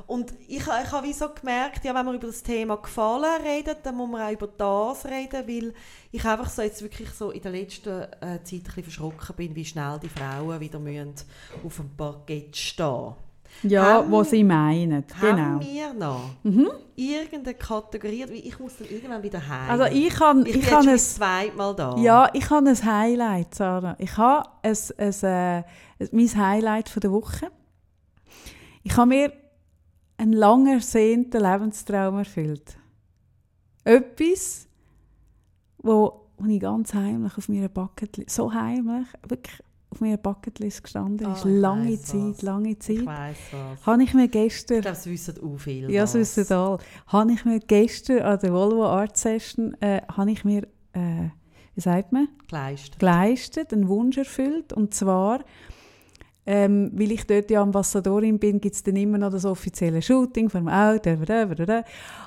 Speaker 2: Und ich, ich habe wie so gemerkt, ja, wenn man über das Thema Gefallen redet, dann muss man auch über das reden, weil ich einfach so jetzt wirklich so in der letzten äh, Zeit ein bisschen verschrocken bin, wie schnell die Frauen wieder müssen auf dem Parkett stehen
Speaker 1: Ja,
Speaker 2: Haben-
Speaker 1: was sie meinen. Genau.
Speaker 2: Haben wir noch
Speaker 1: Mhm.
Speaker 2: irgendeine Kategorie, ich muss dann irgendwann wieder heim.
Speaker 1: Also ich kann,
Speaker 2: ich
Speaker 1: ich kann
Speaker 2: jetzt
Speaker 1: es,
Speaker 2: schon das zweite Mal da.
Speaker 1: ja, ich habe ein Highlight, Sarah. Ich habe ein, ein, äh, mein Highlight von der Woche. Ich habe mir einen lang ersehnten Lebenstraum erfüllt. Etwas, wo, wo ich ganz heimlich auf meiner Bucketlist, so heimlich, wirklich auf meiner Bucketlist gestanden ist,
Speaker 2: Oh, ich
Speaker 1: lange
Speaker 2: weiss
Speaker 1: Zeit,
Speaker 2: was.
Speaker 1: lange
Speaker 2: Ich
Speaker 1: Zeit,
Speaker 2: weiss was.
Speaker 1: habe ich mir gestern
Speaker 2: Ich glaube, es wissen auch viele.
Speaker 1: ja, das. wissen alle. Habe ich mir gestern an der Volvo Art Session, äh, habe ich mir, äh, wie sagt man,
Speaker 2: Geleistet.
Speaker 1: geleistet, einen Wunsch erfüllt. Und zwar, ähm, weil ich dort ja Ambassadorin bin, gibt es dann immer noch das offizielle Shooting vom Auto.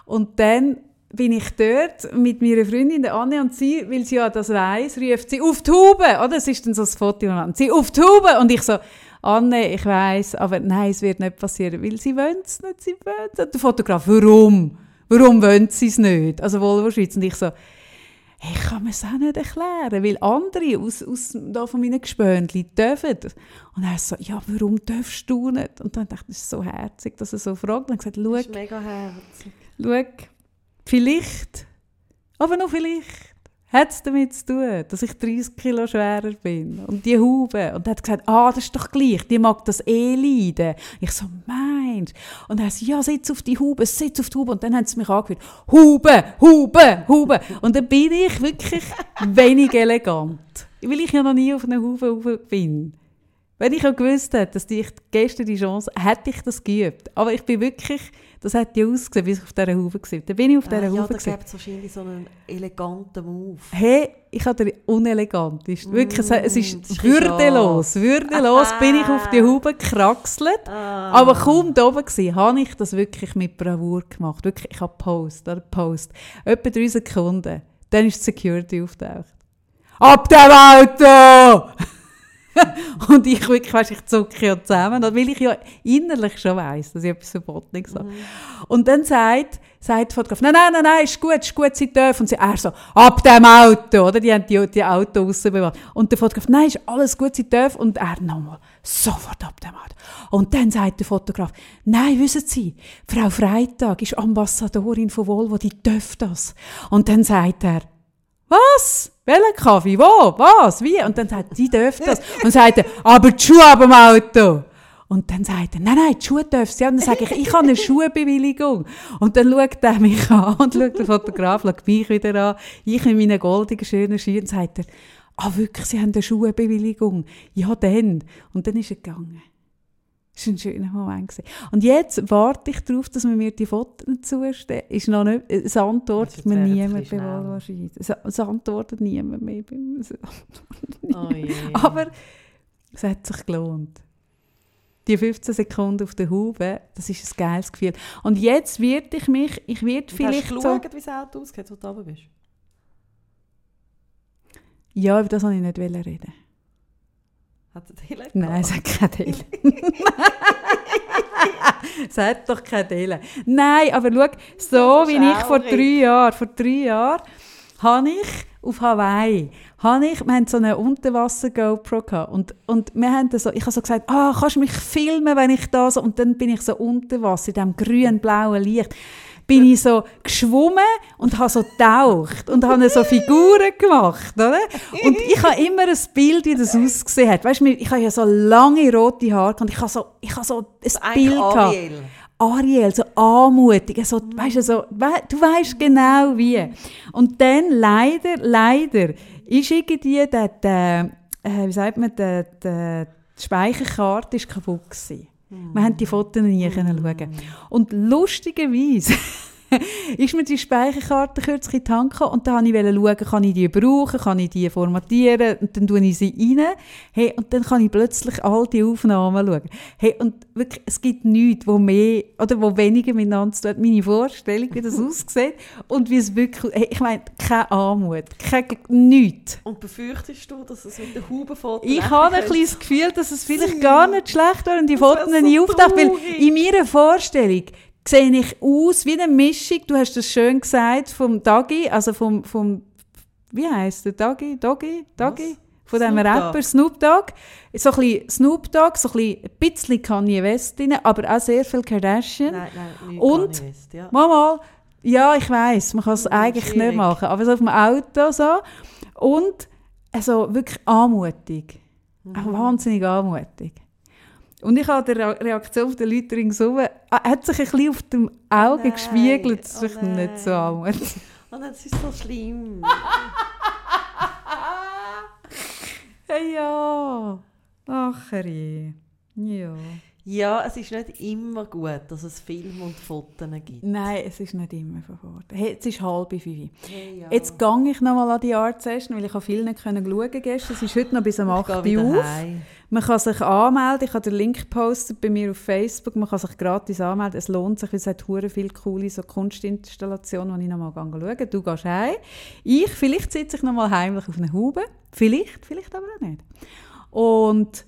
Speaker 1: Und dann bin ich dort mit meiner Freundin der Anne und sie, weil sie ja das weiss, ruft sie auf die Haube. Oder? Das ist dann so das Foto, und sie auf die Haube. Und ich so, Anne, ich weiss, aber nein, es wird nicht passieren, weil sie wollen es nicht, sie wollen es. Und der Fotograf, warum? Warum wollen sie es nicht? Also Volvo Schweiz. Und ich so, ich kann mir es auch nicht erklären, weil andere aus, aus da von meinen Gespönchen dürfen. Und er so, ja, warum darfst du nicht? Und dann dachte ich, das ist so herzig, dass er so fragt. Und ich gesagt,
Speaker 2: Das ist
Speaker 1: schau,
Speaker 2: mega herzig.
Speaker 1: schau, vielleicht, aber noch vielleicht, hat es damit zu tun, dass ich 30 Kilo schwerer bin. Und die Haube. Und er hat gesagt, ah, das ist doch gleich, die mag das eh leiden. Ich so, meinst Und er so, ja, sitz auf die Haube, sitz auf die Haube. Und dann haben sie mich angeführt, Haube, Haube, Haube. Und dann bin ich wirklich wenig elegant. Weil ich ja noch nie auf einer Haube rauf bin. Wenn ich auch gewusst hätte, dass ich gestern die Chance hätte ich das geübt. Aber ich bin wirklich, das hat ja ausgesehen, wie ich auf dieser Haube war. Dann bin ich auf dieser
Speaker 2: Ah, ja,
Speaker 1: Haube
Speaker 2: da
Speaker 1: gewesen.
Speaker 2: gibt es wahrscheinlich so einen eleganten Move.
Speaker 1: Hey, ich habe den unelegant. Ist wirklich, es-
Speaker 2: Mm,
Speaker 1: ist würdelos. Würdelos bin ich auf die Haube gekraxelt.
Speaker 2: Ah.
Speaker 1: Aber kaum da oben gsi, habe ich das wirklich mit Bravour gemacht. Wirklich, ich habe Post, oder Post. Etwa drei Sekunden. Dann ist die Security auftaucht. Ab dem Auto! und ich wirklich, weißt, ich zucke ja zusammen, weil ich ja innerlich schon weiss, dass ich etwas Verbotenes sage. Und dann sagt, sagt der Fotograf, nein, nein, nein, nein, ist gut, ist gut, sie dürfen. Und sie, er so, ab dem Auto, oder? Die haben die, die Auto rausbewahrt. Und der Fotograf, nein, ist alles gut, sie dürfen. Und er nochmal, sofort ab dem Auto. Und dann sagt der Fotograf, nein, wissen Sie, Frau Freitag ist Ambassadorin von Volvo, die darf das. Und dann sagt er, was? Welchen Kaffee? Wo? Was? Wie? Und dann sagt er, sie dürfen das. Und sagt er, aber die Schuhe ab dem Auto. Und dann sagt er, nein, nein, die Schuhe dürfen sie. Und dann sage ich, ich habe eine Schuhbewilligung. Und dann schaut er mich an und schaut der Fotograf, schaut mich wieder an. Ich in meinen goldigen, schönen Schuhen. Und sagt er, ah, wirklich, sie haben eine Schuhbewilligung. Ja, dann. Und dann ist er gegangen. Das war ein schöner Moment. gewesen. Und jetzt warte ich darauf, dass man mir die Fotos zustellen. Ist noch nicht, es antwortet mir niemand bei Schweiz. Es, antwortet niemand mehr. bei.
Speaker 2: Oh.
Speaker 1: Aber es hat sich gelohnt. Die 15 Sekunden auf der Haube, das ist ein geiles Gefühl. Und jetzt werde ich mich, ich werde vielleicht
Speaker 2: Hast du
Speaker 1: so...
Speaker 2: geschaut, wie das Auto aussieht, wo du oben bist?
Speaker 1: Ja, über das wollte ich nicht reden.
Speaker 2: Hat er Leute
Speaker 1: Nein, es hat keine Delle. es hat doch keine Delle. Nein, aber schau, so wie ich vor drei Jahren, vor drei Jahren, habe ich auf Hawaii, habe ich, wir hatten so eine Unterwasser-GoPro gehabt und, und wir haben so, ich habe so gesagt, ah, kannst du mich filmen, wenn ich da so, und dann bin ich so unter Wasser, in diesem grün-blauen Licht, bin ich so geschwommen und habe so getaucht und habe so Figuren gemacht, oder? Und ich habe immer ein Bild, wie das ausgesehen hat. Weißt du, ich habe ja so lange rote Haare und ich habe so, ich habe so ein Bild gehabt.
Speaker 2: Ariel.
Speaker 1: So anmutig, so, weißt du, so, du weißt genau wie. Und dann leider, leider, ist irgendwie der, der äh, wie sagt man, der, der, die Speicherkarte ist kaputt gewesen. Wir haben die Fotos nie können schauen. Und lustigerweise ist mir die Speicherkarte kürzlich in die Hand gekommen und dann wollte ich schauen, kann ich die brauchen, kann ich die formatieren und dann tue ich sie rein. Hey, und dann kann ich plötzlich all die Aufnahmen schauen. Hey, und wirklich, es gibt nichts, wo mehr oder wo weniger miteinander zu tun. Meine Vorstellung, wie das aussieht und wie es wirklich, hey, ich meine, keine Armut, kein, nichts.
Speaker 2: Und befürchtest du, dass es mit der Hubenfoto
Speaker 1: Ich habe ein bisschen das Gefühl, dass es vielleicht gar nicht schlecht wäre, wenn die Fotos nie auftauchen. Weil in meiner Vorstellung sehe ich aus wie eine Mischung, du hast es schön gesagt, vom Dagi, also vom, vom wie heisst der Dagi? Doggy? Doggy? Von diesem
Speaker 2: Snoop.
Speaker 1: Rapper Snoop Dogg. So ein bisschen Snoop Dogg, so ein bisschen, Kanye West drin, aber auch sehr viel Kardashian.
Speaker 2: Nein, nein,
Speaker 1: Und-
Speaker 2: Kanye West, ja.
Speaker 1: Mal, mal. Ja, ich weiß, man kann es eigentlich
Speaker 2: schwierig.
Speaker 1: nicht machen, aber so auf dem Auto so. Und also wirklich anmutig.
Speaker 2: Mhm.
Speaker 1: Auch wahnsinnig anmutig. Und ich habe die Re- Reaktion der Leute ringsum, äh, hat sich ein bisschen auf dem Auge
Speaker 2: Nein,
Speaker 1: gespiegelt, das
Speaker 2: oh
Speaker 1: ist nicht so
Speaker 2: nein.
Speaker 1: amut.
Speaker 2: Und das ist so schlimm.
Speaker 1: Hey, ja. Ach, je. Ja.
Speaker 2: Ja, es ist nicht immer gut, dass es Filme und Fotos gibt.
Speaker 1: Nein, es ist nicht immer verboten. Hey, jetzt ist halb fünf.
Speaker 2: Hey, ja.
Speaker 1: Jetzt gehe ich noch mal an die Art Session, weil ich habe viel nicht können schauen gestern. Es ist heute noch bis um 8
Speaker 2: ich
Speaker 1: Uhr auf.
Speaker 2: heim.
Speaker 1: Man kann sich anmelden. Ich habe den Link gepostet bei mir auf Facebook. Man kann sich gratis anmelden. Es lohnt sich, weil es hat hure viele coole so Kunstinstallationen, die ich noch mal schauen gehe. Du gehst heim. Ich, vielleicht sitze ich noch mal heimlich auf einer Haube. Vielleicht, vielleicht aber auch nicht. Und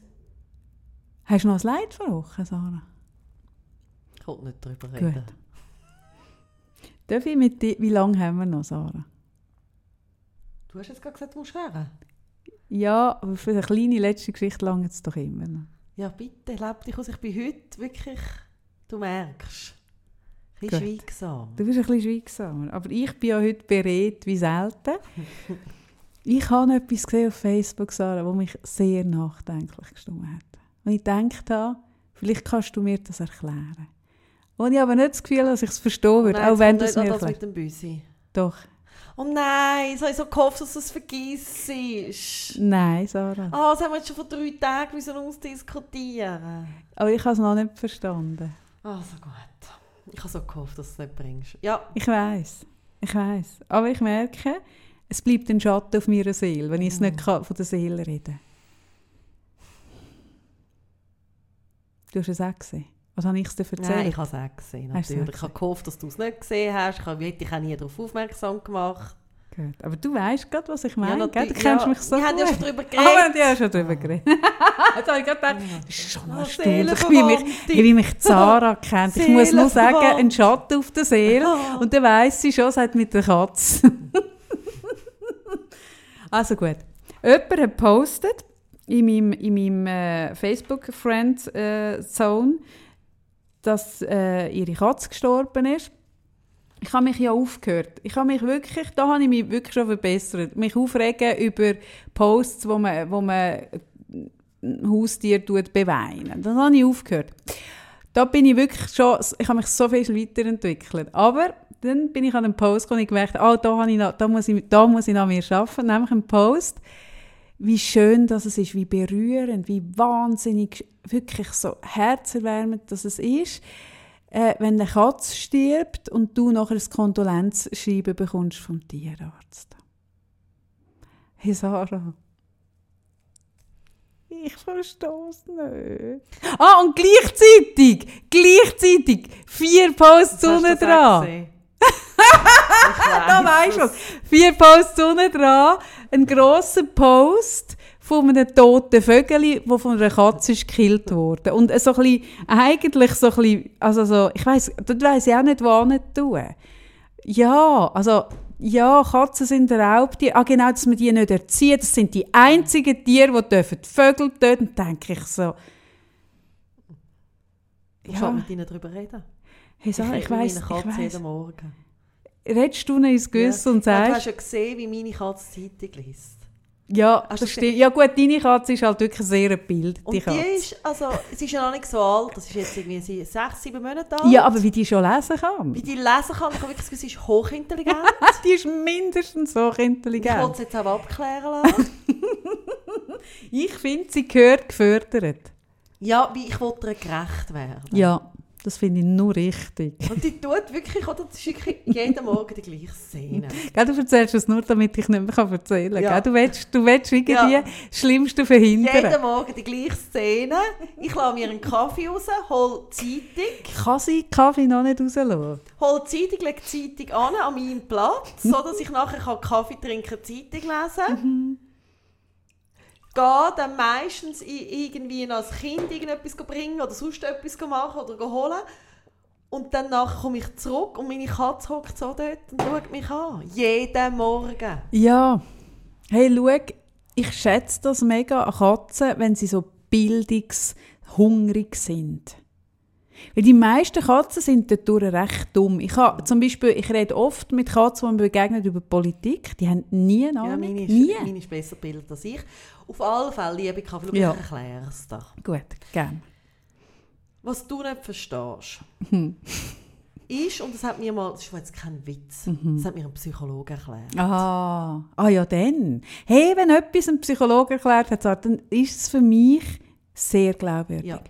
Speaker 1: hast du noch ein Leid vor Woche, Sarah?
Speaker 2: Ich wollte nicht darüber
Speaker 1: Gut.
Speaker 2: reden.
Speaker 1: Darf ich mit dir, wie lange haben wir noch, Sarah?
Speaker 2: Du hast jetzt gerade gesagt, du musst hören.
Speaker 1: Ja, aber für eine kleine letzte Geschichte lange es doch immer noch.
Speaker 2: Ja, bitte, leb dich aus. Ich bin heute wirklich, du merkst, ein bisschen
Speaker 1: Gut.
Speaker 2: schweigsam.
Speaker 1: Du bist ein bisschen schweigsamer. Aber ich bin ja heute bereit wie selten. ich habe etwas gesehen auf Facebook, Sarah, das mich sehr nachdenklich gestimmt hat. Und ich gedacht habe, vielleicht kannst du mir das erklären. Und ich habe nicht das Gefühl, dass ich es verstehen würde,
Speaker 2: Nein,
Speaker 1: auch wenn du es
Speaker 2: nicht
Speaker 1: mir erklärst.
Speaker 2: mit dem Büsi.
Speaker 1: Doch.
Speaker 2: Oh nein, ich habe so gehofft, dass du es vergisst.
Speaker 1: Nein, Sarah.
Speaker 2: Ah, das haben wir jetzt schon vor drei Tagen müssen ausdiskutieren.
Speaker 1: Aber ich habe es noch nicht verstanden.
Speaker 2: Also gut. Ich habe so gehofft, dass du es nicht bringst. Ja,
Speaker 1: Ich weiß, ich weiß. Aber ich merke, es bleibt ein Schatten auf meiner Seele, wenn ich es nicht kann, von der Seele reden Du hast es auch gesehen. Was habe ich es dir erzählt?
Speaker 2: nein, ich habe es auch gesehen,
Speaker 1: es auch
Speaker 2: natürlich. Ich habe gehofft, dass du es nicht gesehen hast. Ich habe hätte dich auch nie darauf aufmerksam gemacht.
Speaker 1: Gut. Aber du weißt gerade, was ich meine.
Speaker 2: Ja,
Speaker 1: du
Speaker 2: natürlich.
Speaker 1: kennst
Speaker 2: Ja,
Speaker 1: mich so
Speaker 2: wir haben ja schon darüber
Speaker 1: Ah, wir haben
Speaker 2: geredet.
Speaker 1: ja schon darüber geredet. Jetzt habe ich gerade gedacht, das ist schon
Speaker 2: Ah,
Speaker 1: erstaunlich, wie mich, wie mich Zara kennt. Ich muss nur sagen, ein Schatten auf der Seele. Und dann weiss sie schon, hat mit der Katze. also gut. Jemand hat gepostet in meinem, in meinem äh, Facebook-Friend-Zone, dass äh, ihre Katze gestorben ist. Ich habe mich ja aufgehört. Ich habe mich wirklich, da habe ich mich wirklich schon verbessert. Mich aufregen über Posts, wo man, wo man ein Haustier tut beweinen. Das habe ich aufgehört. Da bin ich wirklich schon, ich habe mich so viel weiterentwickelt. Aber dann bin ich an einem Post gekommen und gemerkt, ah, da, habe ich noch, da, muss ich, da muss ich an mir arbeiten. Nämlich ein Post, wie schön das es ist, wie berührend, wie wahnsinnig, wirklich so herzerwärmend dass es ist, äh, wenn eine Katze stirbt und du nachher ein Kondolenzschreiben bekommst vom Tierarzt. Hey Sarah, ich verstehe es nicht. Ah, und gleichzeitig, gleichzeitig, vier Posts unten dran. Da weisst du was. Vier Posts unten dran, ein grosser Post von einem toten Vögel, der von einer Katze ist gekillt wurde. Und so ein bisschen, eigentlich so ein bisschen, also so, ich weiss, dort weiss ich auch nicht, wo nicht tun. Ja, also, ja, Katzen sind Raubtiere. Ah, genau, dass man die nicht erzieht. Das sind die einzigen Tiere, die dürfen die Vögel töten. Denke ich so,
Speaker 2: Ich
Speaker 1: Ja.
Speaker 2: will mit ihnen darüber reden.
Speaker 1: hey,
Speaker 2: rede
Speaker 1: ich
Speaker 2: mit
Speaker 1: weiss,
Speaker 2: meiner
Speaker 1: ich weiss.
Speaker 2: jeden Morgen.
Speaker 1: Redest du ins Gewissen und
Speaker 2: Ja, du
Speaker 1: sagst,
Speaker 2: hast ja gesehen, wie meine Katze Zeitung liest.
Speaker 1: Ja,
Speaker 2: Hast du
Speaker 1: das stimmt. Ja gut, deine Katze ist halt wirklich sehr ein Bild,
Speaker 2: Und
Speaker 1: die Katze.
Speaker 2: ist, also, sie ist ja noch nicht so alt, das ist jetzt irgendwie sechs, sieben Monate alt.
Speaker 1: ja, aber wie die schon lesen kann.
Speaker 2: Wie die lesen kann, ich habe wirklich Gefühl, sie ist hochintelligent.
Speaker 1: die ist mindestens so
Speaker 2: ich wollte sie jetzt auch abklären lassen.
Speaker 1: Ich finde, sie gehört gefördert.
Speaker 2: ja, wie ich wollte gerecht werden.
Speaker 1: Ja, das finde ich nur richtig.
Speaker 2: Und die tut wirklich, oder, das ist jeden Morgen die gleiche Szene.
Speaker 1: Gell, du erzählst es nur, damit ich nicht mehr kann erzählen kann.
Speaker 2: Ja.
Speaker 1: Du willst, du willst irgendwie
Speaker 2: Ja.
Speaker 1: das Schlimmste verhindern.
Speaker 2: Jeden Morgen die gleiche Szene. Ich lasse mir einen Kaffee raus, hole die Zeitung,
Speaker 1: Kann sie Kaffee noch nicht rauslassen?
Speaker 2: hole die Zeitung, lege die Zeitung an, an meinen Platz, sodass ich nachher kann Kaffee trinken, Zeitung lesen Gehe dann meistens irgendwie als Kind irgendetwas bringen oder sonst etwas machen oder holen. Und dann komme ich zurück und meine Katze hockt so dort und schaut mich an. Jeden Morgen.
Speaker 1: Ja. Hey, schau, ich schätze das mega an Katzen, wenn sie so bildungshungrig sind. Weil die meisten Katzen sind dadurch recht dumm. Ich, habe, zum Beispiel, ich rede oft mit Katzen, die mir begegnen über Politik. Die haben nie eine
Speaker 2: Ja,
Speaker 1: Ahnung.
Speaker 2: meine, ist,
Speaker 1: nie.
Speaker 2: meine ist besser gebildet als ich. Auf alle Fälle, liebe Kaffee,
Speaker 1: Ja.
Speaker 2: ich erkläre es dir.
Speaker 1: Gut, gerne.
Speaker 2: was du nicht verstehst,
Speaker 1: Mhm.
Speaker 2: ist, und das hat mir mal, das ist jetzt kein Witz, das hat mir ein Psychologe erklärt.
Speaker 1: Ah, ah ja, dann. Hey, wenn etwas ein Psychologe erklärt hat, dann ist es für mich sehr glaubwürdig.
Speaker 2: Ja,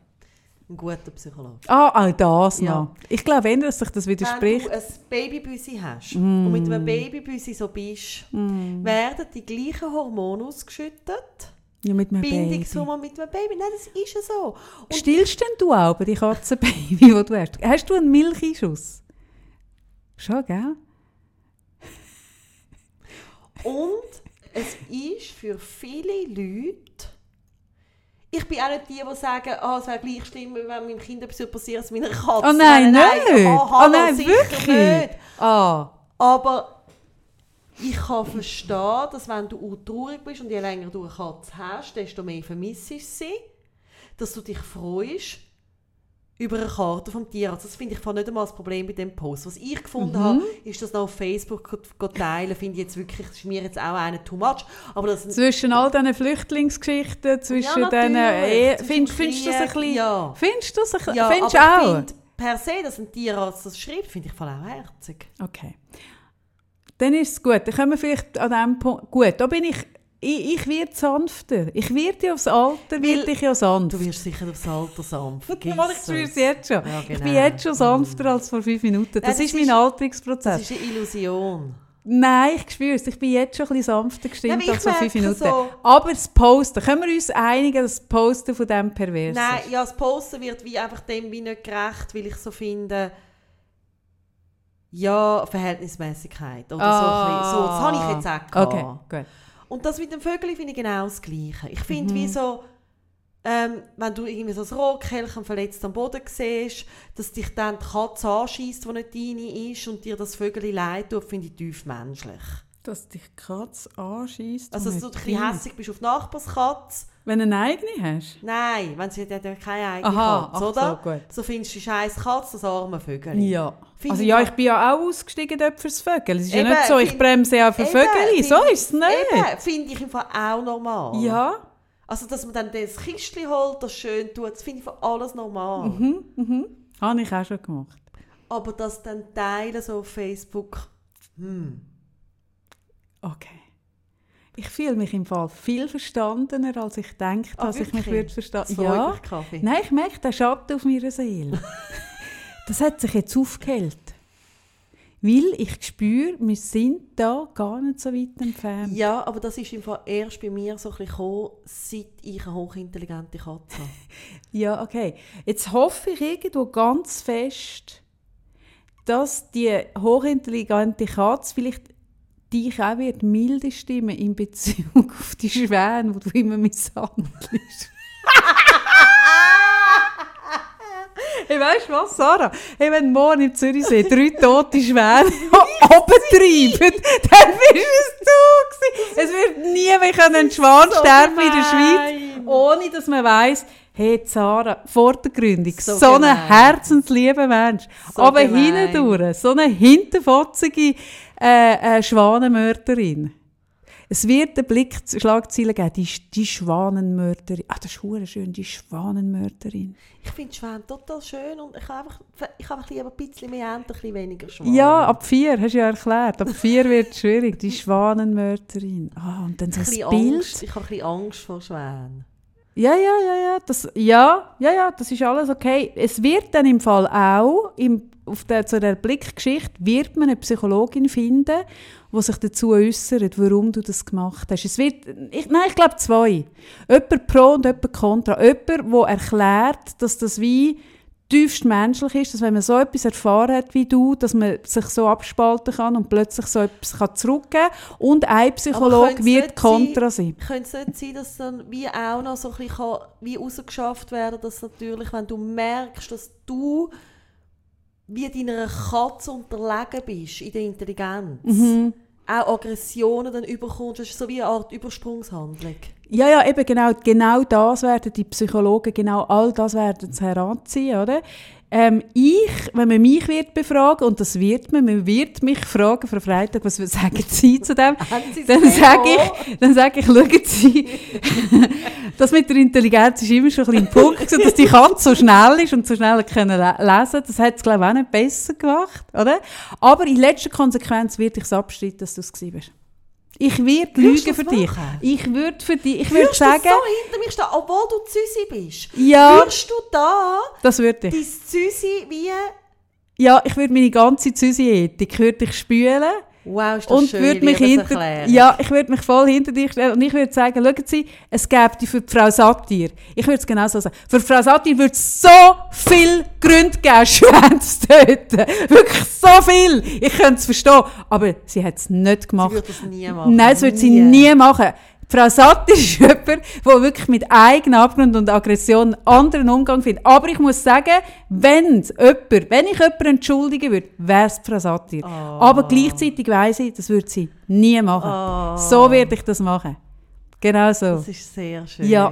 Speaker 2: ein guter Psychologe.
Speaker 1: Ah, auch das
Speaker 2: Ja.
Speaker 1: noch. Ich glaube, wenn dass sich das
Speaker 2: Wenn
Speaker 1: widerspricht.
Speaker 2: du ein Babybüsi hast
Speaker 1: Mm.
Speaker 2: und mit einem Babybüsi so bist, werden die gleichen Hormone ausgeschüttet.
Speaker 1: Ja, mit einem Baby.
Speaker 2: Bindungshormon mit einem Baby. Nein, das ist ja so. Und
Speaker 1: Stillst denn du auch bei die Katzenbaby, die du hast? Hast du einen Milcheinschuss? Schon, gell?
Speaker 2: Und es ist für viele Leute, ich bin auch nicht die, die sagen, ah, es wäre gleich schlimm, wenn meinem Kind etwas passiert als meiner Katze.
Speaker 1: Oh nein, nicht!
Speaker 2: Ah,
Speaker 1: oh
Speaker 2: hallo,
Speaker 1: nein,
Speaker 2: sicher
Speaker 1: wirklich?
Speaker 2: nicht.
Speaker 1: Ah,
Speaker 2: Aber ich kann verstehen, dass wenn du traurig bist und je länger du eine Katze hast, desto mehr vermisst du sie, dass du dich freust über eine Karte vom Tierarzt. Das finde ich nicht einmal das Problem bei dem Post. Was ich gefunden habe, ist das noch auf Facebook teilen, finde ich jetzt wirklich, das ist mir jetzt auch eine too much. Aber das
Speaker 1: zwischen all diesen Flüchtlingsgeschichten, zwischen
Speaker 2: Ja,
Speaker 1: diesen... Eh,
Speaker 2: Zwischen
Speaker 1: findest du das ein bisschen...
Speaker 2: ja.
Speaker 1: Findest du das ein bisschen...
Speaker 2: ja,
Speaker 1: findest
Speaker 2: aber
Speaker 1: auch?
Speaker 2: finde per se, dass ein Tierarzt das schreibt, finde ich voll auch herzig.
Speaker 1: Okay. Dann ist es gut. Dann können wir vielleicht an diesem Punkt... Gut, da bin ich... Ich, ich werde sanfter. Ich werde ja aufs Alter, werde ich ja sanft.
Speaker 2: Du wirst sicher aufs Alter sanft.
Speaker 1: Ich spüre es jetzt schon.
Speaker 2: Ja,
Speaker 1: Ich bin
Speaker 2: genau.
Speaker 1: jetzt schon sanfter als vor fünf Minuten. Das,
Speaker 2: das
Speaker 1: ist mein Alterungsprozess.
Speaker 2: Das ist eine Illusion.
Speaker 1: Nein, ich spüre es. Ich bin jetzt schon ein bisschen sanfter gestimmt
Speaker 2: Ja,
Speaker 1: als vor fünf Minuten.
Speaker 2: so-
Speaker 1: Aber das Posten, können wir uns einigen, dass das Posten von diesem pervers
Speaker 2: Nein,
Speaker 1: ist?
Speaker 2: ja, das Posten wird wie einfach dem wie nicht gerecht, weil ich so finde, ja, Verhältnismäßigkeit oder so, ein bisschen, so. Das habe ich jetzt auch gehabt.
Speaker 1: Okay, gut.
Speaker 2: Und das mit dem Vögel finde ich genau das Gleiche. Ich finde, wie so, ähm, wenn du irgendwie so ein Rotkelchen verletzt am Boden siehst, dass dich dann die Katze anschießt, die nicht deine ist und dir das Vögel leid tut, finde ich tief menschlich.
Speaker 1: Dass dich die Katze anschießt.
Speaker 2: Also, dass du ein bisschen hässig bist auf Nachbarskatze.
Speaker 1: Wenn du eine eigene hast?
Speaker 2: Nein, wenn sie hat ja keine eigene
Speaker 1: Aha,
Speaker 2: Katze, oder?
Speaker 1: so, gut.
Speaker 2: So findest du die scheiß Katze, das arme Vögel.
Speaker 1: Ja.
Speaker 2: Finde
Speaker 1: Also
Speaker 2: ich
Speaker 1: ja, ich bin ja auch ausgestiegen dort fürs Vögel. Es ist ja
Speaker 2: Eben,
Speaker 1: nicht so, ich
Speaker 2: find-
Speaker 1: bremse ja für Vögel. So ist es nicht.
Speaker 2: Finde ich im Fall auch normal.
Speaker 1: Ja.
Speaker 2: Also, dass man dann das Kistchen holt, das schön tut, das finde ich für alles normal.
Speaker 1: Mhm. Habe ich auch schon gemacht.
Speaker 2: Aber das dann teilen so auf Facebook, hm.
Speaker 1: Okay. Ich fühle mich im Fall viel verstandener, als ich denke,
Speaker 2: Ah,
Speaker 1: dass ich mich würde.
Speaker 2: Das freut
Speaker 1: Ja.
Speaker 2: Kaffee.
Speaker 1: Nein, ich merke den Schatten auf meiner Seele. das hat sich jetzt aufgehellt. Weil ich spüre, wir sind da gar nicht so weit entfernt.
Speaker 2: Ja, aber das ist im Fall erst bei mir so ein bisschen gekommen, seit ich eine hochintelligente Katze habe.
Speaker 1: Ja, okay. Jetzt hoffe ich irgendwo ganz fest, dass die hochintelligente Katze vielleicht dich auch wird milde stimmen in Bezug auf die Schwäne, die du immer misshandelst. Hey, weißt du was, Sarah? Hey, wenn morgen im Zürichsee drei tote Schwäne oben treiben, dann bist es du gewesen. Es wird nie mehr können ein Schwan
Speaker 2: So
Speaker 1: sterben in der. Schweiz, ohne dass man weiss, hey, Sarah, vor der Gründung, so,
Speaker 2: So
Speaker 1: ein herzenslieber Mensch.
Speaker 2: So
Speaker 1: aber hindurch, so eine hinterfotzige äh, äh, Schwanenmörderin. Es wird eine Blickschlagzeile geben, die, die Schwanenmörderin. Ah, das ist schön, die Schwanenmörderin.
Speaker 2: Ich finde Schwäne total schön und ich habe einfach, ich habe lieber ein bisschen mehr Ente, ein bisschen weniger Schwan.
Speaker 1: Ja, ab vier, hast du ja erklärt. Ab vier wird es schwierig, die Schwanenmörderin. Ah, und dann so
Speaker 2: ein
Speaker 1: ein Bild.
Speaker 2: Angst. Ich habe ein bisschen Angst vor Schwänen.
Speaker 1: Ja, ja, ja, ja, das, ja, ja, ja, das ist alles okay. Es wird dann im Fall auch, im, auf der, zu der Blickgeschichte, wird man eine Psychologin finden, die sich dazu äußert, warum du das gemacht hast. Es wird, ich, nein, ich glaube zwei. Jemand pro und jemand contra. Jemand, der erklärt, dass das wie tiefst menschlich ist, dass wenn man so etwas erfahren hat wie du, dass man sich so abspalten kann und plötzlich so etwas kann zurückgeben kann. Und ein Psychologe wird contra sein.
Speaker 2: Könnte es nicht sein, dass dann wie auch noch so ein bisschen kann, wie rausgeschafft werden dass natürlich, wenn du merkst, dass du wie deiner Katze unterlegen bist in der Intelligenz,
Speaker 1: Mhm.
Speaker 2: Auch Aggressionen dann überkommst, das ist so wie eine Art Übersprungshandlung.
Speaker 1: Ja, ja, eben genau, genau das werden die Psychologen, genau all das werden sie heranziehen, oder? Ähm, ich, wenn man mich wird befragen, und das wird man, man wird mich fragen, Frau Freitag, was sagen Sie zu dem? Dann sage ich, dann sage ich, schauen Sie, das mit der Intelligenz ist immer schon ein bisschen ein Punkt, gewesen, dass die Katze so schnell ist und so schnell können le lesen. Das hat es, glaube ich, auch nicht besser gemacht, oder? Aber in letzter Konsequenz würde ich es abstreiten, dass du es gewesen bist. Ich werde
Speaker 2: Würdest
Speaker 1: lügen für dich. Ich würde für dich, ich würde
Speaker 2: Würdest du
Speaker 1: sagen,
Speaker 2: so hinter mir stehen, obwohl du Züsi bist?
Speaker 1: ja,
Speaker 2: Würdest du da
Speaker 1: das würde ich.
Speaker 2: dein Züsi wie...
Speaker 1: Ja, ich würde meine ganze Züsi-Ethik würde ich spülen
Speaker 2: Wow, ist das
Speaker 1: und
Speaker 2: schön,
Speaker 1: würde mich hinter, ja, ich würde mich voll hinter dich stellen und ich würde sagen, schauen Sie, es gäbe die für die Frau Satir. Ich würde es genau so sagen. Für Frau Satir würde es so viel Gründe geben, Schwänze zu töten. Wirklich so viel. Ich könnte es verstehen. Aber sie hat es nicht
Speaker 2: Sie
Speaker 1: gemacht.
Speaker 2: würde das nie machen.
Speaker 1: Nein, das wird sie nie machen. Frau Satt ist jemand, der wirklich mit eigenem Abgrund und Aggression einen anderen Umgang findet. Aber ich muss sagen, wenn jemand, wenn ich jemanden entschuldigen würde, wäre es Frau Satir. Aber gleichzeitig weiss ich, das würde sie nie machen.
Speaker 2: Oh.
Speaker 1: So werde ich das machen. Genau so.
Speaker 2: Das ist sehr schön.
Speaker 1: Ja,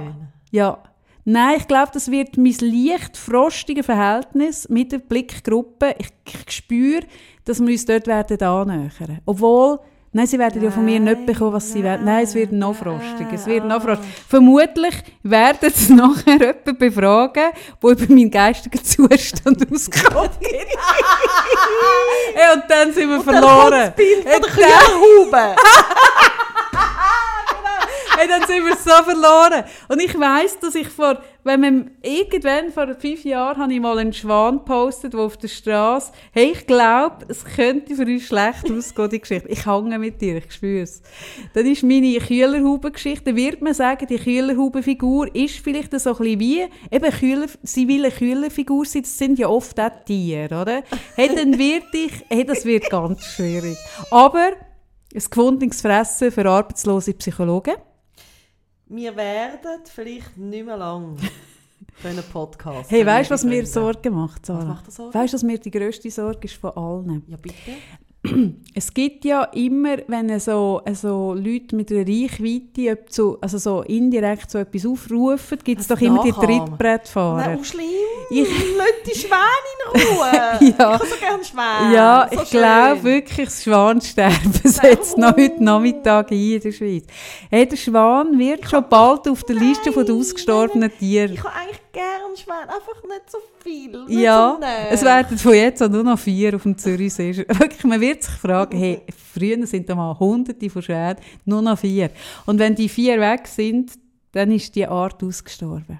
Speaker 1: ja. Nein, ich glaube, das wird mein leicht frostige Verhältnis mit der Blickgruppe. Ich, ich spüre, dass wir uns dort werden annähern. Obwohl, nein, sie werden ja von mir nicht bekommen, was sie werden. Nein, es wird noch frostig. Es wird noch frostig. Vermutlich werden sie nachher jemanden befragen, der über meinen geistigen Zustand auskommt. hey, und dann sind wir
Speaker 2: Und dann
Speaker 1: verloren.
Speaker 2: kommt das Bild von
Speaker 1: Hey, dann- hey, dann sind wir so verloren. Und ich weiss, dass ich vor, wenn man irgendwann vor fünf Jahren habe ich mal einen Schwan gepostet, der auf der Straße, hey, ich glaube, es könnte für uns schlecht ausgehen, die Geschichte. Ich hänge mit dir, ich spüre es. Dann ist meine Kühlerhuben-Geschichte, wird man sagen, die Kühlerhuben-Figur ist vielleicht so ein bisschen wie, eben Kühler, sie will eine Kühlerfigur sein, das sind ja oft auch Tiere, oder? Hey, dann wird ich, hey, das wird ganz schwierig. Aber, ein gefundenes Fressen für arbeitslose Psychologen.
Speaker 2: Wir werden vielleicht nicht mehr lang können Podcast.
Speaker 1: Hey, weißt du, was mir. Sorgen macht, Sarah?
Speaker 2: Was macht dir Sorgen?
Speaker 1: Weißt du, was mir die grösste Sorge ist von allen?
Speaker 2: Ja, bitte.
Speaker 1: Es gibt ja immer, wenn so, so Leute mit einer Reichweite zu, also so indirekt so etwas aufrufen, gibt es doch immer die? Trittbrettfahrer.
Speaker 2: Nein, oh, schlimm.
Speaker 1: Ich-
Speaker 2: Lass die Schwäne in Ruhe.
Speaker 1: Ja.
Speaker 2: Ich habe so gerne Schwäne.
Speaker 1: Ja,
Speaker 2: so
Speaker 1: ich glaube wirklich, das Schwansterben setzt noch heute Nachmittag ein in der Schweiz. Hey, der Schwan wird schon bald auf der Liste
Speaker 2: Nein,
Speaker 1: ausgestorbenen Tieren.
Speaker 2: Ich habe eigentlich gerne Schwäne, einfach nicht so viel. Nicht
Speaker 1: Ja,
Speaker 2: so
Speaker 1: es werden von jetzt an nur noch vier auf dem Zürichsee. Wirklich, man wird sich fragen, hey, früher sind da mal hunderte von Schwänen, nur noch vier. Und wenn die vier weg sind, dann ist die Art ausgestorben.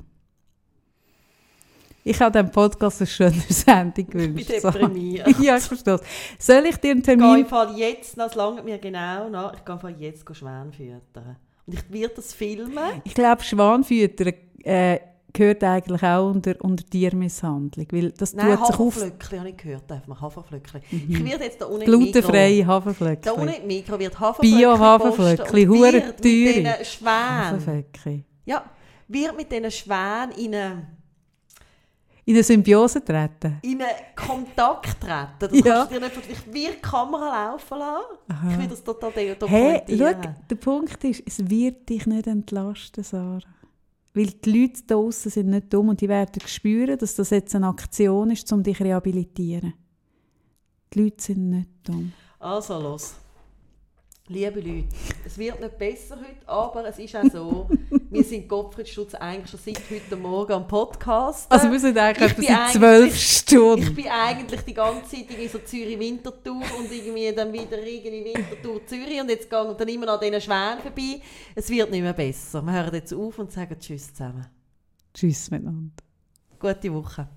Speaker 1: Ich habe dem Podcast eine schöne Sendung
Speaker 2: Ich bin
Speaker 1: gewünscht.
Speaker 2: Deprimiert.
Speaker 1: ja, ich verstehe. Soll ich dir einen
Speaker 2: Ich gehe
Speaker 1: Termin...
Speaker 2: Jetzt, das langt mir genau nach, ich gehe jetzt Schwäne füttern. Und ich werde das filmen.
Speaker 1: Ich glaube, Schwanfütter äh, gehört eigentlich auch unter, unter Tiermisshandlung, weil das
Speaker 2: Nein,
Speaker 1: tut sich auf...
Speaker 2: Haferflöckchen habe ich gehört. Darf man Haferflöckchen. Ich werde jetzt da unten
Speaker 1: Glutenfreie
Speaker 2: Mikro... Da
Speaker 1: Haferflöckchen.
Speaker 2: unten im Mikro wird Haferflöckchen
Speaker 1: Bio-Haferflöckchen, hure
Speaker 2: wird mit diesen Schwänen...
Speaker 1: Haferflöckchen.
Speaker 2: Ja, wird mit diesen Schwänen in einen,
Speaker 1: In eine Symbiose treten.
Speaker 2: in einen Kontakt treten. Das
Speaker 1: Ja.
Speaker 2: kannst du dir nicht will die Kamera laufen lassen. Ich will das total do-
Speaker 1: Hey,
Speaker 2: dokumentieren.
Speaker 1: schau, der Punkt ist, es wird dich nicht entlasten, Sarah. Weil die Leute da draussen sind nicht dumm und die werden spüren, dass das jetzt eine Aktion ist, um dich zu rehabilitieren. Die Leute sind nicht dumm.
Speaker 2: Also los. Liebe Leute, es wird nicht besser heute, aber es ist auch so, wir sind Gottfried Stutz eigentlich schon seit heute Morgen am Podcast.
Speaker 1: Also wir sind eigentlich
Speaker 2: Ich
Speaker 1: etwa seit zwölf Stunden.
Speaker 2: ich bin eigentlich die ganze Zeit irgendwie so Zürich-Wintertour und irgendwie dann wieder irgendwie Wintertour Zürich und jetzt gehen wir dann immer an diesen Schwänen vorbei. Es wird nicht mehr besser. Wir hören jetzt auf und sagen Tschüss zusammen.
Speaker 1: Tschüss miteinander.
Speaker 2: Gute Woche.